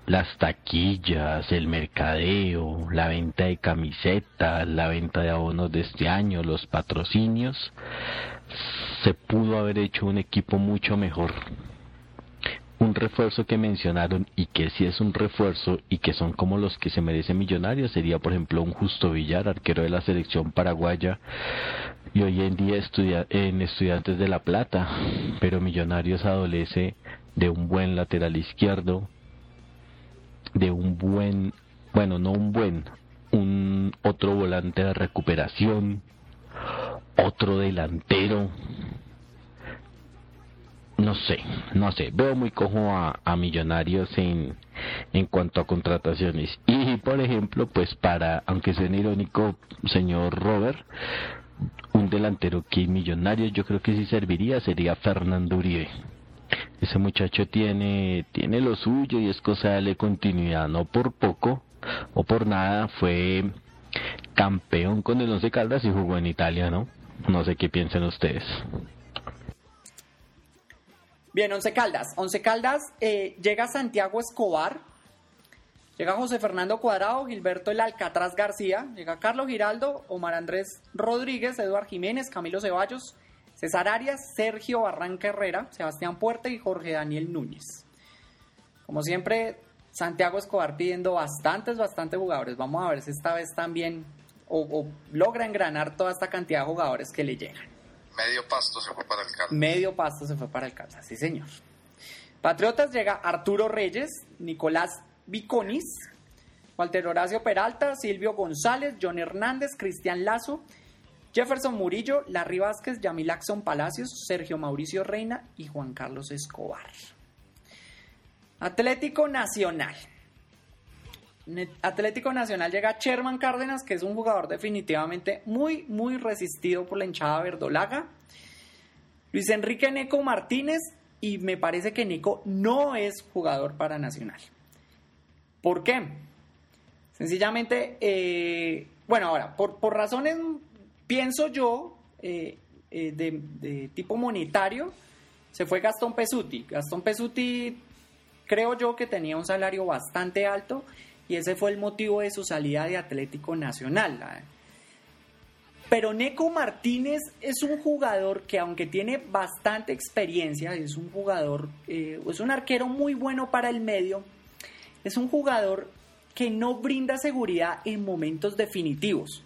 las taquillas, el mercadeo, la venta de camisetas, la venta de abonos de este año, los patrocinios, se pudo haber hecho un equipo mucho mejor. Un refuerzo que mencionaron y que sí es un refuerzo y que son como los que se merecen millonarios sería por ejemplo un Justo Villar, arquero de la selección paraguaya y hoy en día estudia en Estudiantes de La Plata, pero Millonarios adolece de un buen lateral izquierdo, de un buen, bueno, no un buen, un otro volante de recuperación, otro delantero. No sé, no sé, veo muy cojo a, a Millonarios en, en cuanto a contrataciones. Y por ejemplo, pues para, aunque sea irónico, señor Robert, un delantero que Millonarios yo creo que sí serviría sería Fernando Uribe ese muchacho tiene, tiene lo suyo y es cosa de continuidad, no por poco o por nada, fue campeón con el Once Caldas y jugó en Italia, ¿no? No sé qué piensan ustedes. Bien, Once Caldas. Once Caldas eh, llega Santiago Escobar, llega José Fernando Cuadrado, Gilberto El Alcatraz García, llega Carlos Giraldo, Omar Andrés Rodríguez, Eduard Jiménez, Camilo Ceballos, César Arias, Sergio Barranca Herrera, Sebastián Puerta y Jorge Daniel Núñez. Como siempre, Santiago Escobar pidiendo bastantes, bastantes jugadores. Vamos a ver si esta vez también o, logra engranar toda esta cantidad de jugadores que le llegan. Medio pasto se fue para el Caldas. Medio pasto se fue para el Caldas, sí señor. Patriotas llega Arturo Reyes, Nicolás Viconis, Walter Horacio Peralta, Silvio González, John Hernández, Cristian Lazo, Jefferson Murillo, Larry Vázquez, Yamilaxon Palacios, Sergio Mauricio Reina y Juan Carlos Escobar. Atlético Nacional. Atlético Nacional llega Sherman Cárdenas, que es un jugador definitivamente muy, muy resistido por la hinchada verdolaga. Luis Enrique Neco Martínez, y me parece que Neco no es jugador para Nacional. ¿Por qué? Sencillamente, eh, bueno, ahora, por, por razones pienso yo, eh, eh, de, tipo monetario, se fue Gastón Pesuti. Gastón Pesuti creo yo que tenía un salario bastante alto y ese fue el motivo de su salida de Atlético Nacional. Pero Neco Martínez es un jugador que aunque tiene bastante experiencia, es un jugador, es un arquero muy bueno para el medio, es un jugador que no brinda seguridad en momentos definitivos.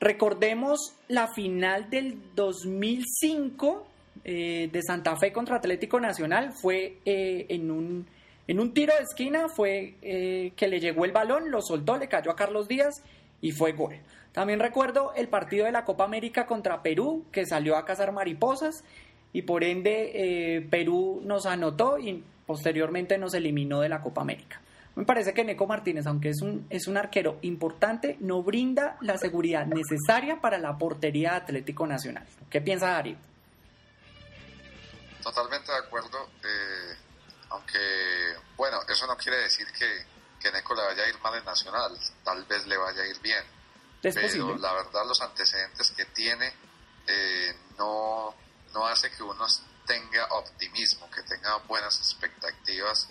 Recordemos la final del 2005 eh, de Santa Fe contra Atlético Nacional. Fue eh, en, un, en un tiro de esquina, fue eh, que le llegó el balón, lo soltó, le cayó a Carlos Díaz y fue gol. También recuerdo el partido de la Copa América contra Perú, que salió a cazar mariposas y por ende Perú nos anotó y posteriormente nos eliminó de la Copa América. Me parece que Neco Martínez, aunque es un, es un arquero importante, no brinda la seguridad necesaria para la portería de Atlético Nacional. ¿Qué piensa Darío? Totalmente de acuerdo, eh, aunque, bueno, eso no quiere decir que, que Neco le vaya a ir mal en Nacional, tal vez le vaya a ir bien. pero la verdad los antecedentes que tiene eh, no, no hace que uno tenga optimismo, que tenga buenas expectativas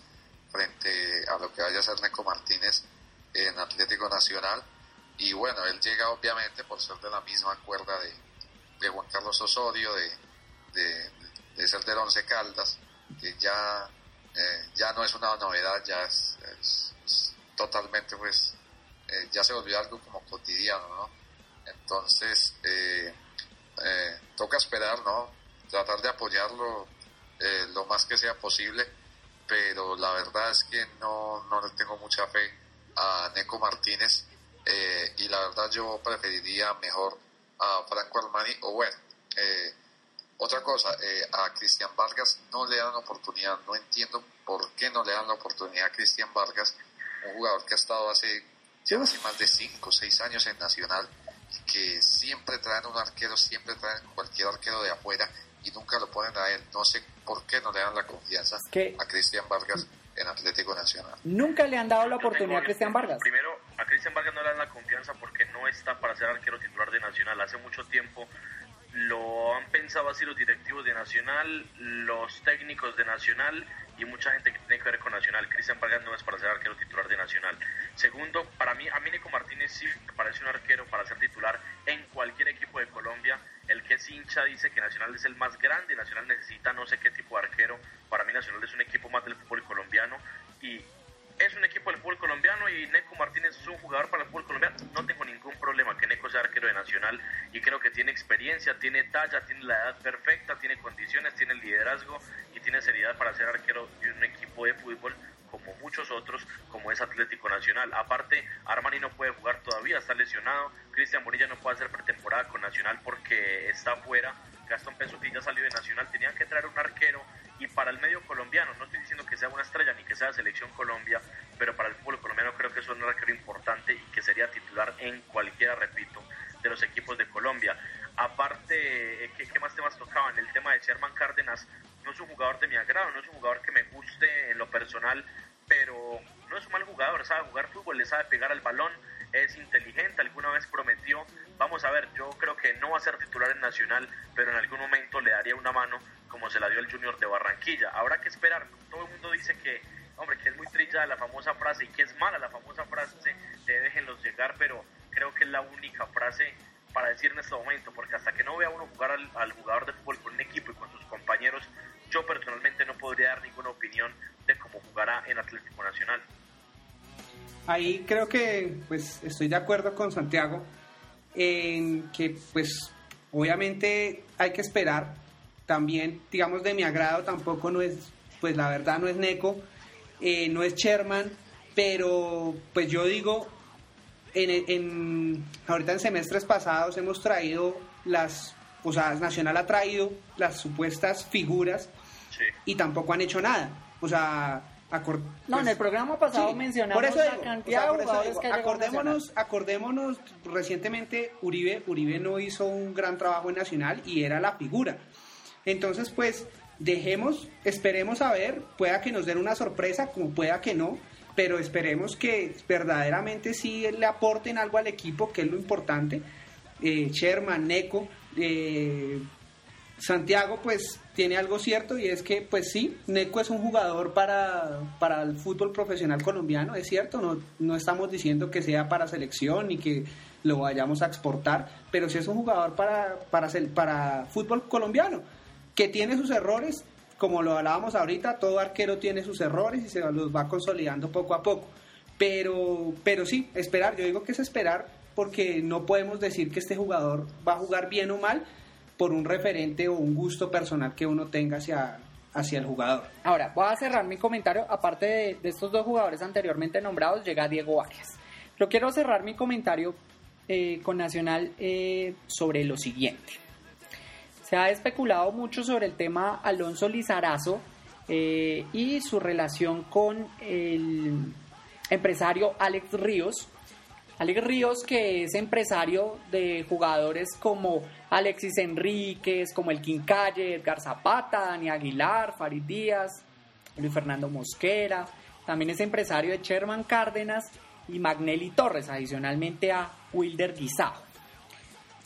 frente a lo que vaya a hacer Neco Martínez en Atlético Nacional. Y bueno, él llega obviamente por ser de la misma cuerda de, de Juan Carlos Osorio, de, de, ser del Once Caldas, que ya, eh, ya no es una novedad, ya es, totalmente pues, eh, ya se volvió algo como cotidiano, ¿no? Entonces, eh, toca esperar, ¿no? Tratar de apoyarlo lo más que sea posible pero la verdad es que no, no le tengo mucha fe a Neco Martínez eh, y la verdad yo preferiría mejor a Franco Armani o bueno, eh, otra cosa, eh, a Cristian Vargas no le dan oportunidad, no entiendo por qué no le dan la oportunidad a Cristian Vargas, un jugador que ha estado hace, hace más de 5 o 6 años en Nacional que siempre traen un arquero, siempre traen cualquier arquero de afuera y nunca lo ponen a él. No sé por qué no le dan la confianza a Cristian Vargas en Atlético Nacional. Nunca le han dado la oportunidad a Cristian Vargas. Primero, a Cristian Vargas no le dan la confianza porque no está para ser arquero titular de Nacional. Hace mucho tiempo lo han pensado así los directivos de Nacional, los técnicos de Nacional y mucha gente que tiene que ver con Nacional. Cristian Vargas no es para ser arquero titular de Nacional. Segundo, para mí, a mí Nico Martínez sí parece un arquero para ser titular en cualquier equipo de Colombia. El que es hincha dice que Nacional es el más grande, Nacional necesita no sé qué tipo de arquero. Para mí Nacional es un equipo más del fútbol colombiano y es un equipo del fútbol colombiano y Neco Martínez es un jugador para el fútbol colombiano. No tengo ningún problema que Neco sea arquero de Nacional y creo que tiene experiencia, tiene talla, tiene la edad perfecta, tiene condiciones, tiene liderazgo y tiene seriedad para ser arquero de un equipo de fútbol como muchos otros, como es Atlético Nacional. Aparte, Armani no puede jugar todavía, está lesionado. Cristian Bonilla no puede hacer pretemporada con Nacional porque está fuera. Gastón Pesuti ya salió de Nacional. Tenían que traer un arquero y para el medio colombiano, no estoy diciendo que sea una estrella ni que sea selección Colombia, pero para el fútbol colombiano creo que es un arquero importante y que sería titular en cualquiera, repito, de los equipos de Colombia. Aparte, eh, ¿qué, más temas tocaban? El tema de Sherman Cárdenas no es un jugador de mi agrado, no es un jugador que me guste en lo personal, pero no es un mal jugador, sabe jugar fútbol, le sabe pegar al balón, es inteligente, alguna vez prometió, vamos a ver, yo creo que no va a ser titular en Nacional, pero en algún momento le daría una mano como se la dio el Junior de Barranquilla. Habrá que esperar, todo el mundo dice que, hombre, que es muy trillada la famosa frase y que es mala la famosa frase de déjenlos llegar, pero creo que es la única frase para decir en este momento, porque hasta que no vea uno jugar al, al jugador de fútbol con un equipo y con sus compañeros, yo personalmente no podría dar ninguna opinión de cómo jugará en Atlético Nacional. Ahí creo que pues estoy de acuerdo con Santiago en que pues obviamente hay que esperar. También, digamos, de mi agrado tampoco no es, pues la verdad no es Neco, eh, no es Sherman, pero pues yo digo, en, en, ahorita en semestres pasados hemos traído las, o sea, Nacional ha traído las supuestas figuras y tampoco han hecho nada. O sea, no, en el programa pasado mencionamos la cantidad de jugadores que acordémonos, acordémonos recientemente Uribe, Uribe no hizo un gran trabajo en Nacional y era la figura. Entonces, pues dejemos, esperemos a ver, pueda que nos den una sorpresa, como pueda que no, pero esperemos que verdaderamente sí le aporten algo al equipo, que es lo importante. Eh, Sherman, Neco, eh, Santiago pues tiene algo cierto y es que pues sí, Neco es un jugador para, para el fútbol profesional colombiano, es cierto, no, no estamos diciendo que sea para selección ni que lo vayamos a exportar, pero sí es un jugador para, para, para fútbol colombiano, que tiene sus errores, como lo hablábamos ahorita, todo arquero tiene sus errores y se los va consolidando poco a poco. Pero, pero sí, esperar, yo digo que es esperar porque no podemos decir que este jugador va a jugar bien o mal, por un referente o un gusto personal que uno tenga hacia, hacia el jugador. Ahora, voy a cerrar mi comentario. Aparte de, estos dos jugadores anteriormente nombrados, llega Diego Arias. Pero quiero cerrar mi comentario eh, con Nacional eh, sobre lo siguiente. Se ha especulado mucho sobre el tema Alonso Lizarazo eh, y su relación con el empresario Alex Ríos. Alex Ríos, que es empresario de jugadores como Alexis Enríquez, como el Quincalle, Edgar Zapata, Dani Aguilar, Farid Díaz, Luis Fernando Mosquera. También es empresario de Sherman Cárdenas y Magnelli Torres, adicionalmente a Wilder Guisao.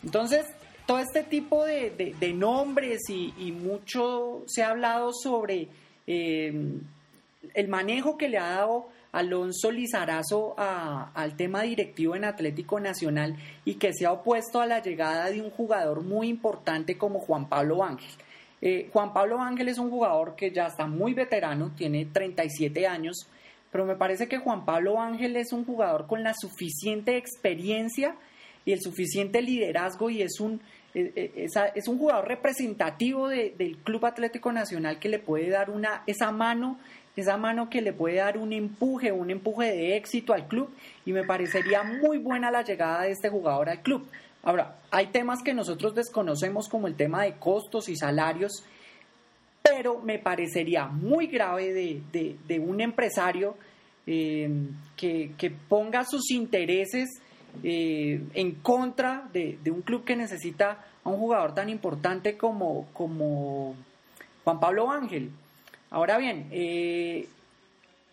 Entonces, todo este tipo de, nombres y, mucho se ha hablado sobre eh, el manejo que le ha dado Alonso Lizarazo al tema directivo en Atlético Nacional y que se ha opuesto a la llegada de un jugador muy importante como Juan Pablo Ángel. Eh, Juan Pablo Ángel es un jugador que ya está muy veterano, tiene 37 años, pero me parece que Juan Pablo Ángel es un jugador con la suficiente experiencia y el suficiente liderazgo y es un, eh, eh, es, un jugador representativo del Club Atlético Nacional que le puede dar una, esa mano esa mano que le puede dar un empuje, un empuje de éxito al club y me parecería muy buena la llegada de este jugador al club. Ahora, hay temas que nosotros desconocemos como el tema de costos y salarios, pero me parecería muy grave de, un empresario eh, que, ponga sus intereses eh, en contra de, un club que necesita a un jugador tan importante como, como Juan Pablo Ángel. Ahora bien, eh,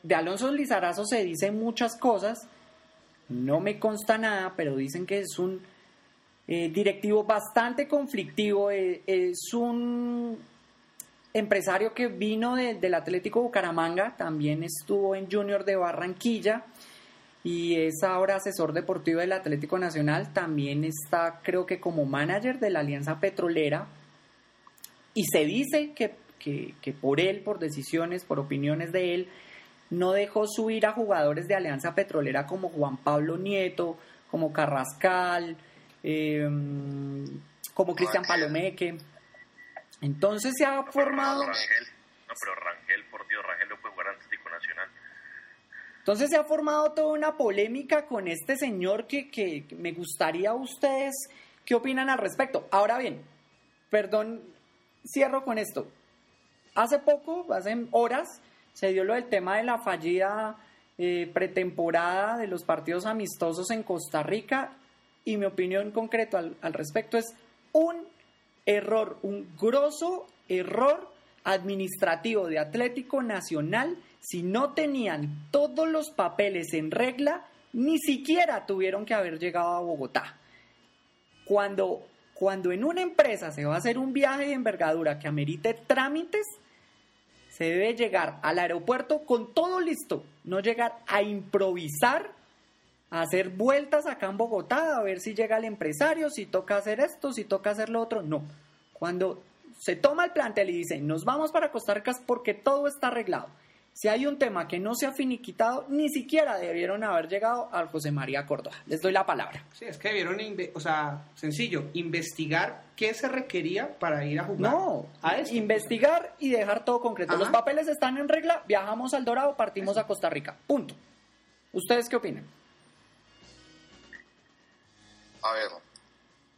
de Alonso Lizarazo se dicen muchas cosas, no me consta nada, pero dicen que es un eh, directivo bastante conflictivo, eh, es un empresario que vino del Atlético Bucaramanga, también estuvo en Junior de Barranquilla y es ahora asesor deportivo del Atlético Nacional, también está creo que como manager de la Alianza Petrolera. Y se dice que, que por él, por decisiones, por opiniones de él, no dejó subir a jugadores de Alianza Petrolera como Juan Pablo Nieto, como Carrascal, em, como Cristian Palomeque. Entonces se ha formado... Rangel. No, pero Rangel, por Dios, Rangel no puede jugar Atlético Nacional. Entonces se ha formado toda una polémica con este señor que, que me gustaría a ustedes qué opinan al respecto. Ahora bien, perdón, cierro con esto. Hace poco, hace horas, se dio lo del tema de la fallida eh, pretemporada de los partidos amistosos en Costa Rica y mi opinión concreto al, al respecto es un error, un grosso error administrativo de Atlético Nacional si no tenían todos los papeles en regla, ni siquiera tuvieron que haber llegado a Bogotá. Cuando, cuando en una empresa se va a hacer un viaje de envergadura que amerite trámites, se debe llegar al aeropuerto con todo listo, no llegar a improvisar, a hacer vueltas acá en Bogotá, a ver si llega el empresario, si toca hacer esto, si toca hacer lo otro. No. Cuando se toma el plantel y dice, nos vamos para Costa Rica porque todo está arreglado. Si hay un tema que no se ha finiquitado, ni siquiera debieron haber llegado al José María Córdoba. Les doy la palabra. Sí, es que debieron, o sea, sencillo, investigar qué se requería para ir a jugar. No, a investigar y dejar todo concreto. Los papeles están en regla, viajamos al Dorado, partimos a Costa Rica. Punto. ¿Ustedes qué opinan? A ver,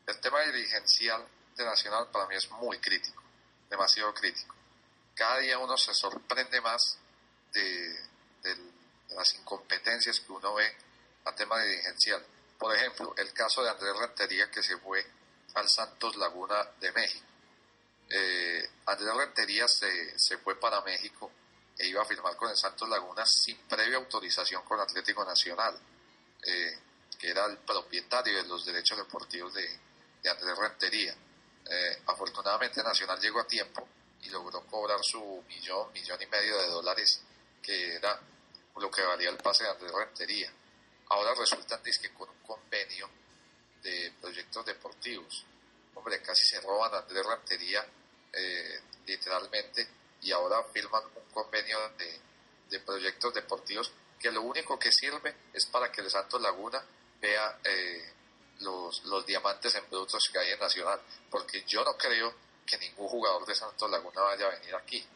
el tema dirigencial de Nacional para mí es muy crítico, demasiado crítico. Cada día uno se sorprende más de, las incompetencias que uno ve a tema dirigencial. Por ejemplo, el caso de Andrés Rentería que se fue al Santos Laguna de México. Eh, Andrés Rentería se, se, fue para México e iba a firmar con el Santos Laguna sin previa autorización con Atlético Nacional, eh, que era el propietario de los derechos deportivos de, Andrés Rentería. Eh, afortunadamente Nacional llegó a tiempo y logró cobrar su millón, millón y medio de dólares que era lo que valía el pase de Andrés Rentería. Ahora resulta que con un convenio de proyectos deportivos. Hombre, casi se roban a Andrés Rentería eh, literalmente y ahora firman un convenio de, de, proyectos deportivos que lo único que sirve es para que el Santos Laguna vea eh, los, los diamantes en brutos que hay en Nacional, porque yo no creo que ningún jugador de Santos Laguna vaya a venir aquí.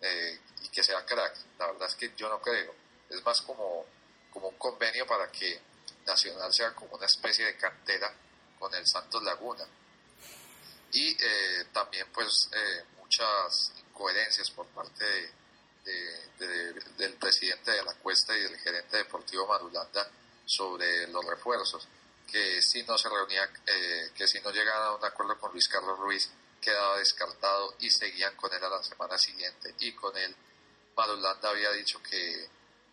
Eh, y que sea crack. La verdad es que yo no creo. Es más como, como un convenio para que Nacional sea como una especie de cantera con el Santos Laguna. Y eh, también pues eh, muchas incoherencias por parte del presidente de la Cuesta y del gerente deportivo Marulanda sobre los refuerzos, que si no se reunía, que si no llegaban a un acuerdo con Luis Carlos Ruiz, quedaba descartado y seguían con él a la semana siguiente. Y con él, Marulanda había dicho que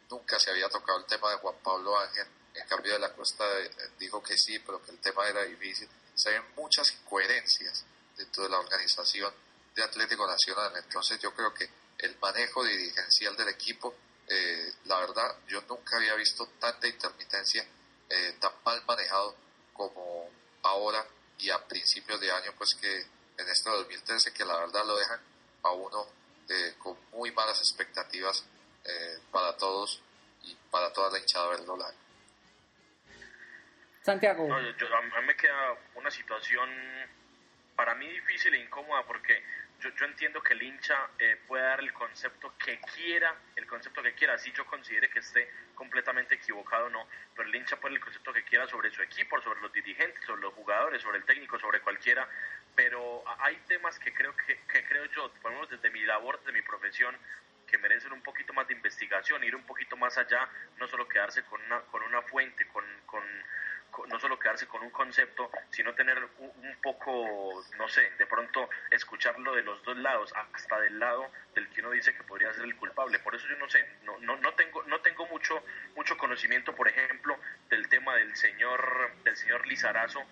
nunca se había tocado el tema de Juan Pablo Ángel. En cambio, de la Costa eh, dijo que sí, pero que el tema era difícil. Se ven muchas incoherencias dentro de la organización de Atlético Nacional. Entonces, yo creo que el manejo dirigencial del equipo, eh, la verdad, yo nunca había visto tanta intermitencia eh, tan mal manejado como ahora y a principios de año, pues que en este 2013 que la verdad lo dejan a uno eh, con muy malas expectativas eh, para todos y para toda la hinchada verdolaga. Santiago. a mí me queda una situación para mí difícil e incómoda porque yo, yo entiendo que el hincha eh, puede dar el concepto que quiera, el concepto que quiera, si yo considere que esté completamente equivocado o no, pero el hincha puede el concepto que quiera sobre su equipo, sobre los dirigentes, sobre los jugadores, sobre el técnico, sobre cualquiera, pero hay temas que creo que, creo yo, por lo menos desde mi labor, desde mi profesión, que merecen un poquito más de investigación, ir un poquito más allá, no solo quedarse con una, con una fuente, con, con, no solo quedarse con un concepto, sino tener un, poco, no sé, de pronto escucharlo de los dos lados, hasta del lado del que uno dice que podría ser el culpable. Por eso yo no sé, no, no, no tengo, no tengo mucho, mucho conocimiento, por ejemplo, del tema del señor, del señor Lizarazo,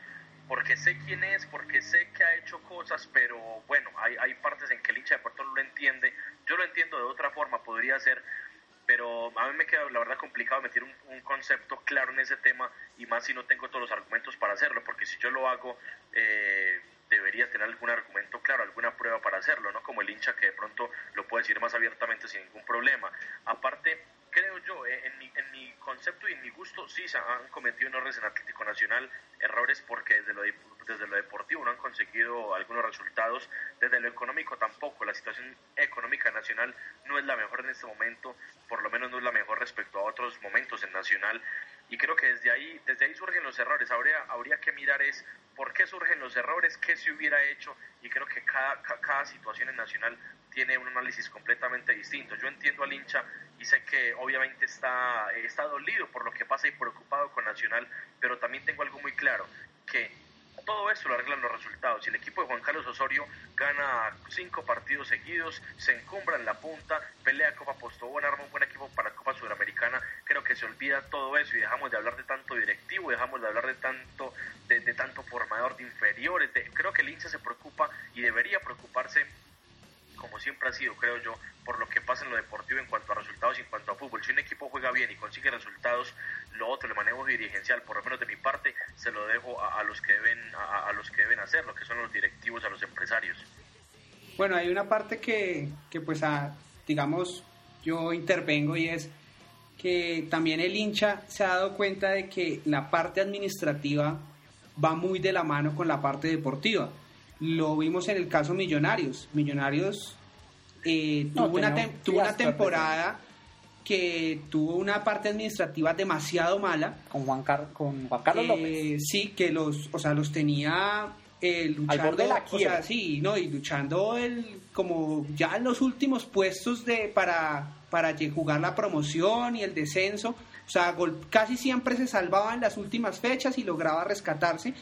porque sé quién es, porque sé que ha hecho cosas, pero bueno, hay, hay partes en que el hincha de Puerto no lo entiende. Yo lo entiendo de otra forma, podría ser, pero a mí me queda la verdad complicado meter un, un, concepto claro en ese tema y más si no tengo todos los argumentos para hacerlo, porque si yo lo hago, eh, debería tener algún argumento claro, alguna prueba para hacerlo, ¿no? Como el hincha que de pronto lo puede decir más abiertamente sin ningún problema. Aparte, creo yo, eh, en mi, en mi concepto y en mi gusto, sí se han cometido errores en Atlético Nacional, errores porque desde lo, desde lo deportivo no han conseguido algunos resultados, desde lo económico tampoco, la situación económica nacional no es la mejor en este momento, por lo menos no es la mejor respecto a otros momentos en Nacional, y creo que desde ahí, desde ahí surgen los errores, habría, habría que mirar es por qué surgen los errores, qué se hubiera hecho, y creo que cada, cada situación en Nacional tiene un análisis completamente distinto. Yo entiendo al hincha y sé que obviamente está, está dolido por lo que pasa y preocupado con Nacional, pero también tengo algo muy claro, que todo eso lo arreglan los resultados. Si el equipo de Juan Carlos Osorio gana cinco partidos seguidos, se encumbra en la punta, pelea Copa Postobón, arma un buen equipo para Copa Sudamericana, creo que se olvida todo eso y dejamos de hablar de tanto directivo, dejamos de hablar de tanto, de, de tanto formador de inferiores. De, creo que el hincha se preocupa y debería preocuparse como siempre ha sido, creo yo, por lo que pasa en lo deportivo en cuanto a resultados y en cuanto a fútbol. Si un equipo juega bien y consigue resultados, lo otro, el manejo dirigencial, por lo menos de mi parte, se lo dejo a, los que deben a, a, los que deben hacerlo, que son los directivos, a los empresarios. Bueno, hay una parte que, que pues, a, digamos, yo intervengo y es que también el hincha se ha dado cuenta de que la parte administrativa va muy de la mano con la parte deportiva lo vimos en el caso Millonarios. Millonarios eh, no, tuvo, una, tuvo una temporada que tuvo una parte administrativa demasiado mala. Con Juan, Car con Juan Carlos eh, López. Sí, que los, o sea, los tenía eh, luchando, Al borde de la o sea, sí, no, y luchando el, como ya en los últimos puestos de para, para jugar la promoción y el descenso. O sea, casi siempre se salvaba en las últimas fechas y lograba rescatarse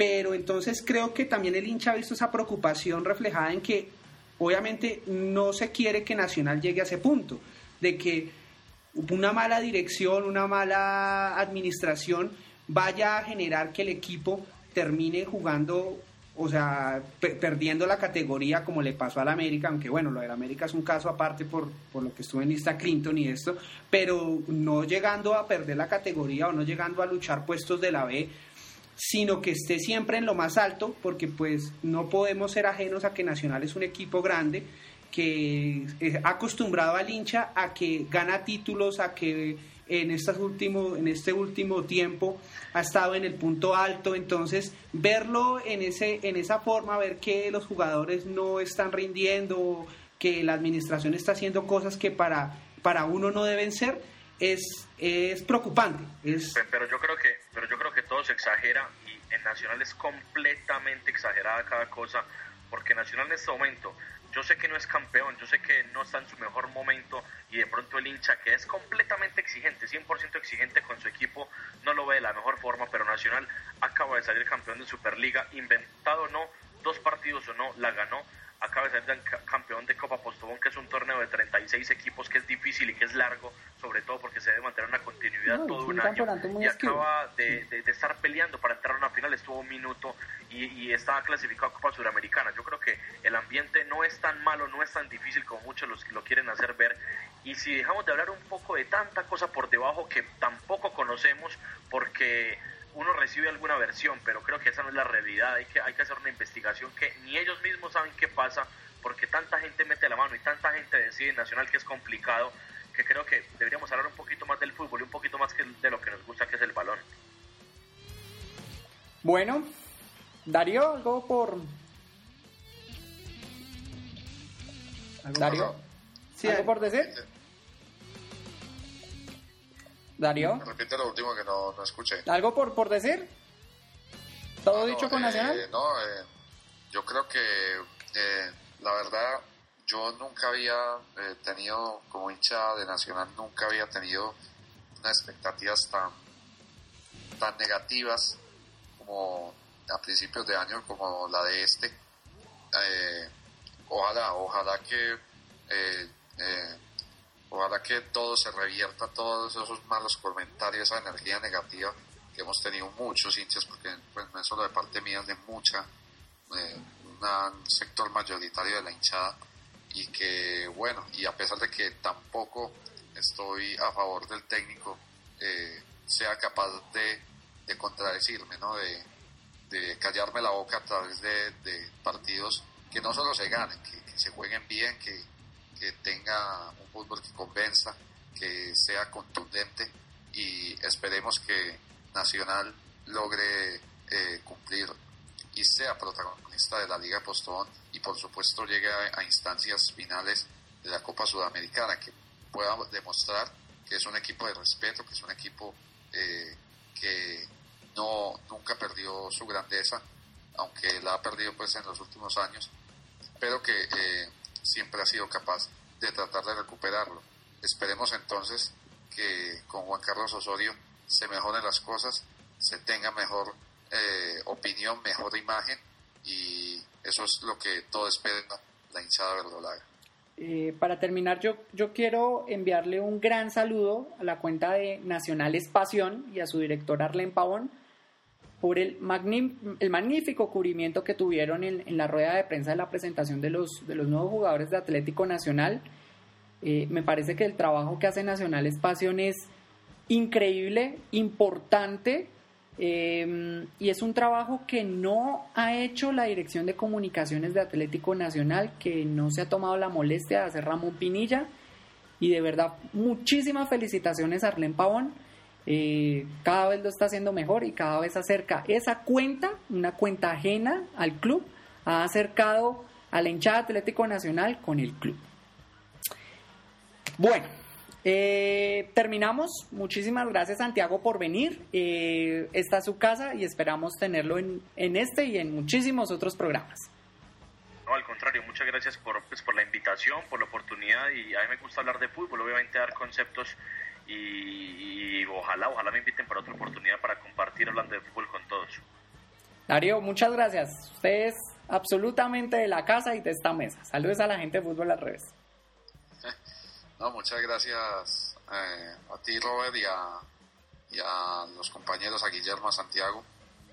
pero entonces creo que también el hincha ha visto esa preocupación reflejada en que obviamente no se quiere que Nacional llegue a ese punto, de que una mala dirección, una mala administración vaya a generar que el equipo termine jugando, o sea, perdiendo la categoría como le pasó al América, aunque bueno, lo del América es un caso aparte por, por lo que estuvo en lista Clinton y esto, pero no llegando a perder la categoría o no llegando a luchar puestos de la B sino que esté siempre en lo más alto, porque pues no podemos ser ajenos a que Nacional es un equipo grande que ha acostumbrado al hincha a que gana títulos, a que en, estas último, en este último tiempo ha estado en el punto alto, entonces verlo en, ese, en esa forma, ver que los jugadores no están rindiendo, que la administración está haciendo cosas que para, para uno no deben ser, es, es preocupante. Es... Pero yo creo que, pero yo creo que todo se exagera y en Nacional es completamente exagerada cada cosa, porque Nacional en este momento, yo sé que no es campeón, yo sé que no está en su mejor momento y de pronto el hincha que es completamente exigente, 100% exigente con su equipo, no lo ve de la mejor forma, pero Nacional acaba de salir campeón de Superliga, inventado o no, dos partidos o no, la ganó acaba de ser campeón de Copa Postobón, que es un torneo de 36 equipos que es difícil y que es largo, sobre todo porque se debe mantener una continuidad no, todo un, un año. Y acaba de, de, de, estar peleando para entrar a una final, estuvo un minuto y, y estaba clasificado a Copa Suramericana. Yo creo que el ambiente no es tan malo, no es tan difícil como muchos los, lo quieren hacer ver. Y si dejamos de hablar un poco de tanta cosa por debajo que tampoco conocemos, porque uno recibe alguna versión, pero creo que esa no es la realidad. Hay que, hay que hacer una investigación que ni ellos mismos saben qué pasa, porque tanta gente mete la mano y tanta gente decide en Nacional que es complicado, que creo que deberíamos hablar un poquito más del fútbol y un poquito más que de lo que nos gusta, que es el balón. Bueno, Darío, algo por. ¿Algo Darío, por... sí, ¿algo por decir? Darío. Repite lo último que no, no escuché. ¿Algo por, por decir? ¿Todo no, dicho con eh, Nacional? No, eh, yo creo que eh, la verdad yo nunca había eh, tenido, como hincha de Nacional, nunca había tenido unas expectativas tan, tan negativas como a principios de año como la de este. Ojalá, ojalá que ojalá que todo se revierta, todos esos malos comentarios, esa energía negativa que hemos tenido muchos hinchas, porque pues, no es solo de parte mía, es de mucha, eh, un sector mayoritario de la hinchada, y que bueno, y a pesar de que tampoco estoy a favor del técnico, eh, sea capaz de, de contradecirme, ¿no? De, callarme la boca a través de, partidos que no solo se ganen, que se jueguen bien, que, que tenga un fútbol que convenza, que sea contundente y esperemos que Nacional logre eh, cumplir y sea protagonista de la Liga Postón y por supuesto llegue a, instancias finales de la Copa Sudamericana, que pueda demostrar que es un equipo de respeto, que es un equipo eh, que no nunca perdió su grandeza, aunque la ha perdido pues en los últimos años, pero que eh, siempre ha sido capaz de tratar de recuperarlo. Esperemos entonces que con Juan Carlos Osorio se mejoren las cosas, se tenga mejor eh, opinión, mejor imagen y eso es lo que todo espera la hinchada verdolaga. Eh, para terminar, yo, yo quiero enviarle un gran saludo a la cuenta de Nacional Espación y a su director Arlen Pavón por el, el magnífico cubrimiento que tuvieron en, la rueda de prensa de la presentación de los, de los nuevos jugadores de Atlético Nacional. Eh, me parece que el trabajo que hace Nacional Espacio es increíble, importante, eh, y es un trabajo que no ha hecho la Dirección de Comunicaciones de Atlético Nacional, que no se ha tomado la molestia de hacer Ramón Pinilla. Y de verdad, muchísimas felicitaciones a Arlen Pavón eh, cada vez lo está haciendo mejor y cada vez acerca esa cuenta, una cuenta ajena al club, ha acercado a la hinchada Atlético Nacional con el club. Bueno, eh, terminamos. Muchísimas gracias Santiago por venir. Eh, esta es su casa y esperamos tenerlo en, en, este y en muchísimos otros programas. No, al contrario, muchas gracias por, pues, por la invitación, por la oportunidad y a mí me gusta hablar de fútbol, obviamente dar conceptos y, ojalá, ojalá me inviten para otra oportunidad para compartir hablando de fútbol con todos. Darío, muchas gracias. Usted es absolutamente de la casa y de esta mesa. Saludos a la gente de Fútbol al Revés. No, muchas gracias eh, a ti, Robert, y a, los compañeros, a Guillermo, a Santiago.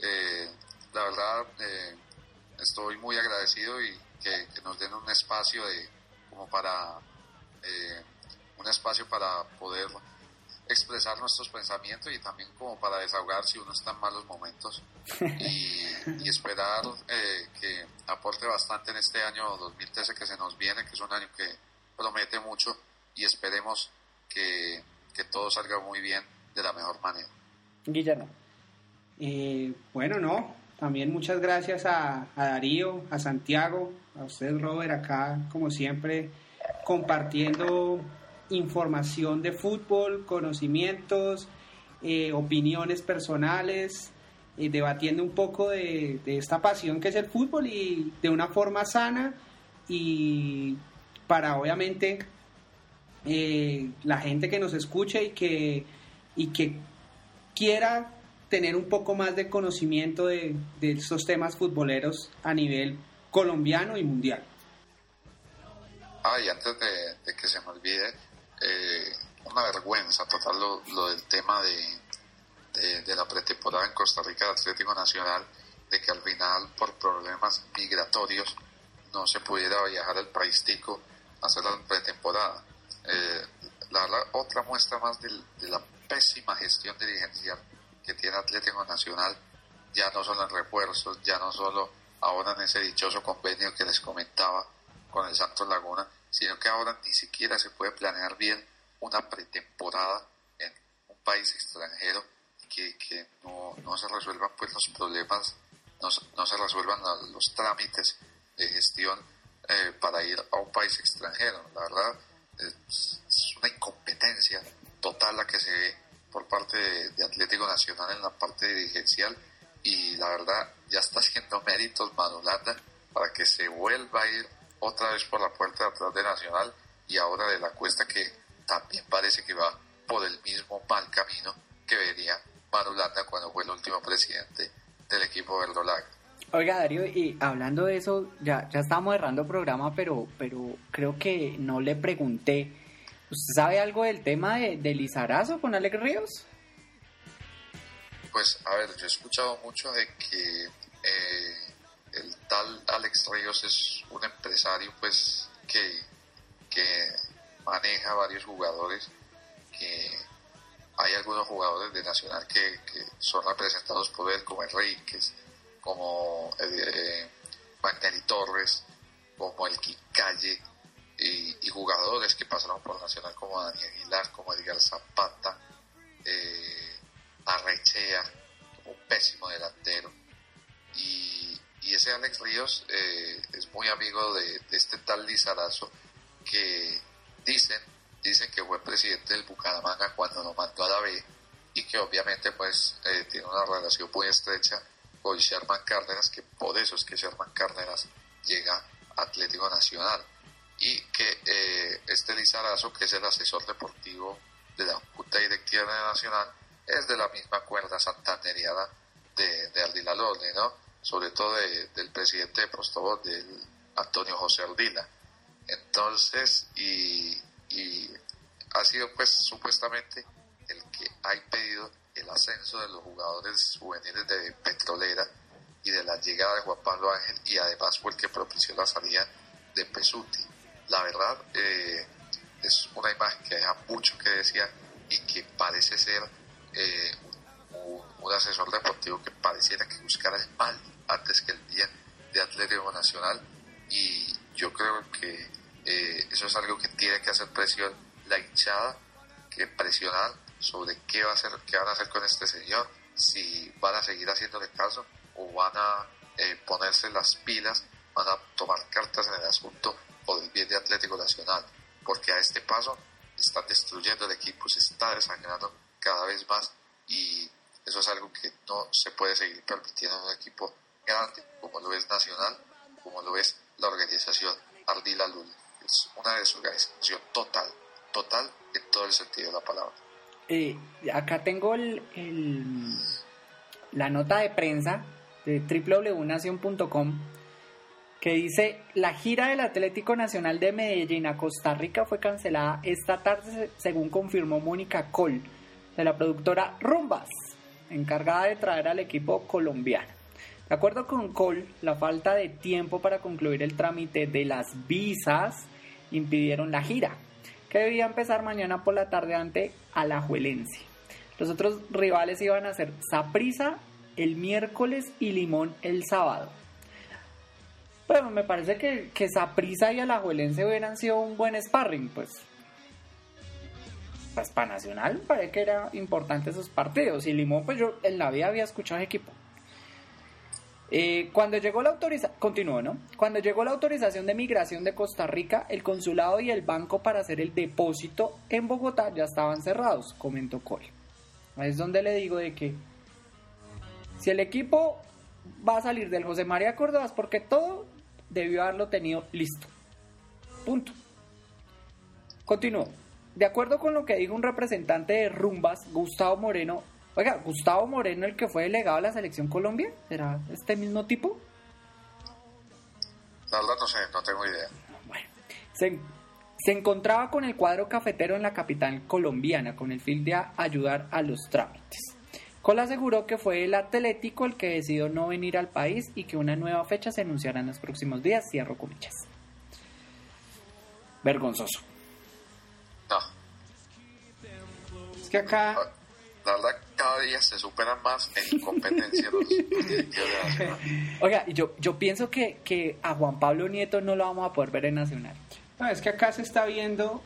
Eh, la verdad, eh, estoy muy agradecido y que, que, nos den un espacio de como para un espacio para poder expresar nuestros pensamientos y también como para desahogar si uno está en malos momentos y, esperar eh, que aporte bastante en este año 2013 que se nos viene, que es un año que promete mucho y esperemos que, que todo salga muy bien de la mejor manera. Guillermo. Eh, bueno, no, también muchas gracias a, a Darío, a Santiago, a usted Robert, acá como siempre compartiendo información de fútbol, conocimientos, eh, opiniones personales, eh, debatiendo un poco de, esta pasión que es el fútbol y de una forma sana y para obviamente eh, la gente que nos escuche y que, y que quiera tener un poco más de conocimiento de, de estos temas futboleros a nivel colombiano y mundial. Ah, y antes de que se me olvide, eh, una vergüenza total lo, del tema de, de, la pretemporada en Costa Rica de Atlético Nacional, de que al final por problemas migratorios no se pudiera viajar al país tico a hacer la pretemporada. Eh, la, otra muestra más de, la pésima gestión dirigencial que tiene Atlético Nacional, ya no solo en refuerzos, ya no solo ahora en ese dichoso convenio que les comentaba con el Santos Laguna, sino que ahora ni siquiera se puede planear bien una pretemporada en un país extranjero que, que no, no, se resuelvan pues los problemas, no, no se resuelvan los trámites de gestión eh, para ir a un país extranjero. La verdad es, una incompetencia total la que se ve por parte de, Atlético Nacional en la parte dirigencial y la verdad ya está haciendo méritos Manolanda para que se vuelva a ir otra vez por la puerta de atrás de Nacional y ahora de la cuesta que también parece que va por el mismo mal camino que venía Marulanda cuando fue el último presidente del equipo verdolaga. Oiga Darío, y hablando de eso, ya, ya estamos cerrando el programa, pero, pero creo que no le pregunté. ¿Usted sabe algo del tema de, de Lizarazo con Alex Ríos? Pues a ver, yo he escuchado mucho de que eh, el tal Alex Ríos es un empresario pues que, que maneja varios jugadores, que hay algunos jugadores de Nacional que, que son representados por él, como Enríquez, como eh, Torres, como el Quicalle, y, y, jugadores que pasaron por Nacional como Dani Aguilar, como Edgar Zapata, eh, Arrechea, un pésimo delantero. Y, y ese Alex Ríos eh, es muy amigo de, este tal Lizarazo que dicen, dicen que fue presidente del Bucaramanga cuando lo mandó a la B y que obviamente pues eh, tiene una relación muy estrecha con Sherman Cárdenas, que por eso es que Sherman Cárdenas llega a Atlético Nacional y que eh, este Lizarazo, que es el asesor deportivo de la Junta Directiva Nacional, es de la misma cuerda santanderiana de, de Ardila Lorne, ¿no? Sobre todo de, del presidente de Prostobot, del Antonio José Ardila. Entonces, y, y ha sido pues supuestamente el que ha impedido el ascenso de los jugadores juveniles de Petrolera y de la llegada de Juan Pablo Ángel y además fue el que propició la salida de Pesuti la verdad eh, es una imagen que deja mucho que decir y que parece ser eh, un, un, asesor deportivo que pareciera que buscara el mal antes que el bien de Atlético Nacional. Y yo creo que eh, eso es algo que tiene que hacer presión la hinchada que presionar sobre qué va a hacer qué van a hacer con este señor si van a seguir haciéndole caso o van a ponerse las pilas van a tomar cartas en el asunto por el bien de Atlético Nacional, porque a este paso están destruyendo el equipo, se está desangrando cada vez más y eso es algo que no se puede seguir permitiendo en un equipo como lo es Nacional, como lo es la organización Ardila Lul. Es una desorganización total, total en todo el sentido de la palabra. Eh, acá tengo el, la nota de prensa de www.nacion.com que dice, la gira del Atlético Nacional de Medellín a Costa Rica fue cancelada esta tarde, según confirmó Mónica Col, de la productora Rumbas, encargada de traer al equipo colombiano. De acuerdo con Col, la falta de tiempo para concluir el trámite de las visas impidieron la gira, que debía empezar mañana por la tarde ante Alajuelense. Los otros rivales iban a ser Saprisa el miércoles y Limón el sábado. Pero me parece que, que Saprisa y Alajuelense hubieran sido un buen sparring, pues. Pues para Nacional parece que era importante esos partidos. Y Limón, pues yo en la vida había escuchado equipo. Eh, cuando llegó la autorización, continúo, ¿no? Cuando llegó la autorización de migración de Costa Rica, el consulado y el banco para hacer el depósito en Bogotá ya estaban cerrados, comentó Cole. Es donde le digo de que si el equipo va a salir del José María Córdoba es porque todo debió haberlo tenido listo. Punto. Continúo. De acuerdo con lo que dijo un representante de Rumbas, Gustavo Moreno, oiga, Gustavo Moreno, el que fue delegado a la selección Colombia, ¿será este mismo tipo? La verdad no sé, no tengo idea. Bueno, se, se encontraba con el cuadro cafetero en la capital colombiana con el fin de ayudar a los trámites. Cole aseguró que fue el Atlético el que decidió no venir al país y que una nueva fecha se anunciará en los próximos días, cierro comillas. Vergonzoso. No. Es que acá... La verdad, cada día se superan más en competencia los Oiga, yo, yo pienso que, que a Juan Pablo Nieto no lo vamos a poder ver en Nacional. No, es que acá se está viendo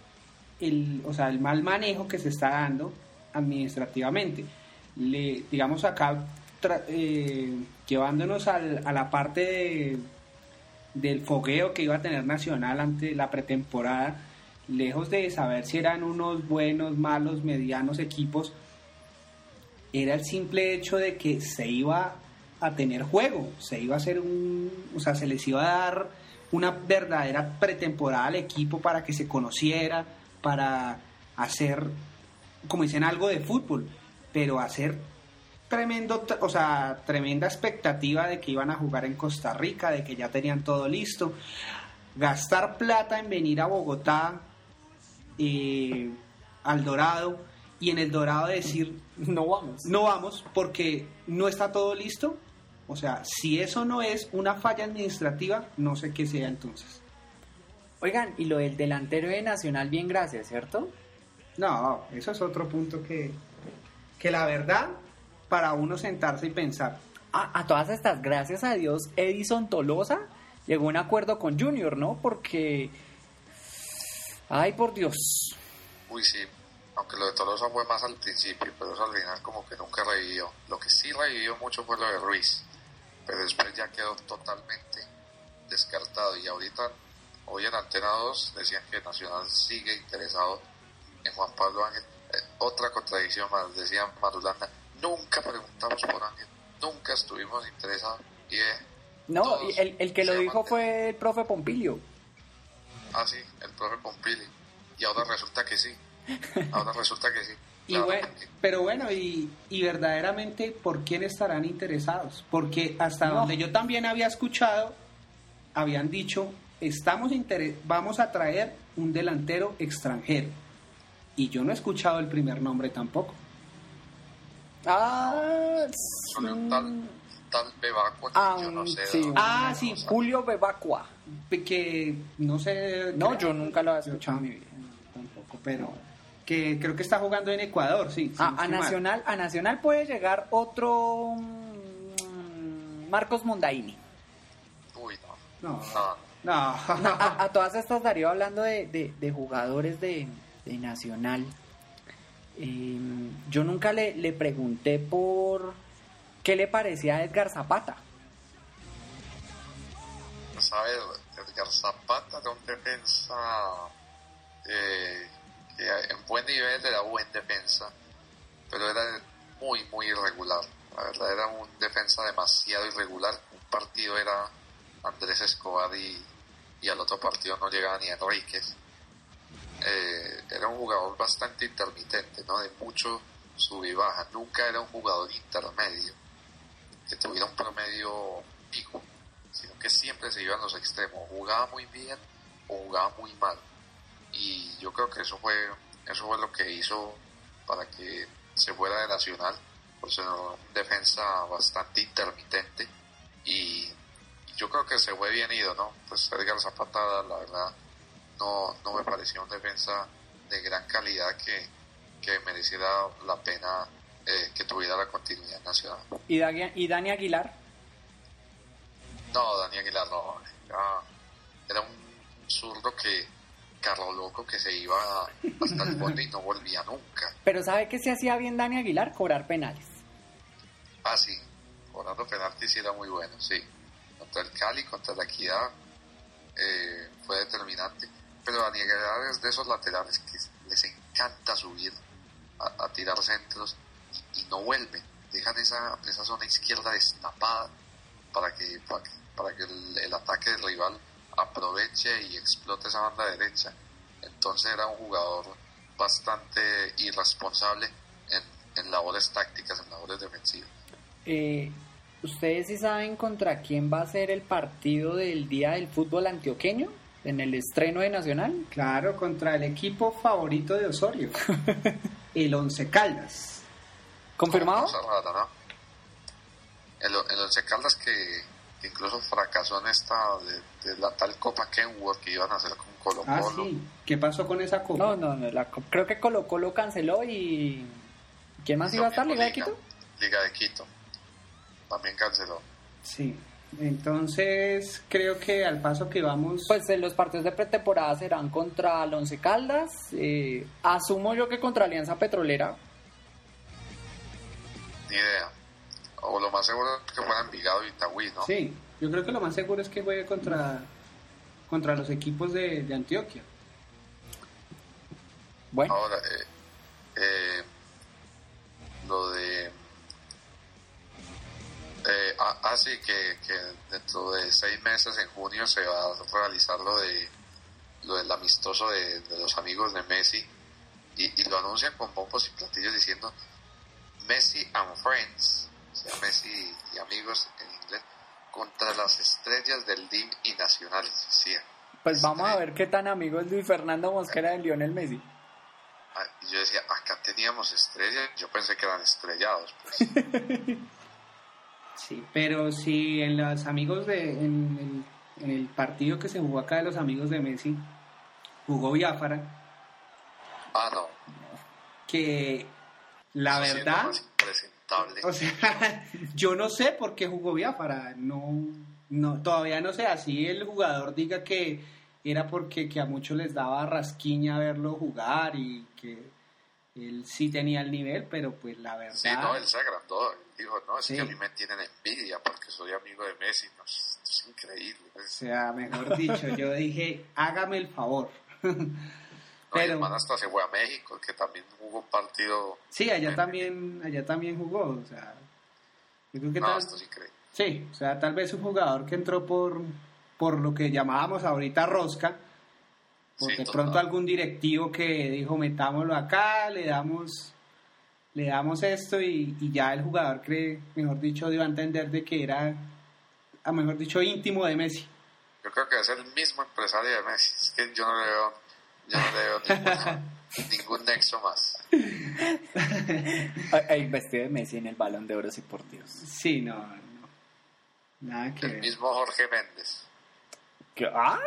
el, o sea, el mal manejo que se está dando administrativamente le, digamos acá, eh, llevándonos al, a la parte de, del fogueo que iba a tener Nacional ante la pretemporada, lejos de saber si eran unos buenos, malos, medianos equipos, era el simple hecho de que se iba a tener juego, se iba a hacer un, o sea, se les iba a dar una verdadera pretemporada al equipo para que se conociera, para hacer, como dicen, algo de fútbol pero hacer tremendo, o sea, tremenda expectativa de que iban a jugar en Costa Rica, de que ya tenían todo listo, gastar plata en venir a Bogotá, eh, al Dorado, y en el Dorado decir No vamos. no vamos porque no está todo listo. O sea, si eso no es una falla administrativa, no sé qué sea entonces. Oigan, y lo del delantero de Nacional, bien gracias, ¿cierto? No, eso es otro punto que, que la verdad, para uno sentarse y pensar, A, a todas estas, gracias a Dios, Edison Tolosa llegó a un acuerdo con Junior, ¿no? Porque... Ay, por Dios. Uy, sí, aunque lo de Tolosa fue más al principio, pero eso al final como que nunca revivió. Lo que sí revivió mucho fue lo de Ruiz, pero después ya quedó totalmente descartado. Y ahorita, hoy en Antena 2 decían que Nacional sigue interesado en Juan Pablo Ángel. Eh, otra contradicción más, decía Marulanda, nunca preguntamos por Ángel, nunca estuvimos interesados. Y eh, No, el, el que lo dijo fue el profe Pompilio. Ah, sí, el profe Pompili. Y ahora resulta que sí. Ahora resulta que sí. Y bueno, pero bueno, y, y verdaderamente, ¿por quién estarán interesados? Porque hasta No. donde yo también había escuchado, habían dicho, estamos vamos a traer un delantero extranjero. Y yo no he escuchado el primer nombre tampoco. Ah, tal, Bebacua que Ah, yo no sé. sí, Ah, sí, Julio Bebacua. Que no sé... No, yo nunca lo había escuchado en mi vida. Tampoco, pero que creo que está jugando en Ecuador, sí. Ah, a. Nacional, a Nacional puede llegar otro mm, Marcos Mondaini. Uy, no. No, No, no. A, a todas estas, Darío, hablando de, de- de jugadores de, de Nacional, eh, yo nunca le, le pregunté por qué le parecía a Edgar Zapata. pues a ver, Edgar Zapata era un defensa eh, en buen nivel era buen defensa, pero era muy, muy irregular. La verdad era un defensa demasiado irregular. Un partido era Andrés Escobar y, y al otro partido no llegaba ni Enríquez. Eh, era un jugador bastante intermitente, ¿no? De mucho sub y baja. Nunca era un jugador intermedio que tuviera un promedio pico, sino que siempre se iba en los extremos. Jugaba muy bien o jugaba muy mal. Y yo creo que eso fue, eso fue lo que hizo para que se fuera de Nacional, por ser un defensa bastante intermitente. Y yo creo que se fue bien ido, ¿no? Pues Edgar Zapata, la verdad, no, no me pareció un defensa de gran calidad que, que mereciera la pena eh, que tuviera la continuidad nacional. ¿Y, Dani- y Dani Aguilar? No, Dani Aguilar no. Era, era un zurdo que, carro loco, que se iba hasta el fondo y no volvía nunca. Pero ¿sabe qué se hacía bien Dani Aguilar? Cobrar penales. Ah, sí, cobrando penaltis era muy bueno, sí. Contra el Cali, contra la Equidad, eh, fue determinante. Pero Dani Aguilar es de esos laterales que les encanta subir a, a tirar centros y, y no vuelven. Dejan esa, esa zona izquierda destapada para que, para que, para que el, el ataque del rival aproveche y explote esa banda derecha. Entonces era un jugador bastante irresponsable en, en labores tácticas, en labores defensivas. Eh, ¿Ustedes sí saben contra quién va a ser el partido del Día del Fútbol Antioqueño? En el estreno de Nacional. Claro, contra el equipo favorito de Osorio, el Once Caldas. ¿Confirmado? Cosa rara, ¿no? El, el Once Caldas que incluso fracasó en esta de, de la tal Copa Kenworth que iban a hacer con Colo Ah, Colo. sí. ¿Qué pasó con esa copa? No, no, no. la creo que Colo Colo canceló y... ¿Quién más iba a estar? ¿Liga de Quito? Liga de Quito. También canceló. Sí. Entonces, creo que al paso que vamos... Pues eh, los partidos de pretemporada serán contra el Once Caldas. eh, asumo yo que contra Alianza Petrolera. Ni idea. O lo más seguro es que fuera Envigado y Itagüí, ¿no? Sí, yo creo que lo más seguro es que juegue contra, contra los equipos de, de Antioquia. Bueno, Ahora, eh, eh, lo de... Eh, ah, ah, sí, que, que dentro de seis meses, en junio, se va a realizar lo de lo del amistoso de, de los amigos de Messi y, y lo anuncian con bombos y platillos diciendo Messi and Friends, sea, Messi y amigos en inglés, contra las estrellas del DIM y nacionales, decía. pues vamos a ver qué tan amigo es Luis Fernando Mosquera de Lionel Messi. Ah, yo decía, acá teníamos estrellas, yo pensé que eran estrellados. Pues. Sí, pero si en los amigos de. En el, en el partido que se jugó acá de los amigos de Messi, jugó Biafara, ah, no. que la Eso verdad. O sea, yo no sé por qué jugó Biafara. No, no, todavía no sé. Así el jugador diga que era porque que a muchos les daba rasquiña verlo jugar y que él sí tenía el nivel, pero pues la verdad. Sí, no, él se agrandó. Dijo, no, es Sí. que a mí me tienen envidia porque soy amigo de Messi. No, es, es increíble. O sea, mejor dicho, yo dije, hágame el favor. no, pero- el hasta se fue a México, que también hubo un partido. Sí, allá también, allá también jugó. O sea, yo creo que No, tal- esto es increíble. Sí, o sea, tal vez un jugador que entró por, por lo que llamábamos ahorita rosca, por Sí, de pronto algún directivo que dijo metámoslo acá, le damos, le damos esto y, y ya el jugador cree, mejor dicho, dio a entender de que era, a mejor dicho, íntimo de Messi. Yo creo que es el mismo empresario de Messi. Es que yo no le veo, yo no le veo ninguna- ningún nexo más. El vestido de Messi en el balón de oro, sí, por Dios. Sí, no, no. Nada que El ver. mismo Jorge Méndez. ¿Qué? ¿Ah?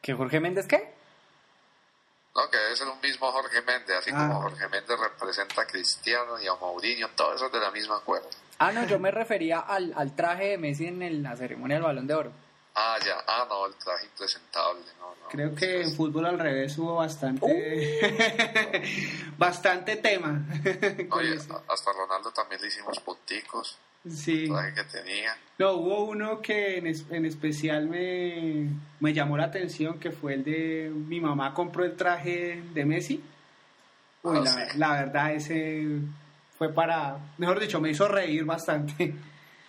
¿Que Jorge Méndez qué? No, que debe ser un mismo Jorge Méndez, así Ah. como Jorge Méndez representa a Cristiano y a Mourinho, todo eso es de la misma cuerda. Ah, no, yo me refería al, al traje de Messi en el- la ceremonia del balón de oro. Ah, ya, ah, no, el traje impresentable, no, no. Creo que en Es- fútbol al revés hubo bastante, bastante tema. hasta Ronaldo también le hicimos punticos, Sí. el traje que tenía. No, hubo uno que en, es- en especial me, me llamó la atención, que fue el de mi mamá compró el traje de Messi. Uy, Ah, la, sí. la verdad, ese fue para, mejor dicho, me hizo reír bastante.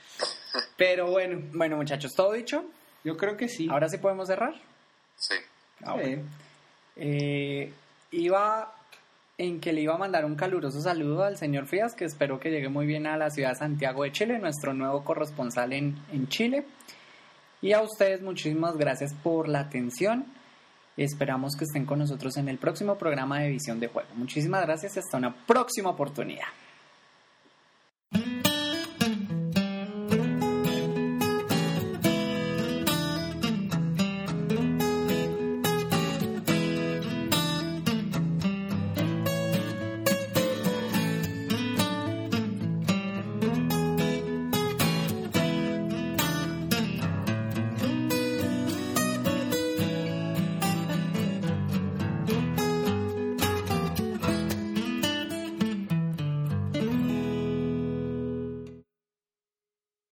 Pero bueno, Bueno, muchachos, ¿todo dicho? Yo creo que sí. Ahora sí podemos cerrar. Sí, Ah, bueno. Eh, iba en que le iba a mandar un caluroso saludo al señor Frías, que espero que llegue muy bien a la ciudad de Santiago de Chile, nuestro nuevo corresponsal en, en Chile. Y a ustedes muchísimas gracias por la atención. Esperamos que estén con nosotros en el próximo programa de Visión de Juego. Muchísimas gracias y hasta una próxima oportunidad.